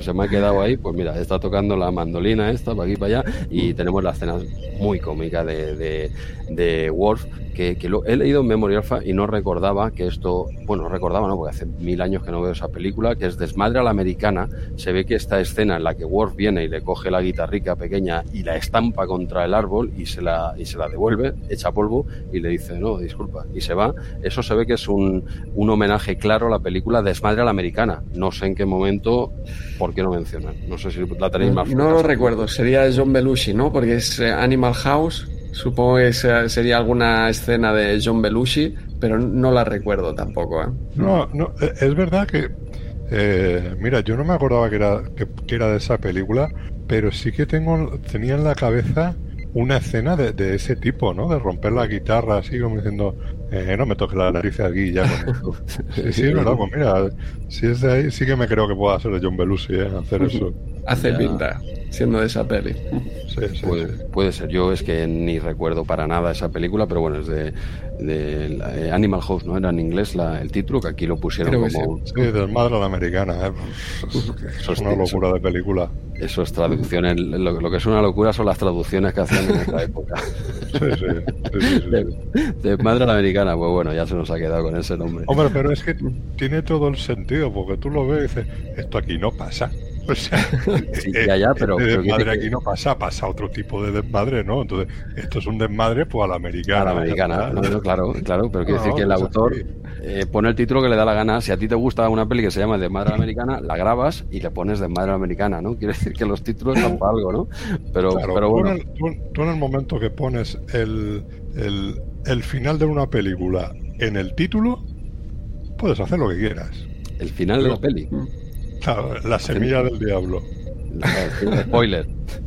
Speaker 2: se me ha quedado ahí. Pues mira, está tocando la mandolina esta para aquí para allá y tenemos la escena muy cómica de, de, de Worf que, lo, he leído en Memory Alpha y no recordaba que esto, bueno, recordaba, ¿no? Porque hace mil años que no veo esa película, que es Desmadre a la Americana. Se ve que esta escena en la que Worf viene y le coge la guitarrica pequeña y la estampa contra el árbol y se la, y se la devuelve, echa polvo y le dice, no, disculpa, y se va. Eso se ve que es un, un homenaje claro a la película Desmadre a la Americana. No sé en qué momento, por qué no mencionan. No sé si la tenéis más.
Speaker 1: No lo recuerdo, sería John Belushi, ¿no? Porque es eh, Animal House Supongo que sería alguna escena de John Belushi, pero no la recuerdo tampoco. ¿eh?
Speaker 3: No, no, e, es verdad que. Eh, mira, yo no me acordaba que era, que, era de esa película, pero sí que tengo tenía en la cabeza una escena de, ese tipo, ¿no? De romper la guitarra así como diciendo, eh, no me toques la nariz aquí ya con esto. Sí, sí, es verdad, pues mira, si es de ahí, sí que me creo que pueda ser de John Belushi, ¿eh? Hacer eso.
Speaker 1: Hace pinta siendo de esa peli.
Speaker 2: puede, ser. Yo es que ni recuerdo para nada esa película, pero bueno, es de, eh, Animal House, ¿no? Era en inglés la, el título, que aquí lo pusieron como...
Speaker 3: Sí, del madre la americana. ¿eh? Eso es una locura de película.
Speaker 2: Eso es traducciones. Lo, que es una locura son las traducciones que hacían en esta época. Sí, sí. de, madre a la americana, pues bueno, ya se nos ha quedado con ese nombre.
Speaker 3: Hombre, pero es que tiene todo el sentido, porque tú lo ves y dices, esto aquí no pasa. O sea,
Speaker 2: ya, ya, pero,
Speaker 3: desmadre aquí no pasa, pasa otro tipo de desmadre, ¿no? Entonces, esto es un desmadre, pues a la americana.
Speaker 2: A la americana, claro, claro, pero quiere decir que el autor eh, pone el título que le da la gana. Si a ti te gusta una peli que se llama Desmadre Americana, la grabas y le pones Desmadre Americana, ¿no? Quiere decir que los títulos son para algo, ¿no? Pero, pero bueno.
Speaker 3: Tú en, el, momento que pones el, el, el final de una película en el título, puedes hacer lo que quieras.
Speaker 2: El final de la peli.
Speaker 3: Claro, la semilla del diablo.
Speaker 2: Spoiler.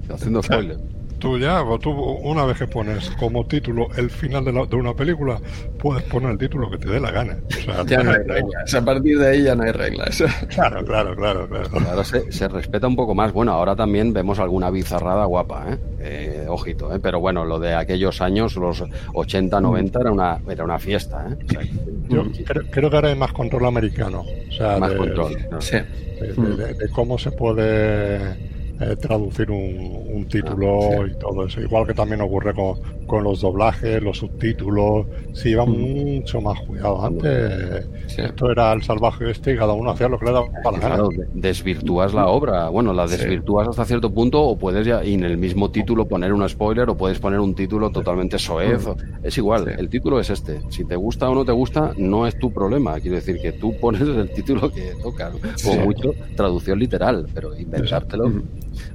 Speaker 2: Haciendo spoiler
Speaker 3: tú ya, tú una vez que pones como título el final de, de, una película, puedes poner el título que te dé la gana.
Speaker 1: ya no hay reglas. A partir de ahí ya no hay reglas.
Speaker 3: Claro, claro, claro. claro.
Speaker 2: se, respeta un poco más. Bueno, ahora también vemos alguna bizarrada guapa, ¿eh? eh ojito, ¿eh? Pero bueno, lo de aquellos años, los 80, 90, era una, era una fiesta, ¿eh?
Speaker 3: Yo creo, que ahora hay más control americano. O sea,
Speaker 2: más control.
Speaker 1: Sí.
Speaker 3: de cómo se puede eh, traducir un, título ah, y todo eso. Igual que también ocurre con, con los doblajes, los subtítulos. Sí, va mm. mucho más cuidado. Antes esto era el salvaje este y cada uno hacía lo que le daba para la
Speaker 2: claro, desvirtúas la obra. Bueno, la desvirtúas hasta cierto punto o puedes ya y en el mismo título poner un spoiler o puedes poner un título totalmente soez. Mm. Es igual, el título es este. Si te gusta o no te gusta, no es tu problema. Quiero decir que tú pones el título que toca. Como mucho traducción literal, pero inventártelo.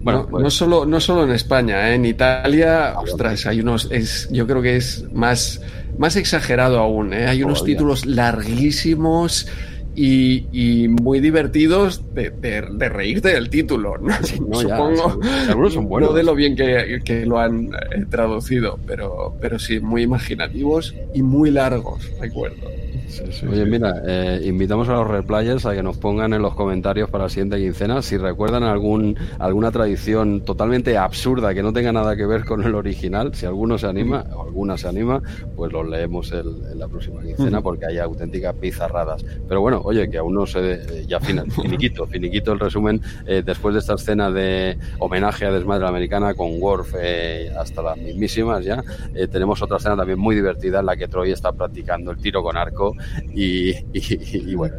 Speaker 1: Bueno, pues no, solo, no solo en España, ¿eh? en Italia, ostras, hay unos, es, yo creo que es más, más exagerado aún, ¿eh? hay unos títulos larguísimos y, muy divertidos de, reírte del título. ¿no? Supongo, algunos son buenos. No de lo bien que, lo han eh, traducido, pero, pero sí, muy imaginativos y muy largos, recuerdo.
Speaker 2: Oye, mira, eh, invitamos a los replayers a que nos pongan en los comentarios para la siguiente quincena si recuerdan algún, alguna tradición totalmente absurda que no tenga nada que ver con el original. Si alguno se anima o alguna se anima, pues los leemos en la próxima quincena porque hay auténticas pizarradas. Pero bueno, oye, que aún no se. ya final, finiquito, finiquito el resumen. Eh, después de esta escena de homenaje a Desmadre Americana con Worf eh, hasta las mismísimas ya, tenemos otra escena también muy divertida en la que Troy está practicando el tiro con arco y, bueno.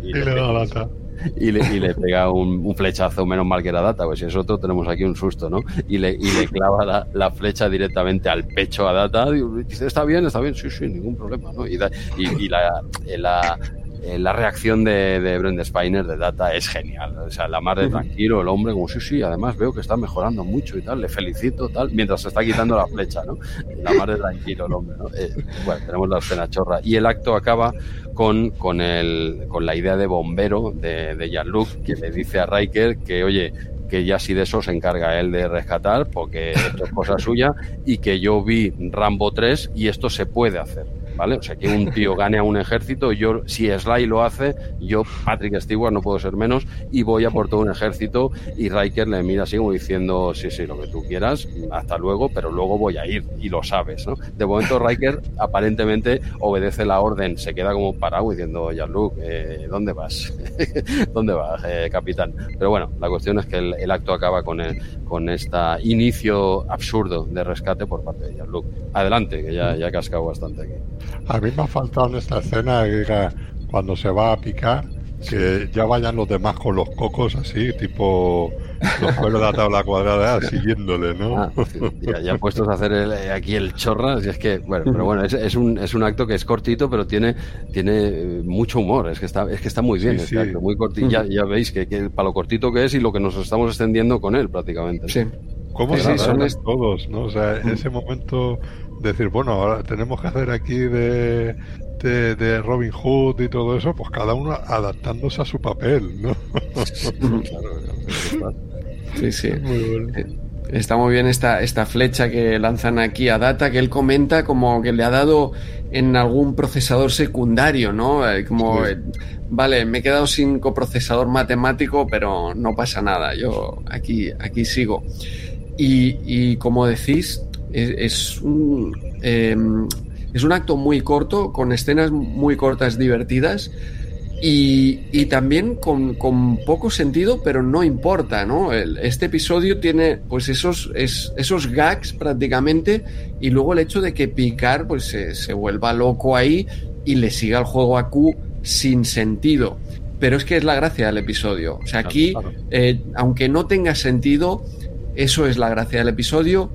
Speaker 2: Y, le, pega un, flechazo, menos mal que era data, pues si es otro tenemos aquí un susto, ¿no? Y le, y le clava la, flecha directamente al pecho a data. Y dice, está bien, está bien, sí, sí, ningún problema, ¿no? Y, y la, la eh, la reacción de, de Spiner de Data es genial. O sea, la más de tranquilo, el hombre, como sí, sí, además veo que está mejorando mucho y tal, le felicito, tal, mientras se está quitando la flecha, ¿no? La más de tranquilo, el hombre, ¿no? Eh, bueno, tenemos la escena chorra. Y el acto acaba con, con, el, con la idea de bombero de, de Jean-Luc, que le dice a Riker que, oye, que ya si de eso se encarga él de rescatar, porque esto es cosa suya, y que yo vi Rambo 3 y esto se puede hacer. ¿Vale? O sea, que un tío gane a un ejército, yo, si Sly lo hace, yo, Patrick Stewart, no puedo ser menos, y voy a por todo un ejército, y Riker le mira así como diciendo, sí, sí, lo que tú quieras, hasta luego, pero luego voy a ir, y lo sabes, ¿no? De momento Riker aparentemente obedece la orden, se queda como parado diciendo, Luke, eh, ¿dónde vas? ¿Dónde vas, eh, capitán? Pero bueno, la cuestión es que el, acto acaba con, el, con este inicio absurdo de rescate por parte de Jean-Luc. Adelante, que ya, ya he cascado bastante aquí.
Speaker 3: A mí me ha faltado en esta escena que cuando se va a picar, que ya vayan los demás con los cocos así, tipo los cueros de la tabla cuadrada siguiéndole, ¿no? Ah,
Speaker 2: ya, puestos a hacer eh, aquí el chorra, y es que, bueno, pero bueno, es, un, es un acto que es cortito, pero tiene, tiene eh, mucho humor, es que está, es que está muy bien, muy cortito, ya, ya, veis que, para lo cortito que es y lo que nos estamos extendiendo con él prácticamente.
Speaker 3: Sí. ¿Cómo se son todos, no? O sea, ese momento decir, bueno, ahora tenemos que hacer aquí de, de, Robin Hood y todo eso, pues cada uno adaptándose a su papel, ¿no?
Speaker 1: sí, sí. Eh, está muy bien esta, esta flecha que lanzan aquí a Data, que él comenta como que le ha dado en algún procesador secundario, ¿no? Eh, como, eh, vale, me he quedado sin coprocesador matemático, pero no pasa nada, yo aquí, aquí sigo. Y, y como decís, es, un, em, es un acto muy corto, con escenas muy cortas divertidas. Y, también con, poco sentido, pero no importa, ¿no? este episodio tiene pues esos, esos gags prácticamente y luego el hecho de que Picard pues se, vuelva loco ahí y le siga el juego a Q sin sentido. Pero es que es la gracia del episodio. O sea, aquí, eh, aunque no tenga sentido, eso es la gracia del episodio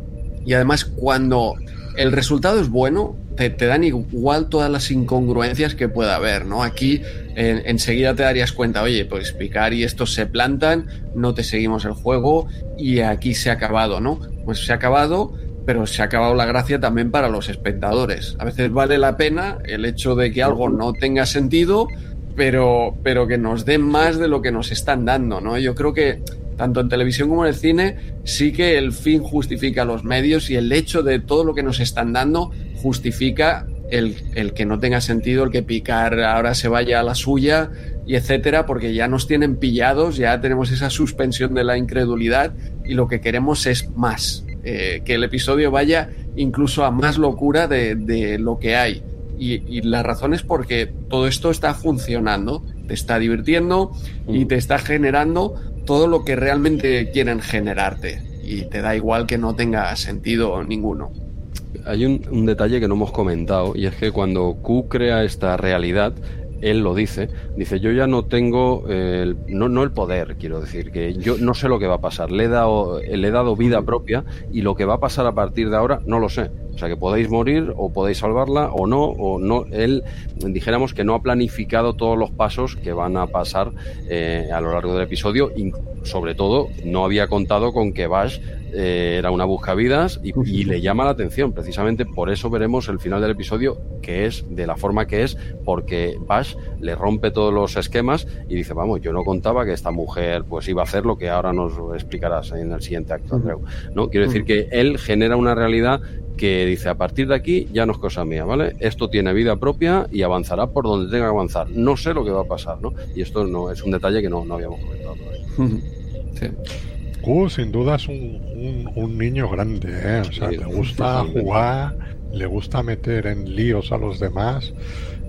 Speaker 1: y además cuando el resultado es bueno, te, dan igual todas las incongruencias que pueda haber, ¿no? Aquí enseguida te darías cuenta, oye, pues picar y estos se plantan, no te seguimos el juego y aquí se ha acabado, ¿no? Pues se ha acabado, pero se ha acabado la gracia también para los espectadores. A veces vale la pena el hecho de que algo no tenga sentido, pero, pero que nos den más de lo que nos están dando, ¿no? Yo creo que tanto en televisión como en el cine, sí que el fin justifica los medios y el hecho de todo lo que nos están dando justifica el, que no tenga sentido, el que picar ahora se vaya a la suya y etcétera, porque ya nos tienen pillados, ya tenemos esa suspensión de la incredulidad y lo que queremos es más, eh, que el episodio vaya incluso a más locura de, lo que hay. Y, y, la razón es porque todo esto está funcionando, te está divirtiendo y mm. te está generando todo lo que realmente quieren generarte y te da igual que no tenga sentido ninguno.
Speaker 2: Hay un, detalle que no hemos comentado y es que cuando Q crea esta realidad, él lo dice, dice yo ya no tengo, el, no, no el poder, quiero decir, que yo no sé lo que va a pasar, le he, dado, le he dado vida propia y lo que va a pasar a partir de ahora no lo sé O sea que podéis morir o podéis salvarla o no, o no. Él, dijéramos que no ha planificado todos los pasos que van a pasar eh, a lo largo del episodio y sobre todo no había contado con que Bash eh, era una buscavidas y, y le llama la atención. Precisamente por eso veremos el final del episodio que es de la forma que es, porque Bash le rompe todos los esquemas y dice, vamos, yo no contaba que esta mujer pues iba a hacer lo que ahora nos explicarás en el siguiente acto, Andreu. ¿no? Quiero decir que él genera una realidad que dice a partir de aquí ya no es cosa mía, ¿vale? Esto tiene vida propia y avanzará por donde tenga que avanzar. No sé lo que va a pasar, ¿no? Y esto no es un detalle que no, no habíamos comentado todavía.
Speaker 3: Sí. Uh, sin duda es un, un, un niño grande, ¿eh? O sea, sí, le gusta jugar, le gusta meter en líos a los demás,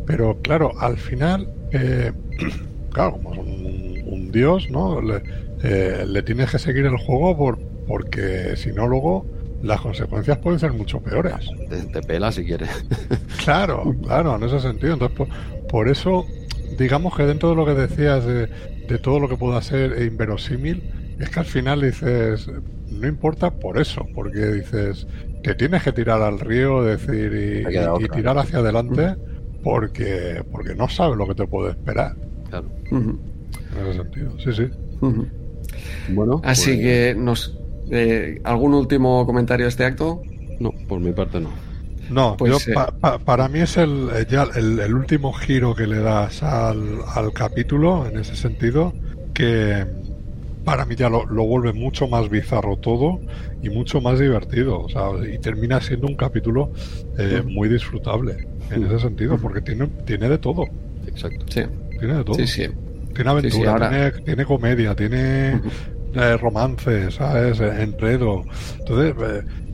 Speaker 3: pero claro, al final, eh, claro, como es un, un dios, ¿no? Le, eh, le, tienes que seguir el juego por, porque si no luego las consecuencias pueden ser mucho peores.
Speaker 2: Te, te pela si quieres.
Speaker 3: claro, claro, en ese sentido. Entonces, por, por, eso, digamos que dentro de lo que decías de, de todo lo que pueda ser inverosímil, es que al final dices, no importa por eso, porque dices, te tienes que tirar al río, decir, y, y, y tirar hacia adelante, porque, porque no sabes lo que te puede esperar.
Speaker 2: Claro.
Speaker 3: Uh -huh. En ese sentido, sí, sí.
Speaker 1: Uh -huh. Bueno, así pues... que nos eh, ¿Algún último comentario a este acto?
Speaker 2: No, por mi parte no.
Speaker 3: No, pues, yo, eh... pa, pa, para mí es el, ya el, el, último giro que le das al, al, capítulo en ese sentido, que para mí ya lo, lo, vuelve mucho más bizarro todo y mucho más divertido. O sea, y termina siendo un capítulo eh, muy disfrutable en ese sentido, porque tiene, tiene de todo.
Speaker 2: Exacto.
Speaker 1: Sí.
Speaker 3: Tiene de todo.
Speaker 1: Sí, sí.
Speaker 3: Tiene aventura, sí, sí, ahora... tiene, tiene, comedia, tiene eh, romance, ¿sabes? Enredo. Entonces,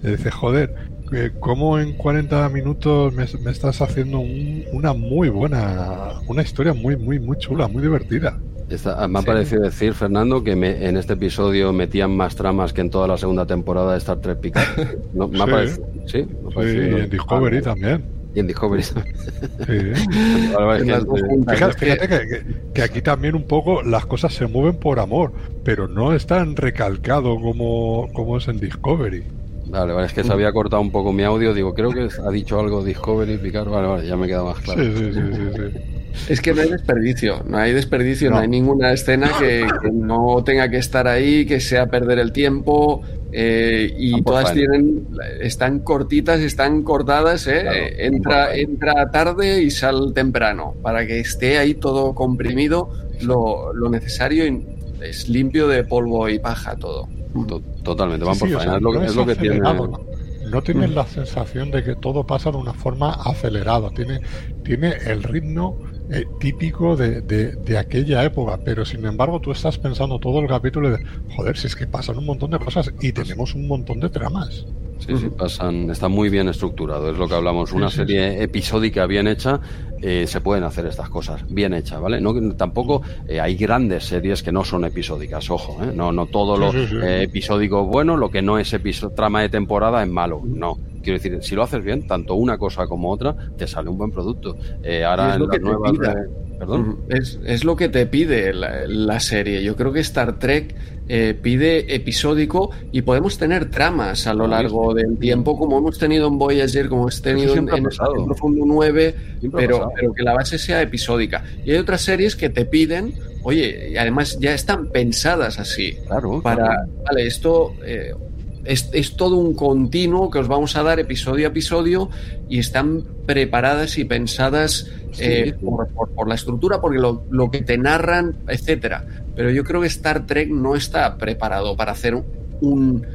Speaker 3: eh, dice, joder, ¿cómo en 40 minutos me, me estás haciendo un, una muy buena, una historia muy, muy, muy chula, muy divertida?
Speaker 2: Esta, me ha sí. parecido decir, Fernando, que me, en este episodio metían más tramas que en toda la segunda temporada de Star Trek Picard. ¿No? Me
Speaker 3: sí.
Speaker 2: ha parecido, sí, me
Speaker 3: ha parecido, sí, y en Discovery ah, también.
Speaker 2: Y en Discovery Sí.
Speaker 3: fíjate, fíjate que, que, que, aquí también un poco las cosas se mueven por amor, pero no es tan recalcado como, como es en Discovery.
Speaker 2: Vale, vale, es que se había cortado un poco mi audio. Digo, creo que ha dicho algo Discovery, Picard. Vale, vale, ya me queda más claro.
Speaker 3: Sí, sí, sí, sí, sí.
Speaker 1: Es que no hay desperdicio, no hay desperdicio, no, no hay ninguna escena que, que, no tenga que estar ahí, que sea perder el tiempo. Eh, y todas tienen, están cortitas, están cortadas, ¿eh? Claro, entra, entra tarde y sal temprano, para que esté ahí todo comprimido, lo, lo necesario y es limpio de polvo y paja todo.
Speaker 2: Totalmente, van sí, por sí, faena, o sea, es lo, no es lo que tiene.
Speaker 3: No tienes mm. la sensación de que todo pasa de una forma acelerada, tiene, tiene el ritmo eh, típico de, de, de, aquella época, pero sin embargo tú estás pensando todo el capítulo de, joder, si es que pasan un montón de cosas y tenemos un montón de tramas.
Speaker 2: Sí, sí, pasan, está muy bien estructurado, es lo que hablamos. Una sí, sí, serie episódica bien hecha, eh, se pueden hacer estas cosas, bien hecha, ¿vale? No, tampoco eh, hay grandes series que no son episódicas, ojo, ¿eh? No, no todo lo eh, episódico bueno, lo que no es trama de temporada es malo, no. Quiero decir, si lo haces bien, tanto una cosa como otra, te sale un buen producto. Eh, ahora en las nuevas. De...
Speaker 1: ¿Perdón? Es, es, lo que te pide la, la, serie. Yo creo que Star Trek eh, pide episódico y podemos tener tramas a lo largo del tiempo, como hemos tenido en Voyager, como hemos tenido en, Profundo 9, pero, pero que la base sea episódica. Y hay otras series que te piden oye, y además ya están pensadas así.
Speaker 2: Claro.
Speaker 1: Para,
Speaker 2: claro.
Speaker 1: vale, esto eh, es, es, todo un continuo que os vamos a dar episodio a episodio y están preparadas y pensadas sí, eh, por, por, por, la estructura, porque lo, lo, que te narran, etcétera. Pero yo creo que Star Trek no está preparado para hacer un,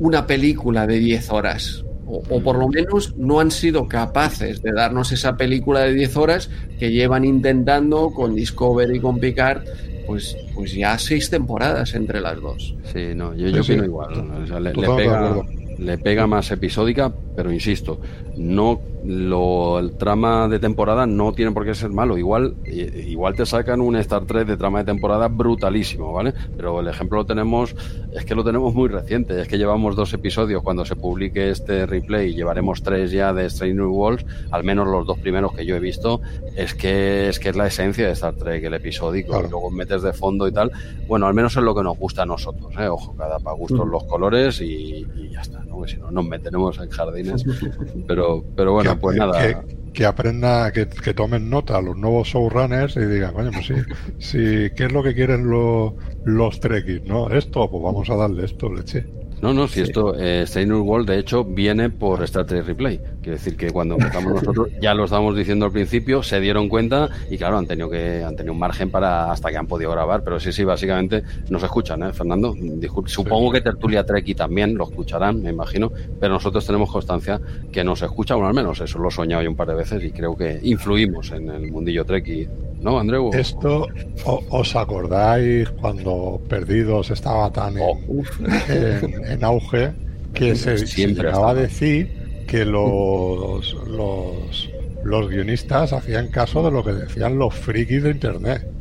Speaker 1: una película de 10 horas. O, o, por lo menos no han sido capaces de darnos esa película de 10 horas que llevan intentando con Discovery y con Picard pues, pues ya seis temporadas entre las dos.
Speaker 2: Sí, no, yo, yo sí, opino sí. igual. ¿no? O sea, le, le, pega, le, pega, más episódica, pero insisto, no lo, el trama de temporada no tiene por qué ser malo. Igual, igual te sacan un Star Trek de trama de temporada brutalísimo, ¿vale? Pero el ejemplo lo tenemos, es que lo tenemos muy reciente. Es que llevamos dos episodios cuando se publique este replay, llevaremos tres ya de Stranger Worlds, al menos los dos primeros que yo he visto, es que es que es la esencia de Star Trek, el episódico, claro. y luego metes de fondo y tal. Bueno, al menos es lo que nos gusta a nosotros, ¿eh? Ojo, cada para gustos mm. los colores y, y, ya está, ¿no? Porque si no nos metemos en jardín Inés. Pero, pero bueno, pues nada.
Speaker 3: Que, aprenda, que, que, tomen nota los nuevos showrunners y digan, coño, pues sí, sí, ¿qué es lo que quieren los, los trekkies, no? Esto, pues vamos a darle esto, leche.
Speaker 2: No, no, si esto, eh, World, de hecho, viene por Star Trek Replay. Quiere decir que cuando empezamos nosotros, ya lo estábamos diciendo al principio, se dieron cuenta y claro, han tenido que han tenido un margen para hasta que han podido grabar, pero sí, sí, básicamente nos escuchan, ¿eh, Fernando? supongo que Tertulia Treki también lo escucharán, me imagino, pero nosotros tenemos constancia que nos escucha, bueno, al menos eso lo he soñado yo un par de veces y creo que influimos en el mundillo Treki ¿no, Andreu?
Speaker 3: Esto, ¿os acordáis cuando Perdidos estaba tan en, oh, auge que se, llegaba a decir que los, los, los guionistas hacían caso de lo que decían los frikis de Internet?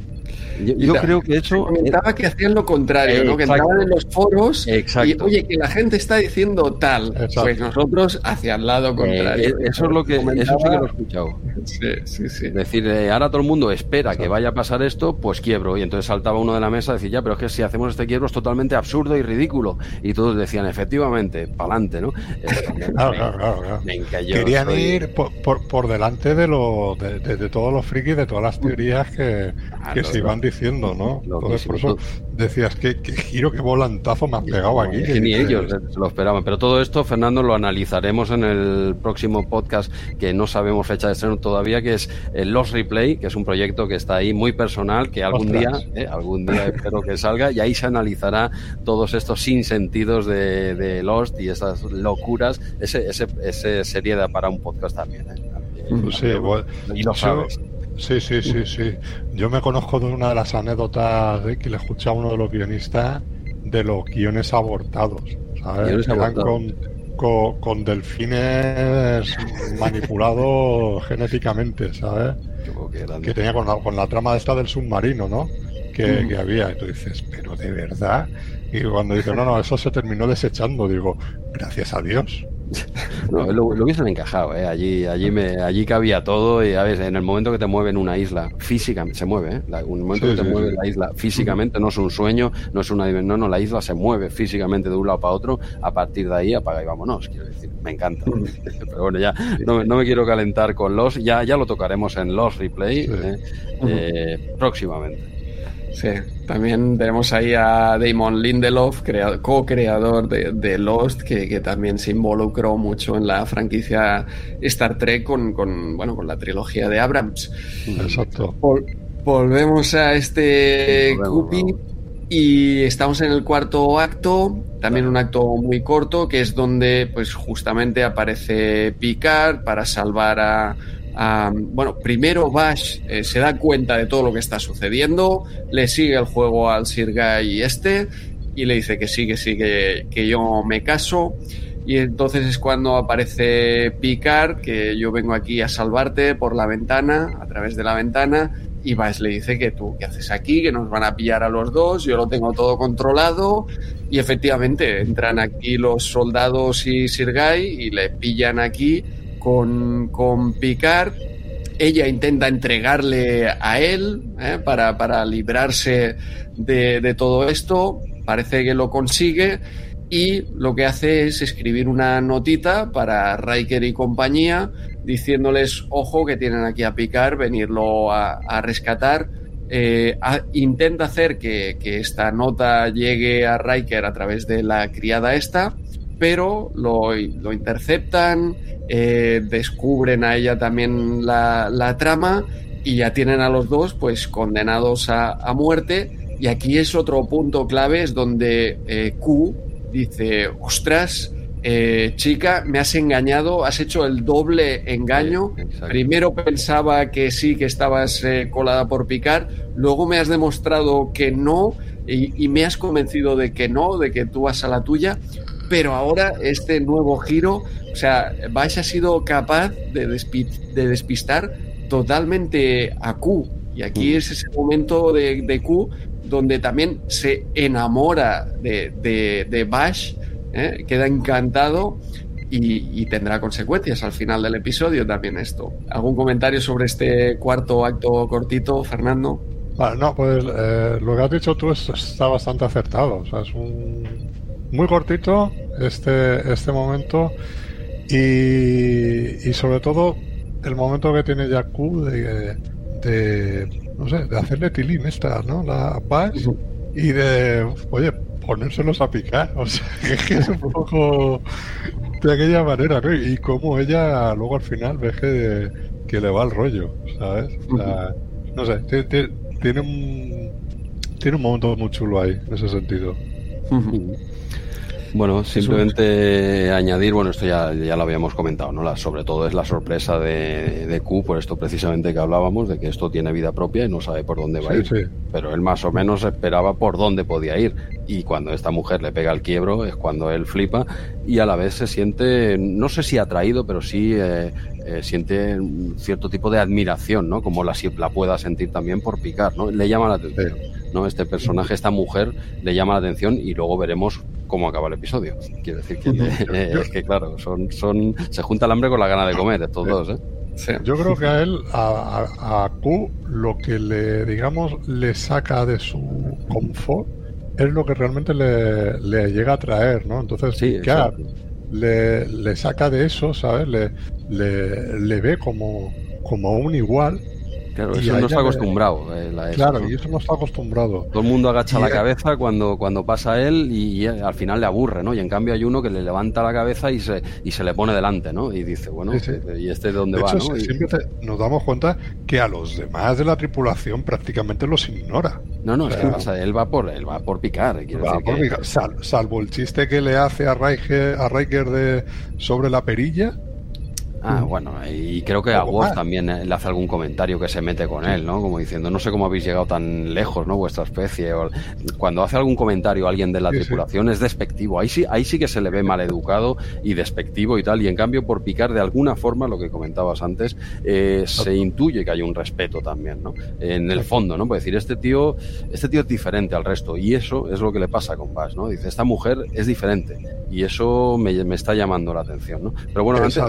Speaker 1: Yo, creo que eso. Comentaba que hacían lo contrario, ¿no? Que entraban en los foros y, oye, que la gente está diciendo tal. Pues nosotros hacia el lado contrario.
Speaker 2: Eh, eso es lo que. Eso sí que lo he escuchado. Sí, sí, sí. Es decir, eh, ahora todo el mundo espera que vaya a pasar esto, pues quiebro. Y entonces saltaba uno de la mesa y decía, ya, pero es que si hacemos este quiebro es totalmente absurdo y ridículo. Y todos decían, efectivamente, para adelante, ¿no?
Speaker 3: Eh, claro, claro, claro, Querían ir por, por, delante de, lo, de, todos los frikis, de todas las teorías que, que se iban diciendo, ¿no? Entonces, por eso decías que, giro, que volantazo me has pegado aquí.
Speaker 2: Que ni ellos se lo esperaban. Pero todo esto, Fernando, lo analizaremos en el próximo podcast que no sabemos fecha de estreno todavía, que es el Lost Replay, que es un proyecto que está ahí muy personal, que algún día, eh, algún día espero que salga, y ahí se analizará todos estos sinsentidos de, de Lost y esas locuras. Ese, ese, ese sería para un podcast también.
Speaker 3: ¿eh? Sí, y lo sabes. Sí, sí, sí, sí. Yo me conozco de una de las anécdotas que le escuché a uno de los guionistas de los guiones abortados. ¿sabes? Con, con, delfines manipulados genéticamente, ¿sabes? Que, tenía con la, con la, trama esta del submarino, ¿no? Que, que había. Y tú dices, pero de verdad. Y cuando dice, no, no, eso se terminó desechando, digo, gracias a Dios.
Speaker 2: No, lo, hubiesen encajado, ¿eh? allí, allí, me, allí cabía todo y a veces en el momento que te mueve en una isla, físicamente, se mueve, ¿eh? La, un momento que te mueve la isla físicamente, no es un sueño, no es una no, no, la isla se mueve físicamente de un lado para otro, a partir de ahí apaga y vámonos, quiero decir, me encanta. Pero bueno, ya no, no, me quiero calentar con los, ya, ya lo tocaremos en los replay ¿eh? Eh, próximamente.
Speaker 1: Sí, también tenemos ahí a Damon Lindelof, co-creador de, Lost, que, también se involucró mucho en la franquicia Star Trek con, bueno, con la trilogía de Abrams.
Speaker 3: Exacto.
Speaker 1: volvemos a este Cupi y estamos en el cuarto acto, también un acto muy corto, que es donde pues justamente aparece Picard para salvar a bueno, primero Bash eh, se da cuenta de todo lo que está sucediendo, le sigue el juego al Sir Guy este y le dice que sí, que sí, que, yo me caso. Y entonces es cuando aparece Picard, que yo vengo aquí a salvarte por la ventana, a través de la ventana, y Bash le dice que tú, ¿qué haces aquí? Que nos van a pillar a los dos, yo lo tengo todo controlado. Y efectivamente entran aquí los soldados y Sir Guy y le pillan aquí con, con Picard. Ella intenta entregarle a él ¿eh? para, para, librarse de, de todo esto. Parece que lo consigue y lo que hace es escribir una notita para Riker y compañía diciéndoles, ojo, que tienen aquí a Picard, venirlo a, a rescatar. Eh, intenta hacer que, que, esta nota llegue a Riker a través de la criada esta, pero lo, lo interceptan, eh, descubren a ella también la, trama y ya tienen a los dos pues condenados a, muerte. Y aquí es otro punto clave, es donde eh, Q dice, ostras, eh, chica, me has engañado, has hecho el doble engaño. Primero pensaba que sí, que estabas colada por picar, luego me has demostrado que no y, y, me has convencido de que no, de que tú vas a la tuya pero ahora este nuevo giro, o sea, Bash ha sido capaz de, despistar totalmente a Q. Y aquí mm. es ese momento de, Q donde también se enamora de, de, Bash, ¿eh? queda encantado y, tendrá consecuencias al final del episodio también esto. ¿Algún comentario sobre este cuarto acto cortito, Fernando?
Speaker 3: Bueno, no, pues eh, lo que has dicho tú está bastante acertado. O sea, es un muy cortito este, este momento Y, y sobre todo el momento que tiene Jakku de, de, no sé, de hacerle tilín esta, ¿no? La paz y de, oye, ponérselos a picar. O sea, que es un poco de aquella manera, ¿no? Y cómo ella luego al final ve que, que le va el rollo, ¿sabes? no sé, tiene, un, tiene un momento muy chulo ahí, en ese sentido.
Speaker 2: Bueno, simplemente añadir, bueno, esto ya, ya lo habíamos comentado, ¿no? La, sobre todo es la sorpresa de, de, Q, por esto precisamente que hablábamos, de que esto tiene vida propia y no sabe por dónde va a ir. Pero él más o menos esperaba por dónde podía ir. Y cuando esta mujer le pega el quiebro es cuando él flipa y a la vez se siente, no sé si atraído, pero sí eh, eh, siente cierto tipo de admiración, ¿no? Como la, la pueda sentir también por picar, ¿no? Le llama la atención, ¿no? Este personaje, esta mujer, le llama la atención y luego veremos cómo acaba el episodio. Quiero decir que, es que claro, son, son, se junta el hambre con la gana de comer, estos dos, ¿eh?
Speaker 3: Yo creo que a él, a, a, Q, lo que le, digamos, le saca de su confort es lo que realmente le, le llega a traer, ¿no? Entonces, sí, claro, le, le, saca de eso, ¿sabes? Le, le, le ve como, como un igual
Speaker 2: Claro, eso no está acostumbrado.
Speaker 3: Eh, claro, y eso no está acostumbrado.
Speaker 2: Todo el mundo agacha la cabeza cuando, cuando pasa él y, al final le aburre, ¿no? Y en cambio hay uno que le levanta la cabeza y se, y se le pone delante, ¿no? Y dice, bueno, ¿y este de dónde va? ¿no?
Speaker 3: Siempre nos damos cuenta que a los demás de la tripulación prácticamente los ignora.
Speaker 2: No, no, él va por, él va por picar.
Speaker 3: salvo el chiste que le hace a Riker, a Riker de, sobre la perilla
Speaker 2: Ah, bueno, y creo que a Worf también eh, le hace algún comentario que se mete con él, ¿no? Como diciendo, no sé cómo habéis llegado tan lejos, ¿no? Vuestra especie. cuando hace algún comentario alguien de la tripulación es despectivo. Ahí sí, ahí sí que se le ve mal educado y despectivo y tal. Y en cambio, por picar de alguna forma, lo que comentabas antes, eh, se intuye que hay un respeto también, ¿no? En el fondo, ¿no? Puede decir, este tío, este tío es diferente al resto. Y eso es lo que le pasa con Paz, ¿no? Dice, esta mujer es diferente. Y eso me, está llamando la atención, ¿no? Pero bueno, antes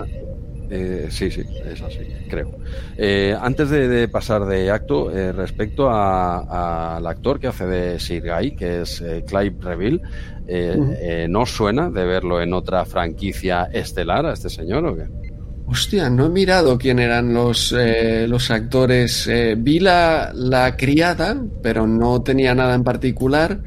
Speaker 2: eh, sí, sí, es así, creo. Eh, antes de, pasar de acto, eh, respecto al actor que hace de Sir Guy, que es Clive Reville, ¿no suena de verlo en otra franquicia estelar a este señor o qué?
Speaker 1: Hostia, no he mirado quién eran los, los actores. vi la, la criada, pero no tenía nada en particular.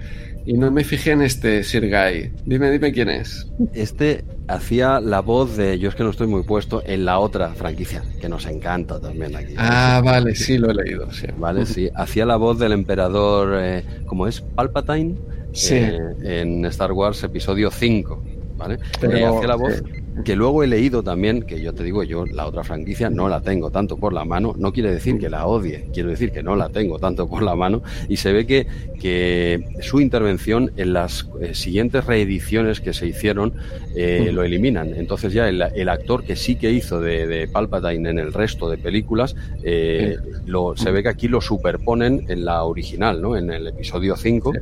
Speaker 1: Y no me fijé en este Sir Guy. Dime, dime quién es.
Speaker 2: Este hacía la voz de. Yo es que no estoy muy puesto en la otra franquicia, que nos encanta también aquí.
Speaker 1: Ah, vale, sí, lo he leído. Sí.
Speaker 2: Vale, sí. Hacía la voz del emperador, eh, ¿cómo es? Palpatine.
Speaker 1: Sí.
Speaker 2: Eh, en Star Wars episodio 5. ¿Vale? Pero, eh, hacía la voz que luego he leído también, que yo te digo, yo la otra franquicia no la tengo tanto por la mano, no quiere decir que la odie, quiero decir que no la tengo tanto por la mano, y se ve que, que su intervención en las eh, siguientes reediciones que se hicieron eh, lo eliminan. Entonces ya el, el, actor que sí que hizo de, de Palpatine en el resto de películas, eh, lo, se ve que aquí lo superponen en la original, ¿no? En el episodio 5,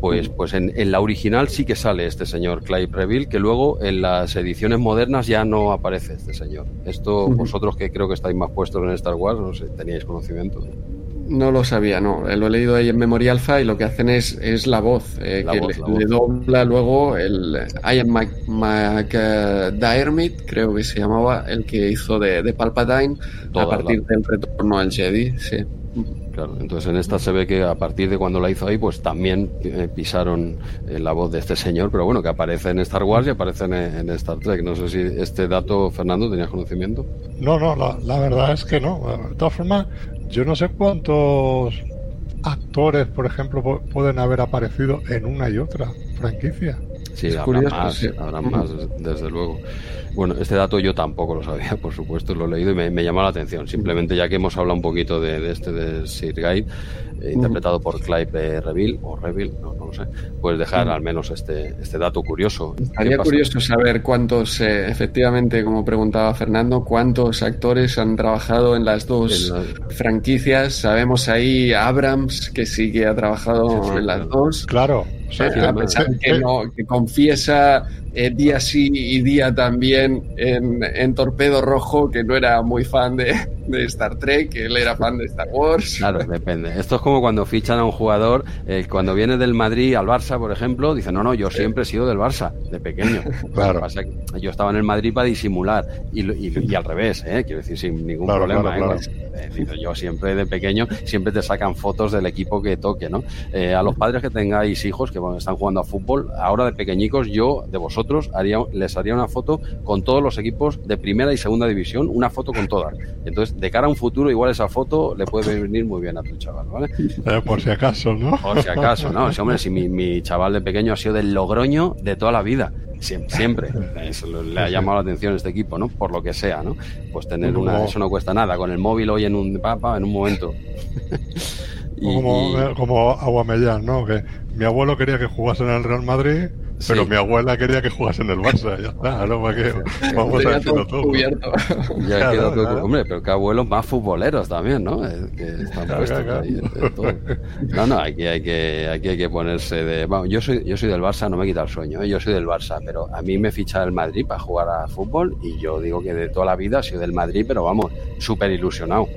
Speaker 2: pues, pues en, la original sí que sale este señor Clive Reville, que luego en las ediciones modernas ya no aparece este señor. Esto vosotros que creo que estáis más puestos en Star Wars, no sé, teníais conocimiento.
Speaker 1: No lo sabía, no. Eh, lo he leído ahí en Memoria Alpha y lo que hacen es, es la voz, eh, que le, dobla luego el Ian McDiarmid, creo que se llamaba, el que hizo de, de Palpatine a partir del retorno al Jedi, sí.
Speaker 2: Claro, entonces en esta se ve que a partir de cuando la hizo ahí, pues también eh, pisaron eh, la voz de este señor, pero bueno, que aparece en Star Wars y aparece en, Star Trek. No sé si este dato, Fernando, tenías conocimiento.
Speaker 3: No, no, la, verdad es que no. De todas formas, yo no sé cuántos actores, por ejemplo, pueden haber aparecido en una y otra franquicia.
Speaker 2: Sí, habrá más, habrá más, desde luego. Bueno, este dato yo tampoco lo sabía, por supuesto, lo he leído y me, me llamó la atención. Simplemente ya que hemos hablado un poquito de, este de Sir Guy, eh, interpretado por Clive Reville, o Reville, no, no, lo sé, pues dejar al menos este, este dato curioso.
Speaker 1: Estaría curioso saber cuántos, eh, efectivamente, como preguntaba Fernando, cuántos actores han trabajado en las dos franquicias. Sabemos ahí Abrams, que sí que ha trabajado en las dos.
Speaker 3: Claro
Speaker 1: a pesar que, no, que confiesa eh, día sí y día también en, Torpedo Rojo que no era muy fan de, Star Trek, que él era fan de Star Wars.
Speaker 2: Claro, depende. Esto es como cuando fichan a un jugador, eh, cuando viene del Madrid al Barça, por ejemplo, dice, no, no, yo siempre he sido del Barça, de pequeño. Claro. yo estaba en el Madrid para disimular y, al revés, ¿eh? quiero decir, sin ningún problema. ¿Eh? yo siempre de pequeño, siempre te sacan fotos del equipo que toque, ¿no? a los padres que tengáis hijos que están jugando a fútbol, ahora de pequeñicos, yo de vosotros haría, les haría una foto con todos los equipos de primera y segunda división, una foto con todas. Entonces, de cara a un futuro, igual esa foto le puede venir muy bien a tu chaval, ¿vale?
Speaker 3: Eh, por si acaso, ¿no?
Speaker 2: Por si acaso, ¿no? Si, hombre, si mi, chaval de pequeño ha sido del Logroño de toda la vida, siempre, le ha llamado la atención este equipo, ¿no? Por lo que sea, ¿no? Pues tener una, eso no cuesta nada, con el móvil hoy en un papa, en un momento.
Speaker 3: como, como Aguamellán, ¿no? Que mi abuelo quería que jugase en el Real Madrid pero mi abuela quería que jugase en el Barça, ya está, ¿no? ¿Para qué? Vamos a decirlo todo. Cubierto.
Speaker 2: Ya quedó todo, hombre, pero que abuelos más futboleros también, ¿no? Que están puestos ahí todo. No, no, aquí hay que, aquí hay que ponerse de. Vamos, yo soy, yo soy del Barça, no me quita el sueño, ¿eh? yo soy del Barça, pero a mí me ficha el Madrid para jugar a fútbol y yo digo que de toda la vida soy del Madrid, pero vamos, súper ilusionado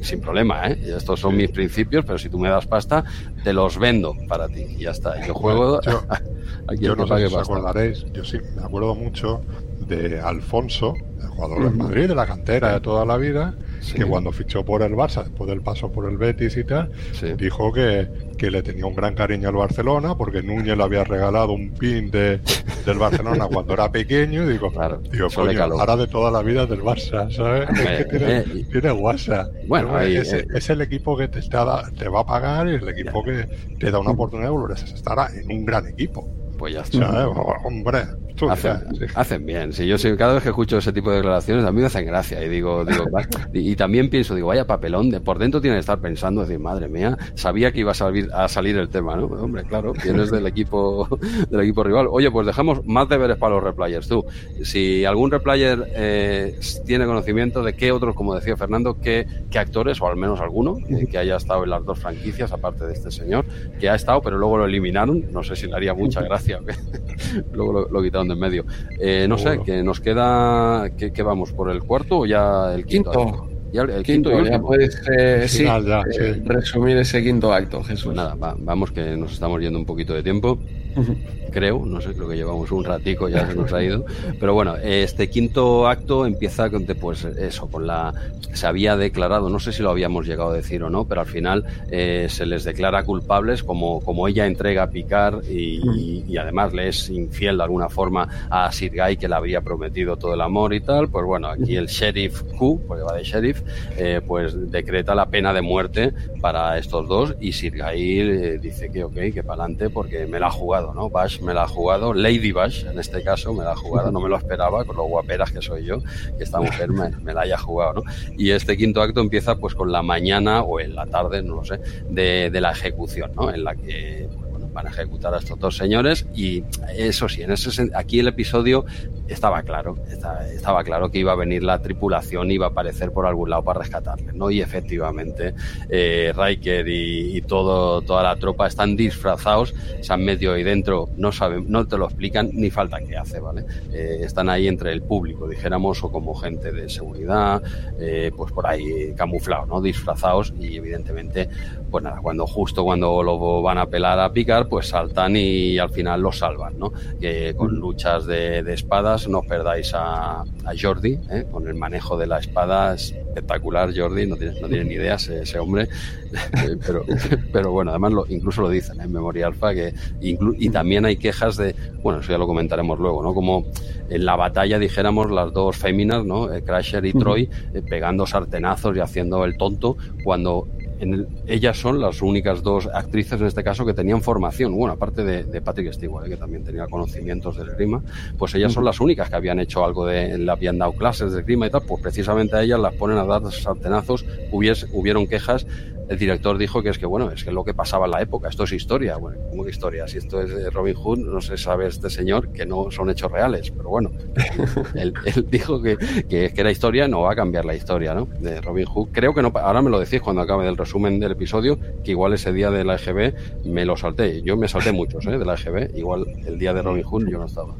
Speaker 2: sin problema, ¿eh? Estos son mis principios, pero si tú me das pasta, te los vendo para ti. Y ya está. Yo juego.
Speaker 3: Yo, no sé si os acordaréis, yo sí me acuerdo mucho de Alfonso, el jugador del Madrid, de la cantera de toda la vida, que cuando fichó por el Barça, después del paso por el Betis y tal, dijo que, que, le tenía un gran cariño al Barcelona porque Núñez le había regalado un pin de, del Barcelona cuando era pequeño y digo, claro, digo coño, ahora de toda la vida del Barça, ¿sabes? que tiene, eh, tiene WhatsApp. Bueno, es, eh, es, el equipo que te, está, te va a pagar y el equipo que te da una oportunidad de volver a estar en un gran equipo.
Speaker 2: Pues ya está.
Speaker 3: hombre,
Speaker 2: hacen, bien. Si yo cada vez que escucho ese tipo de declaraciones, a mí me hacen gracia. Y digo, digo y, también pienso, digo, vaya papelón, de por dentro tiene que estar pensando, decir, madre mía, sabía que iba a salir, a salir el tema, ¿no? Hombre, claro, tienes del equipo, del equipo rival. Oye, pues dejamos más deberes para los replayers. Tú, si algún replayer eh, tiene conocimiento de qué otros, como decía Fernando, qué, qué actores, o al menos alguno, eh, que haya estado en las dos franquicias, aparte de este señor, que ha estado, pero luego lo eliminaron, no sé si le haría mucha gracia, luego lo quitaron de en medio. Eh, no sé, que nos queda. que, vamos? ¿Por el cuarto o ya el quinto?
Speaker 1: Ya el, quinto, ya puedes eh, eh, resumir ese quinto acto, Jesús.
Speaker 2: Pues nada, vamos que nos estamos yendo un poquito de tiempo creo, no sé, creo que llevamos un ratico, ya se nos ha ido. Pero bueno, este quinto acto empieza con, pues eso, con la, se había declarado, no sé si lo habíamos llegado a decir o no, pero al final eh, se les declara culpables como, como ella entrega a Picar y, y, además le es infiel de alguna forma a Sir Guy que le había prometido todo el amor y tal, pues bueno, aquí el sheriff Q, porque va de sheriff, eh, pues decreta la pena de muerte para estos dos y Sir Guy eh, dice que ok, que para adelante porque me la ha jugado, ¿no? Bash me la ha jugado, Lady Bash en este caso me la ha jugado, no me lo esperaba con lo guaperas que soy yo, que esta mujer me, la haya jugado, ¿no? Y este quinto acto empieza pues con la mañana o en la tarde, no lo sé, de, de la ejecución, ¿no? En la que van a ejecutar a estos dos señores y eso sí, en ese aquí el episodio estaba claro, estaba, claro que iba a venir la tripulación, iba a aparecer por algún lado para rescatarles, ¿no? Y efectivamente, eh, Riker y, todo, toda la tropa están disfrazados, se han metido ahí dentro, no saben, no te lo explican, ni falta que hace, ¿vale? Eh, están ahí entre el público, dijéramos, o como gente de seguridad, eh, pues por ahí camuflados, ¿no? Disfrazados y evidentemente, pues nada, cuando justo cuando lo van a pelar a picar, pues saltan y al final lo salvan, ¿no? Con luchas de, de espadas no perdáis a, a Jordi, ¿eh? con el manejo de la espada espectacular, Jordi, no tiene, no tiene ni idea ese, hombre, pero, pero bueno, además lo, incluso lo dicen en Memoria Alpha, que y también hay quejas de, bueno, eso ya lo comentaremos luego, ¿no? Como en la batalla, dijéramos, las dos féminas, ¿no? Eh, Crasher y Troy, eh, pegando sartenazos y haciendo el tonto, cuando ellas son las únicas dos actrices en este caso que tenían formación, bueno, aparte de, Patrick Stewart, ¿eh? que también tenía conocimientos del grima, pues ellas son las únicas que habían hecho algo de, le habían dado clases de grima y tal, pues precisamente a ellas las ponen a dar sartenazos, hubieron quejas el director dijo que es que, bueno, es que lo que pasaba en la época, esto es historia. Bueno, ¿cómo que historia? Si esto es de Robin Hood, no se sabe este señor que no son hechos reales, pero bueno, él, dijo que, que, que, la historia no va a cambiar la historia, ¿no? De Robin Hood. Creo que no, ahora me lo decís cuando acabe del resumen del episodio, que igual ese día de la EGB me lo salté. Yo me salté muchos, ¿eh? De la EGB, igual el día de Robin Hood yo no estaba.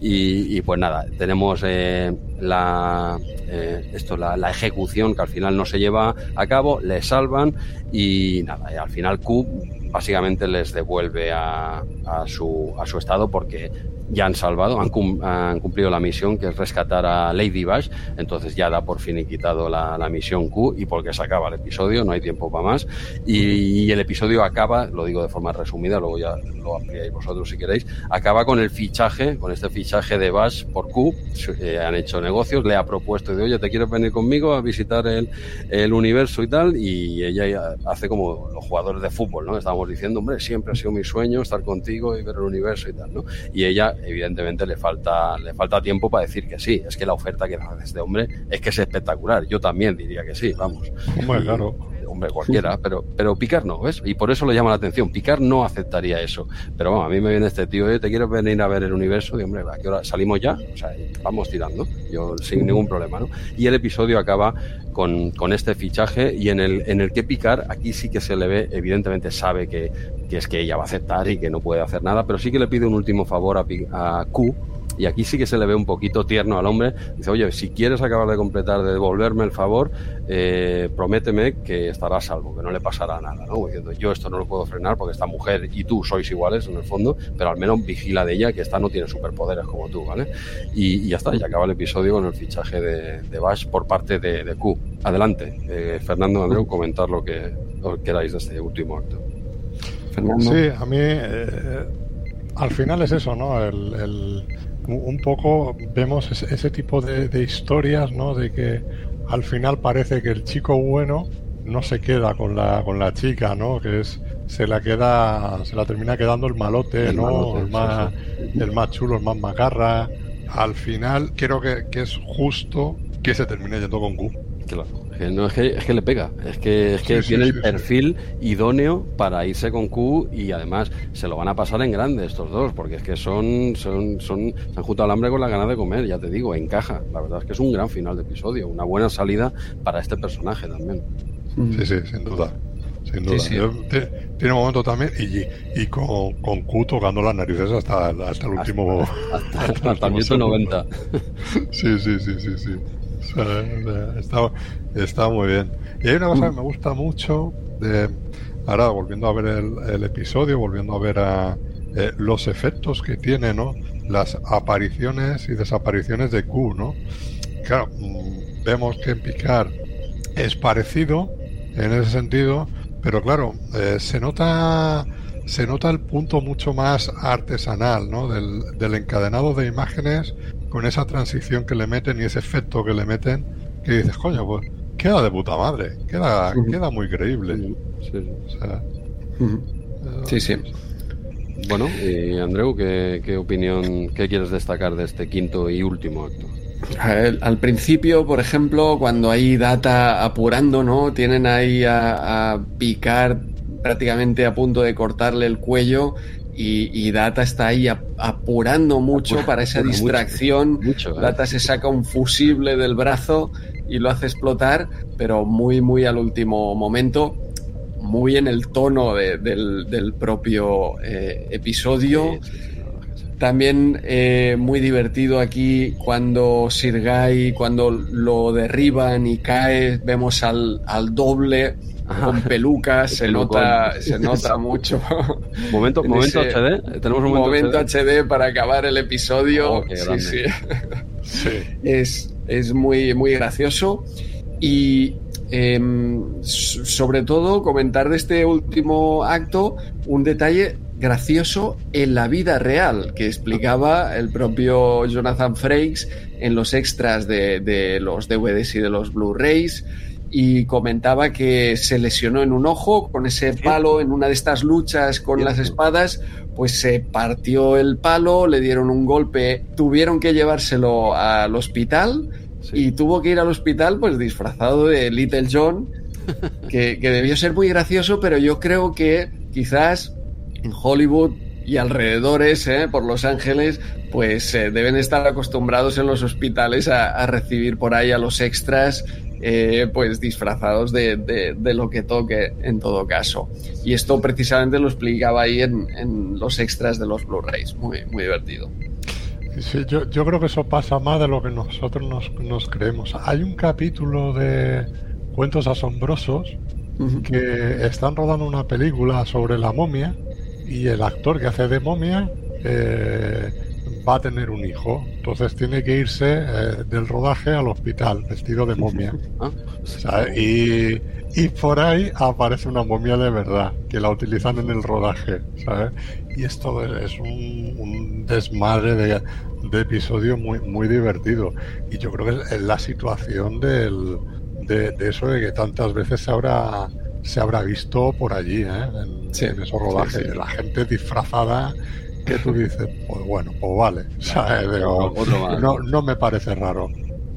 Speaker 2: Y, pues nada, tenemos eh, la, eh, esto, la, la ejecución que al final no se lleva a cabo, le salvan y nada, al final Q básicamente les devuelve a, a, su, a su estado porque ya han salvado, han, han, cumplido la misión que es rescatar a Lady Bash, entonces ya da por fin y quitado la, la, misión Q y porque se acaba el episodio, no hay tiempo para más. Y, y, el episodio acaba, lo digo de forma resumida, luego ya lo ampliáis vosotros si queréis, acaba con el fichaje, con este fichaje de Bash por Q, eh, han hecho negocios, le ha propuesto de oye, ¿te quieres venir conmigo a visitar el, el universo y tal? Y ella hace como los jugadores de fútbol, ¿no? Estábamos diciendo, hombre, siempre ha sido mi sueño estar contigo y ver el universo y tal, ¿no? Y ella evidentemente le falta, le falta tiempo para decir que sí. Es que la oferta que hace este hombre es que es espectacular. Yo también diría que sí, vamos.
Speaker 3: Hombre, claro.
Speaker 2: Hombre, cualquiera, pero, pero Picar no, ¿ves? Y por eso le llama la atención. Picar no aceptaría eso. Pero vamos, a mí me viene este tío, ¿te quieres venir a ver el universo? Y hombre, ¿a qué hora salimos ya? O sea, vamos tirando. Yo sin ningún problema, ¿no? Y el episodio acaba con, con, este fichaje y en el, en el que Picar aquí sí que se le ve, evidentemente sabe que, que, es que ella va a aceptar y que no puede hacer nada, pero sí que le pide un último favor a, a Q y aquí sí que se le ve un poquito tierno al hombre. Dice, oye, si quieres acabar de completar, de devolverme el favor, eh, prométeme que estará salvo, que no le pasará nada, ¿no? Yo esto no lo puedo frenar porque esta mujer y tú sois iguales en el fondo, pero al menos vigila de ella que esta no tiene superpoderes como tú, ¿vale? Y, ya está, y acaba el episodio con el fichaje de, de Bash por parte de, de Q. Adelante, eh, Fernando Andreu, comentar lo que queráis de este último acto.
Speaker 3: Fernando. Sí, a mí eh, al final es eso, ¿no? el un poco vemos ese, ese tipo de, de, historias, ¿no? De que al final parece que el chico bueno no se queda con la con la chica, ¿no? Que es se la queda se la termina quedando el malote, el ¿no? Malote, el más sí, sí. el más chulo, el más macarra. Al final creo que, que es justo que se termine yendo con Q.
Speaker 2: Claro. No, es, que, es que le pega, es que, es que sí, tiene sí, el perfil idóneo para irse con Q y además se lo van a pasar en grande estos dos, porque es que son, son, son se han juntado al hambre con la ganas de comer, ya te digo, encaja. La verdad es que es un gran final de episodio, una buena salida para este personaje también.
Speaker 3: Sí, sí, sin duda. Sin duda. Sí, sí. Tiene un momento también y, y con, con, Q tocando las narices hasta, hasta el último.
Speaker 2: Hasta, hasta, hasta el minuto 90.
Speaker 3: sí, sí, sí, sí, sí. Está, está, muy bien. Y hay una cosa que me gusta mucho de ahora volviendo a ver el, episodio, volviendo a ver a, eh, los efectos que tiene, ¿no? Las apariciones y desapariciones de Q, ¿no? Claro, mm, vemos que en Picard es parecido en ese sentido, pero claro, eh, se nota se nota el punto mucho más artesanal, ¿no? Del encadenado de imágenes con esa transición que le meten y ese efecto que le meten, que dices, coño, pues queda de puta madre, queda, uh -huh. queda muy creíble.
Speaker 2: Sí, o sea, uh -huh. sí. sí. Bueno, y Andreu, ¿qué, ¿qué, opinión, qué quieres destacar de este quinto y último acto?
Speaker 1: Al, al principio, por ejemplo, cuando hay data apurando, ¿no? Tienen ahí a, a picar prácticamente a punto de cortarle el cuello y, y, Data está ahí apurando mucho Apura, para esa distracción. Mucho, mucho, ¿eh? Data se saca un fusible del brazo y lo hace explotar, pero muy, muy al último momento, muy en el tono de, del, del, propio eh, episodio. Sí, sí, sí. También eh, muy divertido aquí cuando Sir Guy, cuando lo derriban y cae, vemos al, al doble con pelucas, se nota, se nota mucho.
Speaker 2: Momento, momento HD,
Speaker 1: tenemos un momento, momento HD. HD. para acabar el episodio. Oh, sí, sí. sí. Es, es muy, muy gracioso. Y eh, sobre todo comentar de este último acto un detalle gracioso en la vida real que explicaba el propio Jonathan Frakes en los extras de, de los DVDs y de los Blu-rays y comentaba que se lesionó en un ojo con ese palo en una de estas luchas con las espadas, pues se partió el palo, le dieron un golpe, tuvieron que llevárselo al hospital sí. y tuvo que ir al hospital pues disfrazado de Little John que, debió ser muy gracioso, pero yo creo que quizás en Hollywood y alrededores, ¿eh? por Los Ángeles, pues eh, deben estar acostumbrados en los hospitales a, recibir por ahí a los extras, eh, pues disfrazados de, lo que toque en todo caso. Y esto precisamente lo explicaba ahí en, los extras de los Blu-rays, muy, muy divertido.
Speaker 3: Sí, yo, yo, creo que eso pasa más de lo que nosotros nos, nos creemos. Hay un capítulo de Cuentos Asombrosos que están rodando una película sobre la momia y el actor que hace de momia eh, va a tener un hijo. Entonces tiene que irse eh, del rodaje al hospital vestido de momia. Ah. Y, y, por ahí aparece una momia de verdad que la utilizan en el rodaje. ¿sabes? Y esto es un, desmadre de, de, episodio muy, muy divertido. Y yo creo que es la situación del, de, eso de que tantas veces se habrá se habrá visto por allí, ¿eh? en, esos rodajes. La gente disfrazada que tú dices, pues bueno, pues vale. no, no me parece raro.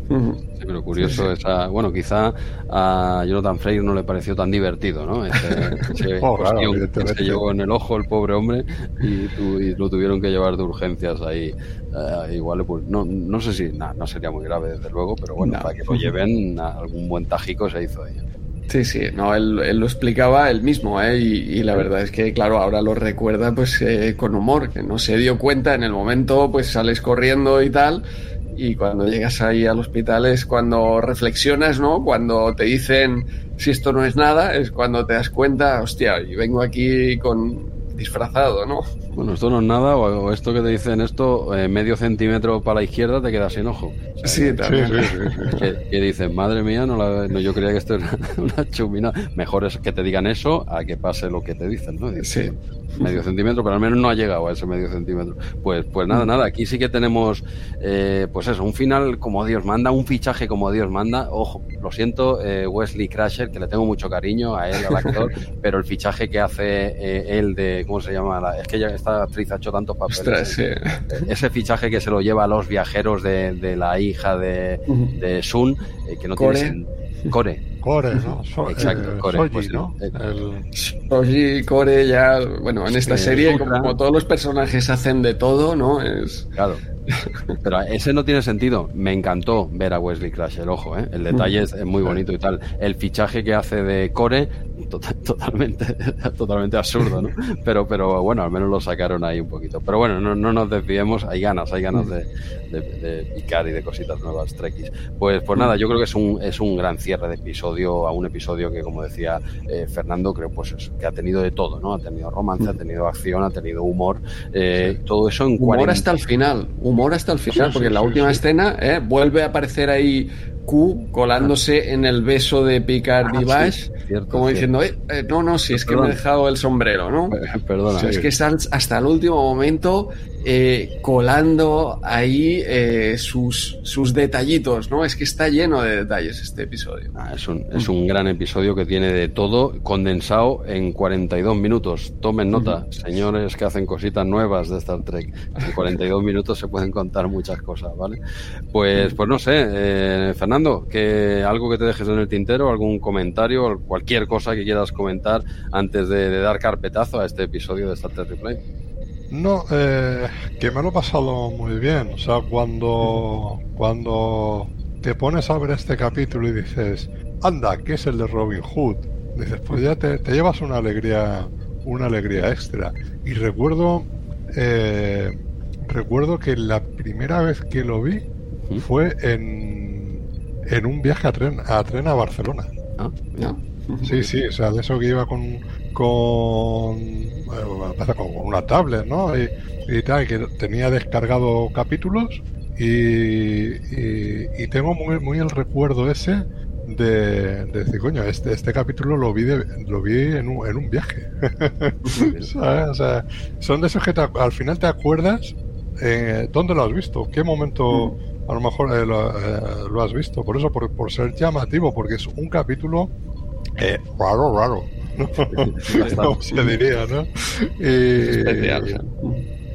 Speaker 2: Sí, pero curioso esa. Bueno, quizá a Jonathan Freire no le pareció tan divertido, ¿no? Ese, oh, que se llevó en el ojo el pobre hombre y, lo tuvieron que llevar de urgencias ahí. Eh, igual, pues no, no sé si, no sería muy grave desde luego, pero bueno, para que lo lleven, algún buen tajico se hizo ahí.
Speaker 1: Sí, sí, no, él, lo explicaba él mismo, ¿eh? Y, la verdad es que, claro, ahora lo recuerda pues eh, con humor, que no se dio cuenta en el momento, pues sales corriendo y tal, y cuando llegas ahí al hospital es cuando reflexionas, ¿no? Cuando te dicen si esto no es nada, es cuando te das cuenta, hostia, y vengo aquí con disfrazado, ¿no?
Speaker 2: Bueno, esto no es nada, o, esto que te dicen esto, eh, medio centímetro para la izquierda te quedas sin ojo.
Speaker 1: sí, también.
Speaker 2: Que, dicen, madre mía, no, yo creía que esto era una chumina. Mejor es que te digan eso a que pase lo que te dicen, ¿no?
Speaker 1: sí.
Speaker 2: Medio centímetro, pero al menos no ha llegado a ese medio centímetro. Pues, pues nada, nada, aquí sí que tenemos, eh, pues eso, un final como Dios manda, un fichaje como Dios manda. Ojo, lo siento, eh, Wesley Crasher, que le tengo mucho cariño a él, al actor, pero el fichaje que hace él de, ¿cómo se llama? es que ya está actriz ha hecho tantos papeles. Ese fichaje que se lo lleva a los viajeros de, la hija de, Sun, eh, que no tiene
Speaker 3: Core. Core, ¿no?
Speaker 2: Exacto,
Speaker 3: eh,
Speaker 2: Core.
Speaker 3: Soji,
Speaker 2: pues,
Speaker 3: ¿no?
Speaker 1: El... Core ya, bueno, en esta serie, como, todos los personajes hacen de todo, ¿no? Es...
Speaker 2: Claro. Pero ese no tiene sentido. Me encantó ver a Wesley el ojo, ¿eh? El detalle es, muy bonito y tal. El fichaje que hace de Core totalmente, totalmente absurdo, ¿no? Pero, pero bueno, al menos lo sacaron ahí un poquito. Pero bueno, no, no nos desviemos, hay ganas, hay ganas de, de, picar y de cositas nuevas, Trekkies. Pues, pues nada, yo creo que es un, es un gran cierre de episodio, a un episodio que, como decía eh, Fernando, creo pues que ha tenido de todo, ¿no? Ha tenido romance, ha tenido acción, ha tenido humor, eh, todo eso en
Speaker 1: Humor hasta el final, humor hasta el final, porque en la última escena eh, vuelve a aparecer ahí Q colándose en el beso de Picard y ah, Bash, como diciendo, eh, eh, no, no, si es que me he dejado el sombrero, ¿no?
Speaker 2: Perdona.
Speaker 1: es que están hasta el último momento eh, colando ahí eh, sus, sus detallitos, ¿no? Es que está lleno de detalles este episodio.
Speaker 2: Ah, es, un, es un gran episodio que tiene de todo condensado en 42 minutos. Tomen nota, señores que hacen cositas nuevas de Star Trek. En 42 minutos se pueden contar muchas cosas, ¿vale? Pues, pues no sé, eh, Fernando, que algo que te dejes en el tintero, algún comentario, cualquier cosa que quieras comentar antes de, de dar carpetazo a este episodio de Star Trek Replay.
Speaker 3: No, eh, que me lo he pasado muy bien. O sea, cuando, cuando te pones a ver este capítulo y dices, anda, ¿qué es el de Robin Hood? Dices, pues ya te, llevas una alegría, una alegría extra. Y recuerdo, eh, recuerdo que la primera vez que lo vi fue en, en un viaje a tren, a tren a Barcelona.
Speaker 2: Ah,
Speaker 3: Sí, sí, o sea, de eso que iba con, con, con una tablet, ¿no? Y, tal, que tenía descargado capítulos y, y, tengo muy, muy el recuerdo ese de, decir, coño, este, este capítulo lo vi, lo vi en, un, en un viaje. O sea, son de esos que al final te acuerdas eh, dónde lo has visto, qué momento mm. A lo mejor eh, eh, lo, has visto. Por eso, por, por ser llamativo, porque es un capítulo eh, raro, raro. ¿no? se diría, ¿no? Y,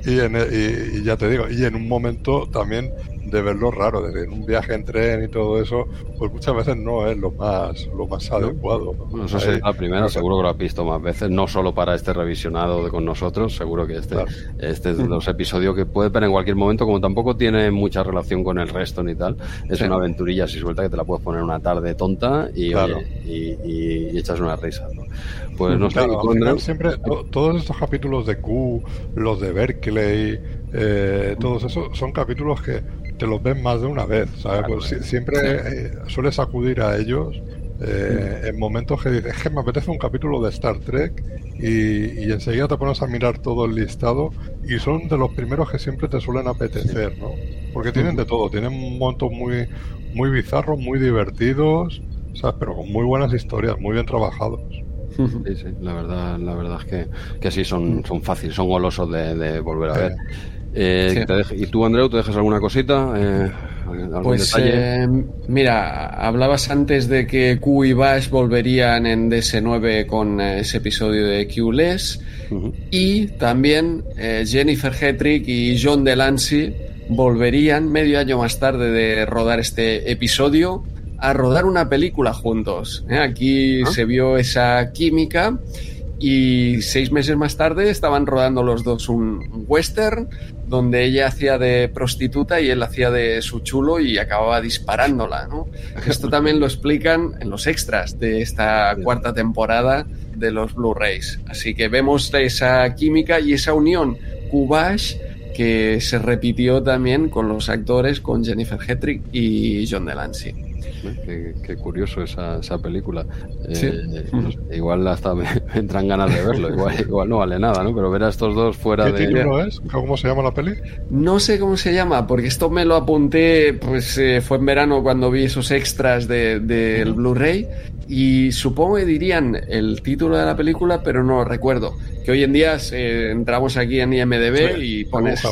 Speaker 3: Y, en, y, ya te digo, y en un momento también de verlo raro, de en un viaje en tren y todo eso, pues muchas veces no es lo más lo más adecuado.
Speaker 2: ¿no? eso es la primera, seguro que lo has visto más veces, no solo para este revisionado de con nosotros, seguro que este, este es de los episodios que puedes ver en cualquier momento, como tampoco tiene mucha relación con el resto ni tal, es una aventurilla así suelta que te la puedes poner una tarde tonta y, y, echas una risa.
Speaker 3: Pues no sé, siempre todos estos capítulos de Q, los de Berkeley, eh, todos esos son capítulos que te los ven más de una vez, ¿sabes? Pues siempre eh, sueles acudir a ellos eh, en momentos que dices, es que me apetece un capítulo de Star Trek y, enseguida te pones a mirar todo el listado y son de los primeros que siempre te suelen apetecer, ¿no? Porque tienen de todo, tienen un montón muy, muy bizarros, muy divertidos, ¿sabes? Pero con muy buenas historias, muy bien trabajados.
Speaker 2: Sí, sí, la verdad, la verdad es que, que sí, son, son fáciles, son golosos de, volver a ver. Eh, ¿Y tú, Andreu, te dejas alguna cosita? Eh,
Speaker 1: pues eh, mira, hablabas antes de que Q y Bash volverían en DS9 con ese episodio de Q-Less y también Jennifer Hetrick y John Delancey volverían medio año más tarde de rodar este episodio a rodar una película juntos. Aquí ah. se vio esa química y seis meses más tarde estaban rodando los dos un western donde ella hacía de prostituta y él hacía de su chulo y acababa disparándola. Esto también lo explican en los extras de esta cuarta temporada de los Blu-rays. Así que vemos esa química y esa unión Kubash que se repitió también con los actores, con Jennifer Hetrick y John Delancey.
Speaker 2: Qué, curioso esa, esa película. Eh, igual hasta me, entran ganas de verlo. Igual, igual no vale nada, ¿no? Pero ver a estos dos fuera
Speaker 3: ¿Qué de. título es? ¿Cómo se llama la peli?
Speaker 1: No sé cómo se llama, porque esto me lo apunté, pues eh, fue en verano cuando vi esos extras del de, Blu-ray. Y supongo que dirían el título de la película, pero no recuerdo. Que hoy en día eh, entramos aquí en IMDB y pones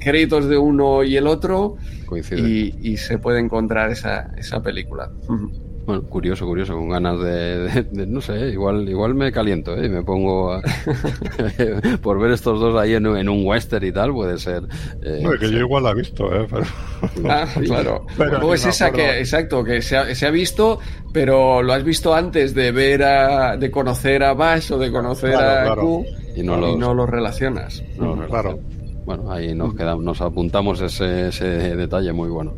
Speaker 1: créditos de uno y el otro y, se puede encontrar esa, esa película.
Speaker 2: Bueno, curioso, curioso, con ganas de, no sé, igual igual me caliento ¿eh? y me pongo por ver estos dos ahí en, un western y tal, puede ser.
Speaker 3: Eh, no, que yo igual la he visto, ¿eh?
Speaker 1: Ah, claro. Pero es esa que, exacto, que se ha, se ha, visto, pero lo has visto antes de ver a, de conocer a Bash o de conocer a Q y no, lo relacionas.
Speaker 3: claro.
Speaker 2: Bueno, ahí nos quedamos, nos apuntamos ese, ese detalle muy bueno.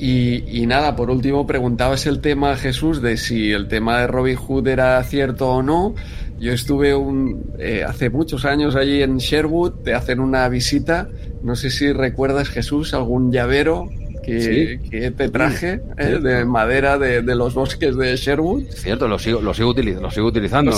Speaker 1: Y, nada, por último preguntabas el tema, Jesús, de si el tema de Robin Hood era cierto o no. Yo estuve un, eh, hace muchos años allí en Sherwood, te hacen una visita. No sé si recuerdas, Jesús, algún llavero que, te traje eh, de madera de, los bosques de Sherwood.
Speaker 2: Cierto, lo sigo, lo sigo, lo sigo utilizando.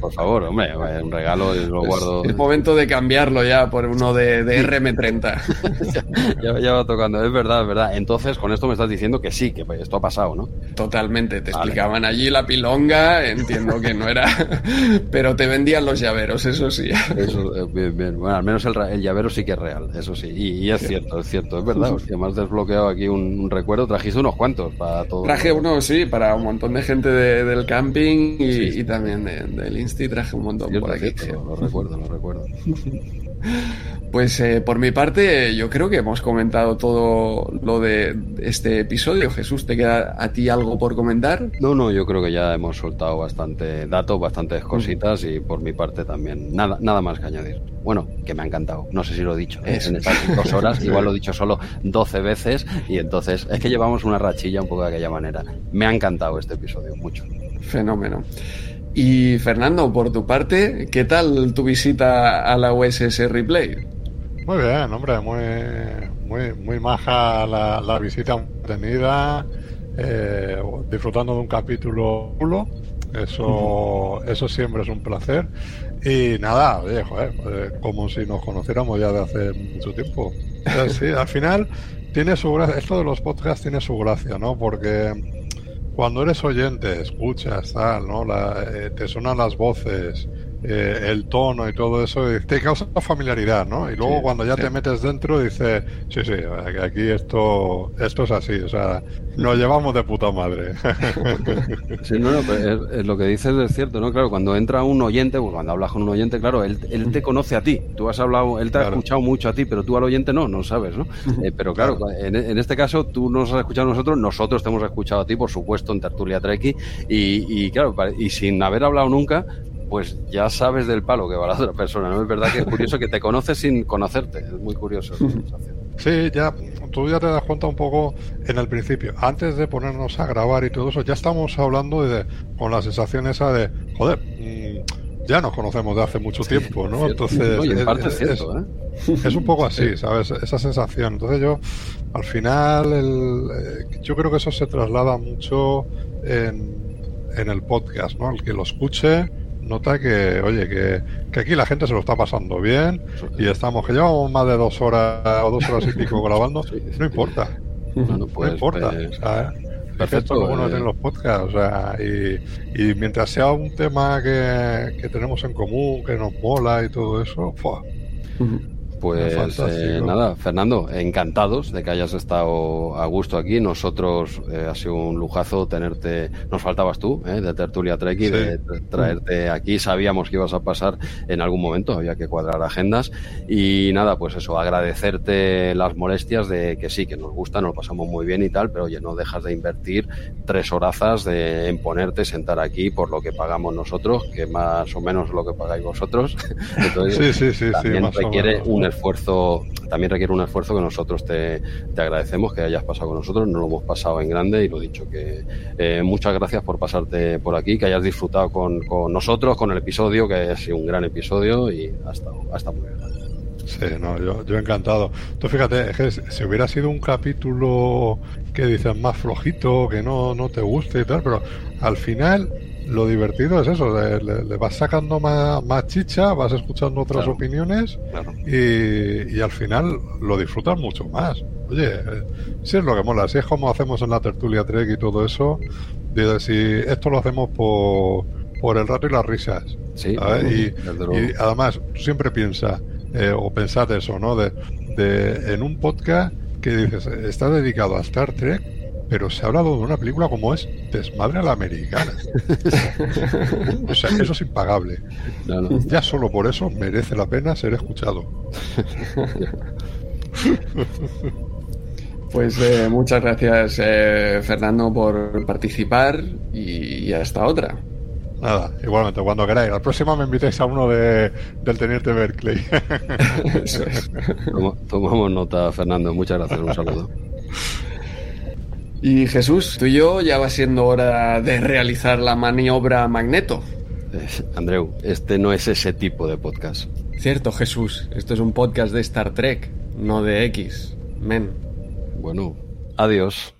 Speaker 2: Por, favor, hombre, un regalo y lo guardo.
Speaker 1: Es momento de cambiarlo ya por uno de,
Speaker 2: RM30. ya, va tocando, es verdad, es verdad. Entonces, con esto me estás diciendo que sí, que esto ha pasado, ¿no?
Speaker 1: Totalmente, te explicaban allí la pilonga, entiendo que no era, pero te vendían los llaveros, eso sí.
Speaker 2: Eso, eh, bien, bien. Bueno, al menos el, llavero sí que es real, eso sí. Y, es cierto, es cierto, es verdad. Hostia, más bloqueado aquí un, recuerdo. Trajiste unos cuantos para todo.
Speaker 1: Traje uno, sí, para un montón de gente del camping y, también del Insti traje un montón por aquí.
Speaker 2: lo, recuerdo, lo recuerdo.
Speaker 1: Pues eh, por mi parte, yo creo que hemos comentado todo lo de este episodio. Jesús, ¿te queda a ti algo por comentar?
Speaker 2: No, no, yo creo que ya hemos soltado bastante datos, bastantes cositas y por mi parte también nada, nada más que añadir. Bueno, que me ha encantado. No sé si lo he dicho ¿eh? en estas dos horas, igual lo he dicho solo 12 veces y entonces es que llevamos una rachilla un poco de aquella manera. Me ha encantado este episodio, mucho.
Speaker 1: Fenómeno. Y Fernando, por tu parte, ¿qué tal tu visita a la USS Replay?
Speaker 3: Muy bien, hombre, muy, muy, muy maja la, visita tenida, eh, disfrutando de un capítulo chulo. Eso, eso siempre es un placer. Y nada, oye, pues, como si nos conociéramos ya de hace mucho tiempo. Sí, al final tiene su gracia, esto de los podcasts tiene su gracia, ¿no? Porque cuando eres oyente, escuchas, tal, ¿no? Eh, te suenan las voces eh, el tono y todo eso, te causa familiaridad, ¿no? Y luego cuando ya te metes dentro, dices, sí, sí, aquí esto, esto es así, o sea, nos llevamos de puta madre.
Speaker 2: Sí, no, no, es, lo que dices es cierto, ¿no? Claro, cuando entra un oyente, pues cuando hablas con un oyente, claro, él, él te conoce a ti, tú has hablado, él te ha escuchado mucho a ti, pero tú al oyente no, no sabes, ¿no? Eh, pero claro, En, en, este caso tú nos has escuchado a nosotros, nosotros te hemos escuchado a ti, por supuesto, en Tertulia Treki, y, y claro, y sin haber hablado nunca, pues ya sabes del palo que va la otra persona, ¿no? Es verdad que es curioso que te conoces sin conocerte, es muy curioso
Speaker 3: Sí, ya, tú ya te das cuenta un poco en el principio, antes de ponernos a grabar y todo eso, ya estamos hablando de, con la sensación esa de, joder, mm, ya nos conocemos de hace mucho tiempo, ¿no?
Speaker 2: Entonces, es, ¿eh?
Speaker 3: es, un poco así, ¿sabes? Esa sensación. Entonces yo, al final, el, eh, yo creo que eso se traslada mucho en, en el podcast, ¿no? El que lo escuche nota que, oye, que, que, aquí la gente se lo está pasando bien y estamos, que llevamos más de dos horas o dos horas y pico grabando, no importa. no pues, importa. Pues, perfecto. Es bueno eh. los podcasts, o sea, y, y, mientras sea un tema que, que, tenemos en común, que nos mola y todo eso, ¡fua!
Speaker 2: Pues eh, nada, Fernando, encantados de que hayas estado a gusto aquí. Nosotros eh, ha sido un lujazo tenerte, nos faltabas tú, eh, de Tertulia Trek y de traerte aquí. Sabíamos que ibas a pasar en algún momento, había que cuadrar agendas. Y nada, pues eso, agradecerte las molestias de que sí, que nos gusta, nos pasamos muy bien y tal, pero oye, no dejas de invertir tres horazas de, en ponerte, sentar aquí por lo que pagamos nosotros, que más o menos lo que pagáis vosotros.
Speaker 3: Entonces, sí, sí, sí,
Speaker 2: también requiere un esfuerzo, también requiere un esfuerzo que nosotros te, agradecemos que hayas pasado con nosotros, nos lo hemos pasado en grande y lo dicho, que eh, muchas gracias por pasarte por aquí, que hayas disfrutado con, nosotros, con el episodio, que ha sido un gran episodio y hasta, hasta muy bien.
Speaker 3: Sí, no, yo, yo encantado. Tú fíjate, es que si hubiera sido un capítulo que dices más flojito, que no, no te guste y tal, pero al final lo divertido es eso, le, vas sacando más, más, chicha, vas escuchando otras opiniones Y, y, al final lo disfrutas mucho más. Oye, eh, si es lo que mola, si es como hacemos en la tertulia Trek y todo eso, de si esto lo hacemos por, por el rato y las risas.
Speaker 2: Sí,
Speaker 3: y, además, tú siempre piensas, eh, o pensad eso, ¿no? De, de, en un podcast que dices, está dedicado a Star Trek pero se ha hablado de una película como es Desmadre a la Americana. o sea, eso es impagable. Ya solo por eso merece la pena ser escuchado.
Speaker 1: Pues eh, muchas gracias, eh, Fernando, por participar y, hasta otra.
Speaker 3: Nada, igualmente, cuando queráis. La próxima me invitéis a uno de, del Teniente Berkeley.
Speaker 2: Tomamos nota, Fernando. Muchas gracias. Un saludo.
Speaker 1: Y Jesús, tú y yo ya va siendo hora de realizar la maniobra Magneto.
Speaker 2: Eh, Andreu, este no es ese tipo de podcast.
Speaker 1: Cierto, Jesús, esto es un podcast de Star Trek, no de X. Men.
Speaker 2: Bueno, adiós.